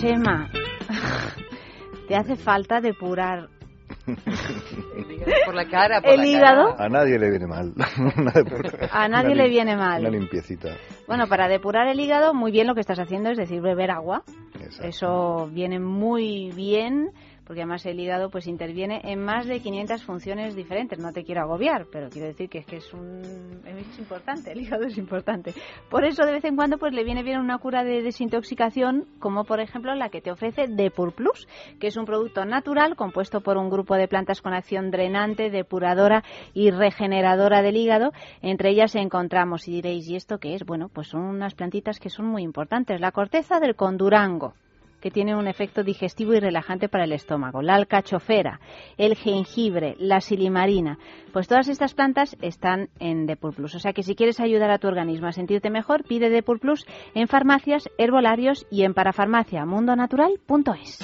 Chema, te hace falta depurar por la cara, por ¿El la hígado? cara. A nadie le viene mal. *laughs* Una depura- A nadie una le viene mal. Una limpiecita. Bueno, para depurar el hígado, muy bien lo que estás haciendo, es decir, beber agua. Eso viene muy bien, porque además el hígado pues interviene en más de 500 funciones diferentes. No te quiero agobiar, pero quiero decir que es que es un es importante, el hígado es importante. Por eso de vez en cuando pues le viene bien una cura de desintoxicación, como por ejemplo la que te ofrece Depur Plus, que es un producto natural compuesto por un grupo de plantas con acción drenante, depuradora y regeneradora del hígado. Entre ellas encontramos, y diréis, ¿y esto qué es? Bueno, pues son unas plantitas que son muy importantes. La corteza del condurango, que tiene un efecto digestivo y relajante para el estómago, la alcachofera, el jengibre, la silimarina. Pues todas estas plantas están en Depur Plus. O sea que si quieres ayudar a tu organismo a sentirte mejor, pide Depur Plus en farmacias, herbolarios y en parafarmacia mundonatural.es.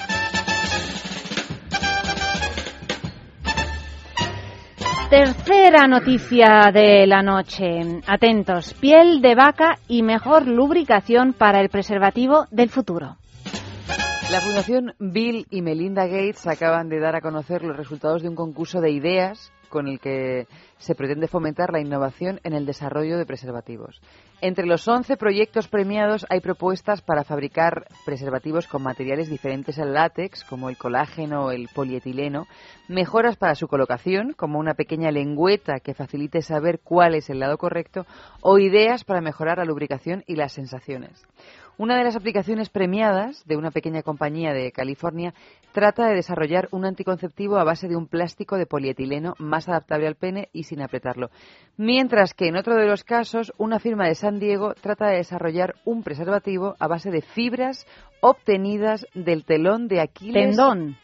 Tercera noticia de la noche. Atentos. Piel de vaca y mejor lubricación para el preservativo del futuro. La Fundación Bill y Melinda Gates acaban de dar a conocer los resultados de un concurso de ideas con el que se pretende fomentar la innovación en el desarrollo de preservativos. Entre los 11 proyectos premiados hay propuestas para fabricar preservativos con materiales diferentes al látex, como el colágeno o el polietileno, mejoras para su colocación, como una pequeña lengüeta que facilite saber cuál es el lado correcto, o ideas para mejorar la lubricación y las sensaciones. Una de las aplicaciones premiadas de una pequeña compañía de California trata de desarrollar un anticonceptivo a base de un plástico de polietileno más adaptable al pene y sin apretarlo. Mientras que en otro de los casos, una firma de San Diego trata de desarrollar un preservativo a base de fibras obtenidas del telón de Aquiles. Tendón.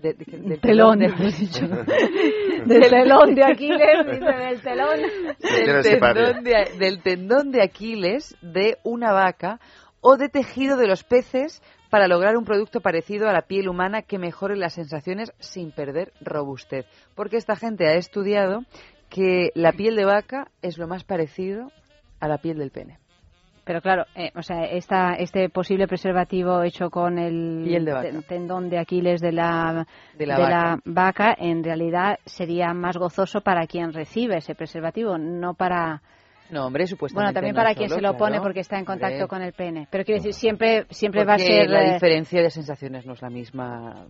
De- de- del Telón, de- *laughs* dicho. *laughs* Del telón de Aquiles, dice del telón. del tendón, de, del tendón de Aquiles de una vaca o de tejido de los peces para lograr un producto parecido a la piel humana que mejore las sensaciones sin perder robustez. Porque esta gente ha estudiado que la piel de vaca es lo más parecido a la piel del pene. Pero claro, eh, o sea, esta, este posible preservativo hecho con el de vaca. tendón de Aquiles de la, De la vaca, en realidad sería más gozoso para quien recibe ese preservativo, no para... No, hombre, supuestamente Bueno, también no para quien solo, se lo pone claro. porque está en contacto Hombre. con el pene. Pero quiero decir, siempre, siempre va a ser... la eh, diferencia de sensaciones no es la misma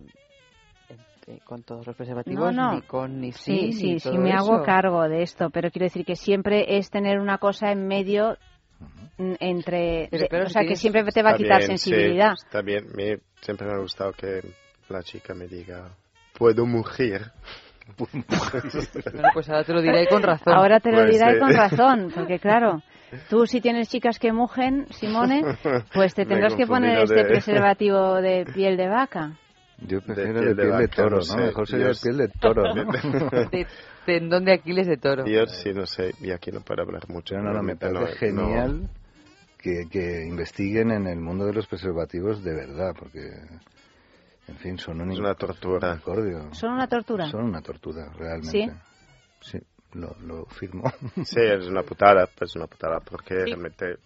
eh, con todos los preservativos, No, no. ni con ni Sí, sin, sí, ni sí, todo me hago eso. cargo de esto, pero quiero decir que siempre es tener una cosa en medio entre... Pero claro, o si sea, que siempre te va a quitar bien, sí, sensibilidad. está bien, me, siempre me ha gustado que la chica me diga, puedo mugir. Bueno, pues ahora te lo diré y con razón. Ahora te lo Pues, diré eh. con razón, porque claro, tú si tienes chicas que mugen, Simone, pues te tendrás que poner este de- preservativo de piel de vaca. Yo prefiero piel de de piel de vaca, toro, no ¿no? sé. Mejor sería de Dios. piel de toro, ¿no? *laughs* De tendón de Aquiles de toro. Yo sí, no sé, y aquí no puedo hablar mucho. Pero no, no, me parece no- no- genial que, que investiguen en el mundo de los preservativos de verdad, porque, en fin, son un Es una tortura. Son una tortura. Son una tortura, realmente. ¿Sí? Sí, lo, lo firmo. Sí, es una putada, pues una putada, porque realmente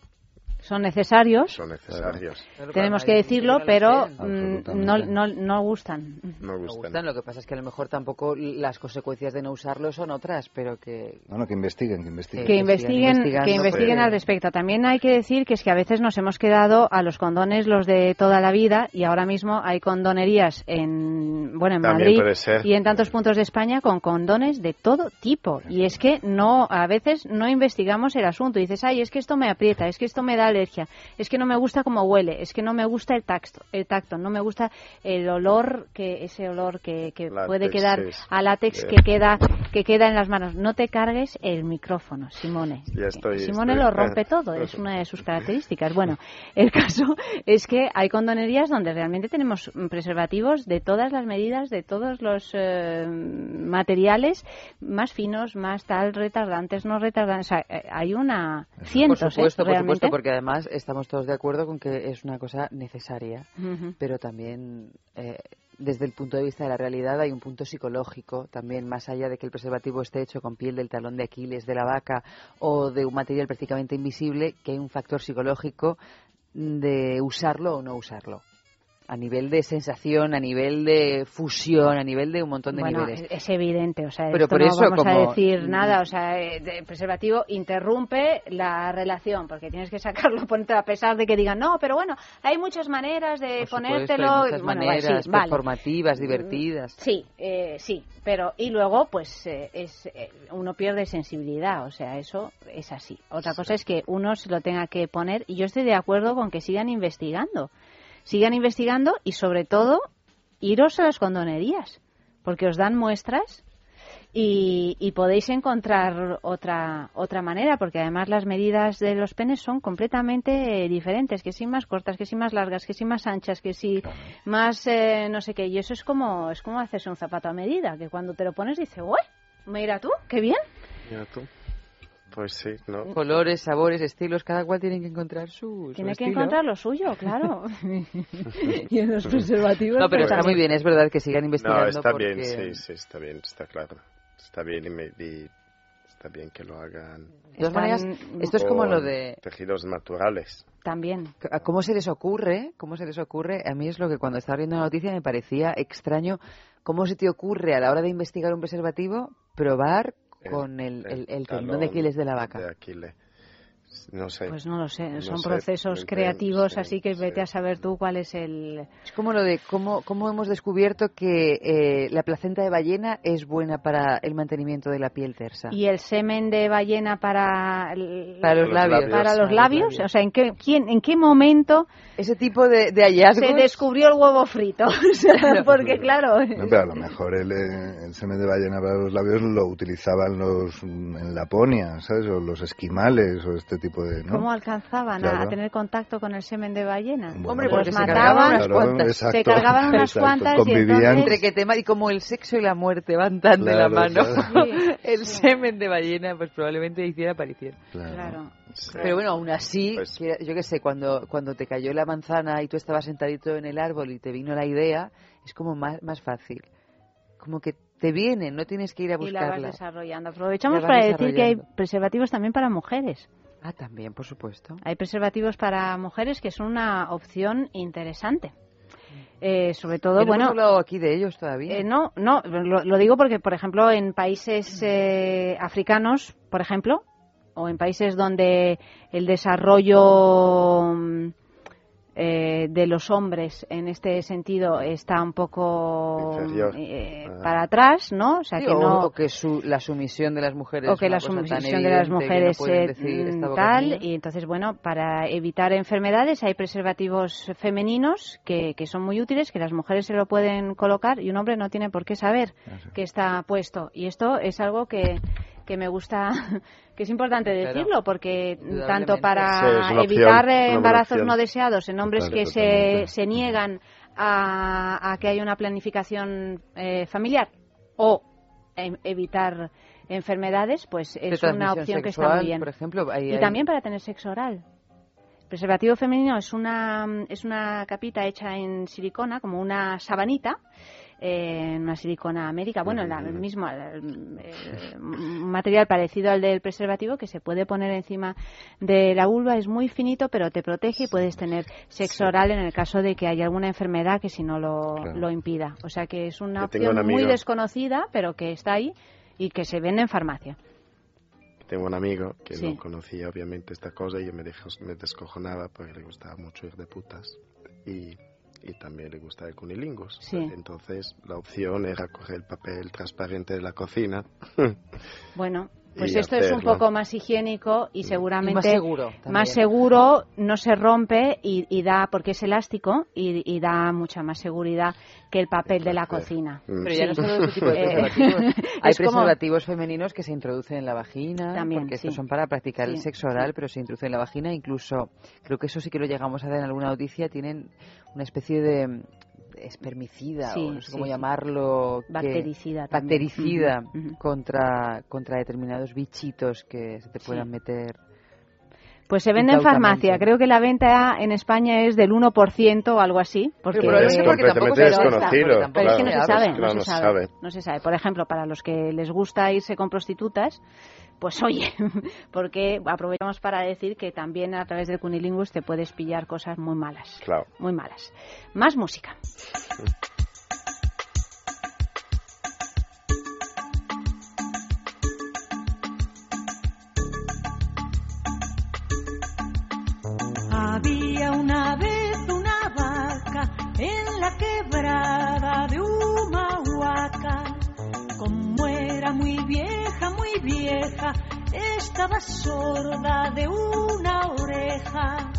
Son necesarios, son necesarios. tenemos que decirlo, pero mm, no, no, no gustan. No gustan. gustan, lo que pasa es que a lo mejor tampoco las consecuencias de no usarlo son otras, pero que... No, no, que investiguen, que investiguen. que investiguen, que investiguen pero- al respecto. También hay que decir que es que a veces nos hemos quedado a los condones los de toda la vida y ahora mismo hay condonerías en bueno en También Madrid y en tantos puntos de España con condones de todo tipo y es que no a veces no investigamos el asunto y dices ay es que esto me aprieta es que esto me da alergia es que no me gusta cómo huele es que no me gusta el tacto el tacto no me gusta el olor que ese olor que, que Látex, puede quedar a látex Yeah. que queda que queda en las manos no te cargues el micrófono Simone Ya estoy, Simone estoy. lo rompe todo, es una de sus características. Bueno, el caso *laughs* es que hay condonerías donde realmente tenemos preservativos de todas las medidas, de todos los eh, materiales, más finos, más tal, retardantes, no retardantes. O sea, eh, hay una cientos, por supuesto, ¿eh? por supuesto, porque además estamos todos de acuerdo con que es una cosa necesaria, pero también eh, desde el punto de vista de la realidad hay un punto psicológico también, más allá de que el preservativo esté hecho con piel del talón de Aquiles, de la vaca o de un material prácticamente invisible, que hay un factor psicológico de usarlo o no usarlo. A nivel de sensación, a nivel de fusión, a nivel de un montón de bueno, niveles. es evidente, o sea, Pero esto por no eso, vamos a decir nada, o sea, eh, el preservativo interrumpe la relación, porque tienes que sacarlo *laughs* a pesar de que digan, no, pero bueno, hay muchas maneras de Por supuesto, ponértelo. hay muchas bueno, maneras sí, vale. performativas, divertidas. Sí, eh, sí, pero y luego pues eh, es eh, uno pierde sensibilidad, o sea, eso es así. Otra cosa es que uno se lo tenga que poner y yo estoy de acuerdo con que sigan investigando. Sigan investigando y sobre todo iros a las condonerías, porque os dan muestras y, y podéis encontrar otra otra manera, porque además las medidas de los penes son completamente eh, diferentes, que si más cortas, que si más largas, que si más anchas, que si más eh, no sé qué. Y eso es como es como hacerse un zapato a medida, que cuando te lo pones dices, ¡uy! Mira tú, qué bien. Mira tú. Pues sí, ¿no? Colores, sabores, estilos, cada cual tiene que encontrar su, su Tiene que estilo. encontrar lo suyo, claro. *laughs* y en los preservativos. No, pero pues, está muy bien, es verdad que sigan investigando. No, está porque... bien, sí, sí, está bien, está claro. Está bien y, me, y está bien que lo hagan. De todas maneras, esto es como lo de Tejidos naturales. También. ¿Cómo se les ocurre? ¿Cómo se les ocurre? A mí es lo que cuando estaba viendo la noticia me parecía extraño. ¿Cómo se te ocurre a la hora de investigar un preservativo probar con el, el, el tendón de Aquiles de la vaca? De Aquiles. No sé. Pues no lo sé, No son sé, procesos creativos, sé, así que vete a saber tú cuál es el... Es como lo de cómo, cómo hemos descubierto que eh, la placenta de ballena es buena para el mantenimiento de la piel tersa. ¿Y el semen de ballena para, el- Para los labios. Para Para los labios? labios. O sea, ¿en qué, quién, ¿en qué momento Ese tipo de, de hallazgos... se descubrió el huevo frito? *laughs* O sea, *laughs* porque claro... No, pero a lo mejor el, eh, el semen de ballena para los labios lo utilizaban los en Laponia, ¿sabes? O los esquimales o este tipo de... ¿no? ¿Cómo alcanzaban a- tener contacto con el semen de ballena? Bueno, Hombre, los porque se mataban, cargaban unas cuantas. exacto, se cargaban unas exacto, cuantas y convivían. entonces... Entre que tema y como el sexo y la muerte van tan de la mano, claro. *laughs* el semen de ballena pues probablemente hiciera aparición. Claro. Pero bueno, aún así, Pues- que- yo qué sé, cuando, cuando te cayó la manzana y tú estabas sentadito en el árbol y te vino la idea, es como más, más fácil. Como que te viene, no tienes que ir a Y la vas buscarla. desarrollando. Aprovechamos La vas para decir que hay preservativos también para mujeres. Ah, también, por supuesto. Hay preservativos para mujeres que son una opción interesante. Eh, sobre todo, Que no bueno, hemos hablado aquí de ellos todavía. eh, no, no, lo, lo digo porque, por ejemplo, en países eh, africanos, por ejemplo, o en países donde el desarrollo mm, eh, de los hombres en este sentido está un poco eh, Ah. para atrás, ¿no? O sea, Sí, que no o que su- la sumisión de las mujeres o que la sumisión de las no mujeres eh, decir, mm, "Esta boca es tal mía". y entonces bueno para evitar enfermedades hay preservativos femeninos que, que son muy útiles que las mujeres se lo pueden colocar y un hombre no tiene por qué saber que está puesto y esto es algo que que me gusta, *laughs* que es importante Claro. decirlo, porque tanto para opción, evitar eh, embarazos no deseados en hombres Claro, que se, se niegan a, a que haya una planificación eh, familiar o em- evitar enfermedades, pues es una opción que está muy bien. Por ejemplo, ahí Y también para tener sexo oral. Preservativo femenino es una, es una capita hecha en silicona, como una sabanita, eh, en una silicona américa, bueno, el mismo material parecido al del preservativo que se puede poner encima de la vulva, es muy finito, pero te protege y puedes tener sexo oral en el caso de que haya alguna enfermedad que si no lo, Claro. lo impida. O sea que es una Yo opción muy desconocida, pero que está ahí y que se vende en farmacia. Tengo un amigo que Sí. no conocía obviamente esta cosa y yo me, dejó- me descojonaba porque le gustaba mucho ir de putas y, y también le gustaba el cunilingus. Sí. Entonces la opción era coger el papel transparente de la cocina. Bueno, pues esto es un poco más higiénico y seguramente Y más seguro también. más seguro, no se rompe y, y da, porque es elástico y, y da mucha más seguridad que el papel de la cocina. Pero ya no Sí. solo de este tipo de *laughs* Eh, preservativos. *laughs* Hay es como- preservativos femeninos que se introducen en la vagina, También, porque estos son para practicar el sexo oral, pero se introducen en la vagina. Incluso, creo que eso sí que lo llegamos a ver en alguna noticia, tienen una especie de mm, espermicida, Sí, o no sé sí, cómo sí. llamarlo. que- Bactericida también. Bactericida Ujú, ujú. contra, contra determinados bichitos que se te Sí. puedan meter. Pues se vende en farmacia. Creo que la venta en España es del 1% o algo así. Porque, Pero probablemente porque tampoco se desconocido. porque tampoco Pero es que no se sabe, Claro, no, no se se sabe, sabe. no se sabe. Por ejemplo, para los que les gusta irse con prostitutas, Pues oye, *laughs* porque aprovechamos para decir que también a través del Cunilingus te puedes pillar cosas muy malas. Claro. Muy malas. Más música. Había una vez una vaca en la quebrada de Humahuaca. Como era muy vieja, muy vieja, estaba sorda de una oreja.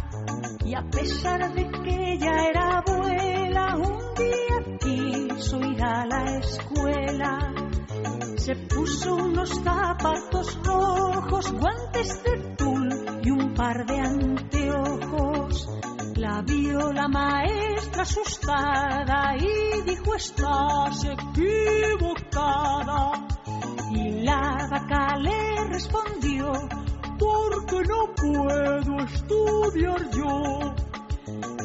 Y a pesar de que ella era abuela, un día quiso ir a la escuela. Se puso unos zapatos rojos, guantes de tul y un par de anteojos. La vio la maestra asustada y dijo estás equivocada. Y la vaca le respondió porque no puedo estudiar yo.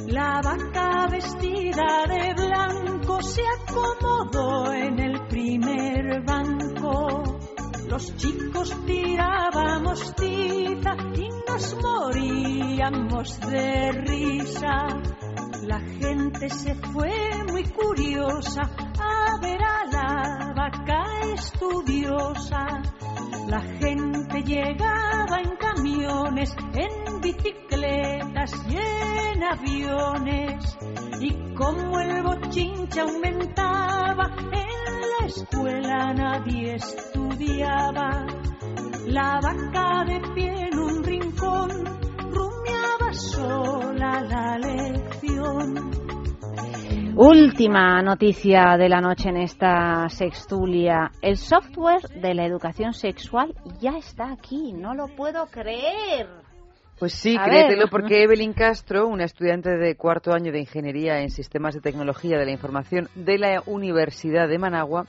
La vaca vestida de blanco se acomodó en el primer banco. Los chicos tirábamos tiza y nos moríamos de risa. La gente se fue muy curiosa a ver a la vaca estudiosa. La gente llegaba en camiones, en bicicletas y en aviones. Y como el bochinche aumentaba, en la escuela nadie estudiaba. La vaca de pie en un rincón rumiaba sola la lección. Última noticia de la noche en esta sextulia. El software de la educación sexual ya está aquí. No lo puedo creer. Pues sí, A créetelo, ver. porque Evelyn Castro, una estudiante de cuarto año de Ingeniería en Sistemas de Tecnología de la Información de la Universidad de Managua,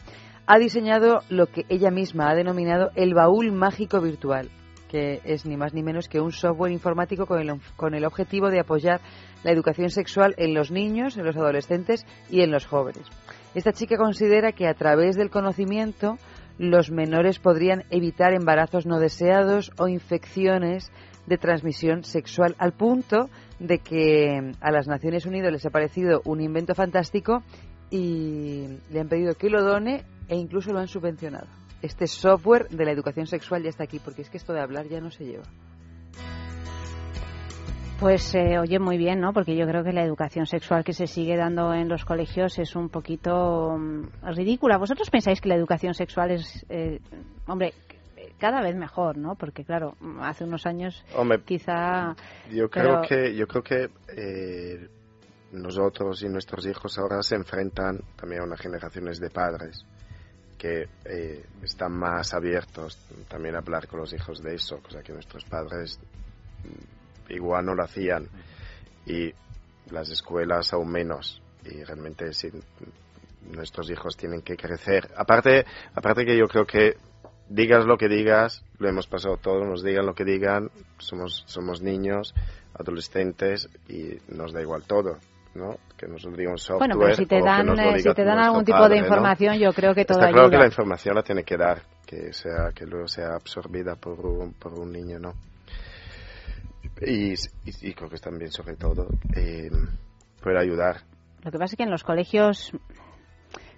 ha diseñado lo que ella misma ha denominado el baúl mágico virtual, que es ni más ni menos que un software informático con el, con el objetivo de apoyar la educación sexual en los niños, en los adolescentes y en los jóvenes. Esta chica considera que a través del conocimiento los menores podrían evitar embarazos no deseados o infecciones de transmisión sexual, al punto de que a las Naciones Unidas les ha parecido un invento fantástico y le han pedido que lo done e incluso lo han subvencionado. Este software de la educación sexual ya está aquí, porque es que esto de hablar ya no se lleva. Pues eh, oye muy bien, ¿no? Porque yo creo que la educación sexual que se sigue dando en los colegios es un poquito mm, ridícula. ¿Vosotros pensáis que la educación sexual es, eh, hombre, cada vez mejor, ¿no? Porque claro, hace unos años Hombre, quizá... Yo pero- creo que, yo creo que eh, nosotros y nuestros hijos ahora se enfrentan también a unas generaciones de padres que eh, están más abiertos también a hablar con los hijos de eso, cosa que nuestros padres mm, igual no lo hacían. Y las escuelas aún menos. Y realmente sí, nuestros hijos tienen que crecer. Aparte, aparte que yo creo que digas lo que digas, lo hemos pasado todos, nos digan lo que digan, somos, somos niños, adolescentes y nos da igual todo, ¿no? Que nos diga un software Bueno, pero si te que dan, eh, si te dan algún tipo padre, de ¿no? información, yo creo que todo Está claro que ayuda. la información la tiene que dar, que sea que luego sea absorbida por un, por un niño, ¿no? Y, y- y creo que también, sobre todo, eh, puede ayudar. Lo que pasa es que en los colegios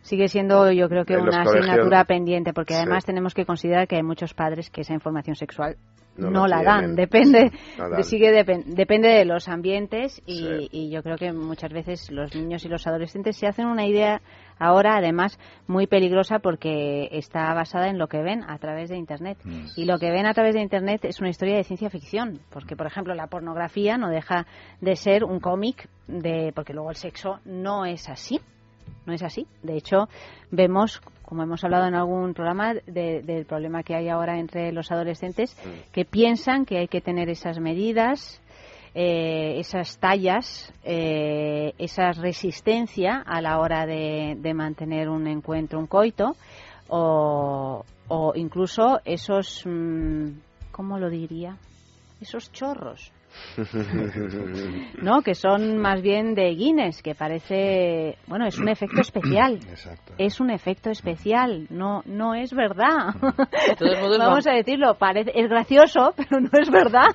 sigue siendo, yo creo que En una asignatura pendiente, porque Sí. además tenemos que considerar que hay muchos padres que esa información sexual No no, la la dan. Depende, No de- dan. sigue depen- depende de los ambientes y, Sí. y yo creo que muchas veces los niños y los adolescentes se hacen una idea ahora, además, muy peligrosa porque está basada en lo que ven a través de Internet. Y lo que ven a través de Internet es una historia de ciencia ficción, porque, por ejemplo, la pornografía no deja de ser un cómic, de porque luego el sexo no es así. No es así. De hecho, vemos, como hemos hablado en algún programa, de- del problema que hay ahora entre los adolescentes que piensan que hay que tener esas medidas, eh, esas tallas, eh, esa resistencia a la hora de, de mantener un encuentro, un coito, o, o incluso esos, mm, ¿cómo lo diría? Esos chorros. *laughs* ¿no? Que son más bien de Guinness, que parece, bueno, es un efecto especial. *clears throat* Es un efecto especial, no no es verdad. *laughs* Vamos a decirlo, parece es gracioso, *laughs* pero no es verdad.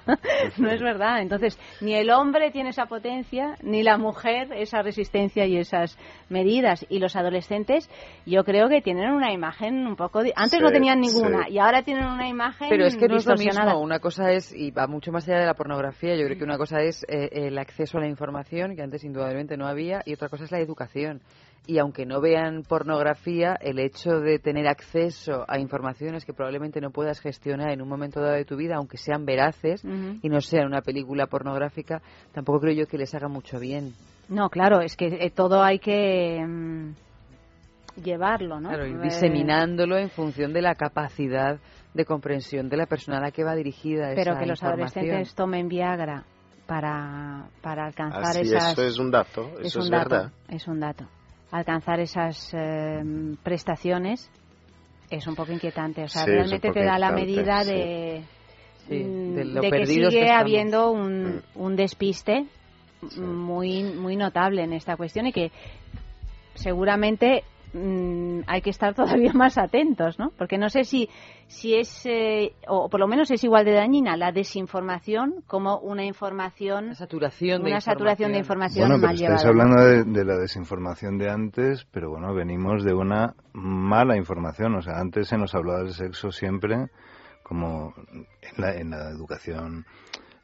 no es verdad. Entonces, ni el hombre tiene esa potencia, ni la mujer esa resistencia y esas medidas y los adolescentes, yo creo que tienen una imagen un poco antes no tenían ninguna y ahora tienen una imagen Pero es que no es lo mismo, una cosa es y va mucho más allá de la pornografía, yo creo que una cosa es eh, el acceso a la información, que antes indudablemente no había, y otra cosa es la educación. Y aunque no vean pornografía, el hecho de tener acceso a informaciones que probablemente no puedas gestionar en un momento dado de tu vida, aunque sean veraces y no sean una película pornográfica, tampoco creo yo que les haga mucho bien. No, claro, es que eh, todo hay que mm, llevarlo, ¿no? Claro, ir diseminándolo en función de la capacidad de comprensión de la persona a la que va dirigida esa Pero que los adolescentes tomen Viagra para, para alcanzar Así, esas... eso es un dato, es eso un es dato, verdad. Es un dato. Alcanzar esas eh, prestaciones es un poco inquietante. O sea, Sí, es realmente te da la medida sí. de, Sí, mm, de lo de que que sigue estamos. habiendo un, un despiste muy, muy notable en esta cuestión y que seguramente mm, hay que estar *laughs* todavía más atentos, ¿no? Porque no sé si, si es, eh, o por lo menos es igual de dañina la desinformación como una información, una saturación de saturación de información Bueno, pero mal estáis llevada. hablando de, de la desinformación de antes, pero bueno, venimos de una mala información. O sea, antes se nos hablaba de sexo siempre como en la, en la educación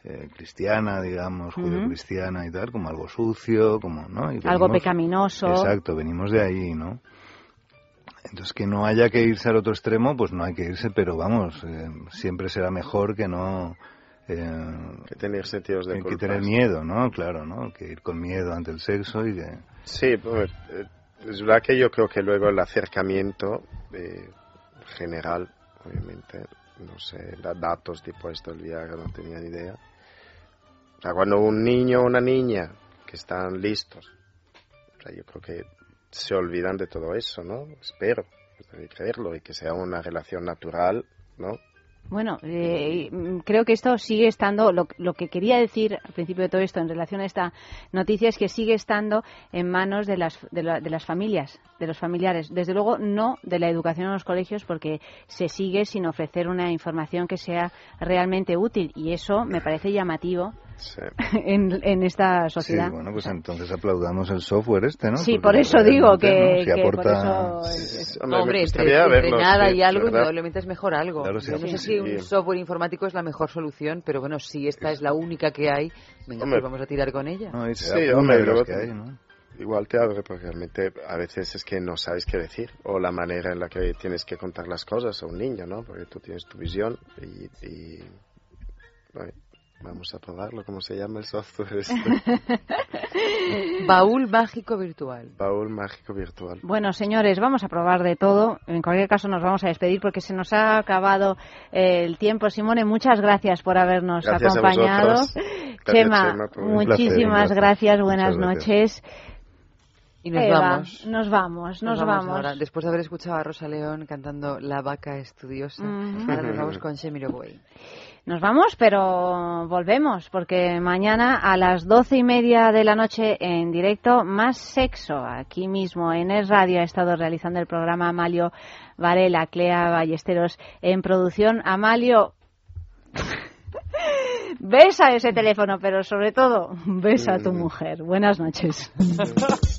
eh, cristiana, digamos, Ujú. judio-cristiana y tal, como algo sucio, como, ¿no? Y Algo pecaminoso. Exacto, venimos de ahí, ¿no? Entonces, que no haya que irse al otro extremo, pues no hay que irse, pero vamos, eh, siempre será mejor que no... eh, que tener sentidos de que culpa. tener miedo, ¿no? Claro, ¿no? Que ir con miedo ante el sexo y que... Sí, pues, eh, es verdad que yo creo que luego el acercamiento eh, general, obviamente, no sé, da- datos tipo esto del Viagra, no tenía ni idea. O sea, cuando un niño o una niña que están listos, o sea, yo creo que se olvidan de todo eso, ¿no? Espero, creerlo, y que sea una relación natural, ¿no? Bueno, eh, creo que esto sigue estando, lo, lo que quería decir al principio de todo esto en relación a esta noticia es que sigue estando en manos de las, de, la- de las familias, de los familiares. Desde luego no de la educación en los colegios porque se sigue sin ofrecer una información que sea realmente útil y eso me parece llamativo *laughs* en, en esta Sí, sociedad. bueno, pues entonces aplaudamos el software este, ¿no? Sí, Porque por eso digo que, ¿no? Si que por aporta... eso No, hombre, entre, nada sí, y algo, ¿verdad? indudablemente es mejor algo. Claro, sí, Yo no sí, sé sí. si un software informático es la mejor solución, pero bueno, si esta es la única que hay, venga, Hombre. pues vamos a tirar con ella. No, Sí, hombre, luego que hay, ¿no? Igual te abre porque realmente a veces es que no sabes qué decir o la manera en la que tienes que contar las cosas a un niño, ¿no? Porque tú tienes tu visión y... y- bueno, vamos a probarlo, ¿cómo se llama el software? este? *laughs* Baúl mágico virtual. Baúl mágico virtual. Bueno, señores, vamos a probar de todo. En cualquier caso, nos vamos a despedir porque se nos ha acabado eh, el tiempo. Simone, muchas gracias por habernos Gracias acompañado. Gracias, Chema, muchísimas placer. gracias. Buenas gracias. noches. Y nos Eva, vamos. Nos vamos, nos, vamos. ahora. Después de haber escuchado a Rosa León cantando La vaca estudiosa, ahora nos vamos con Shemiroquai. Nos vamos, pero volvemos, porque mañana a las doce y media de la noche en directo, más sexo. Aquí mismo en Es Radio ha estado realizando el programa Amalio Varela, Clea Ballesteros en producción. Amalio, besa ese teléfono, pero sobre todo, besa a tu mujer. Buenas noches. *laughs*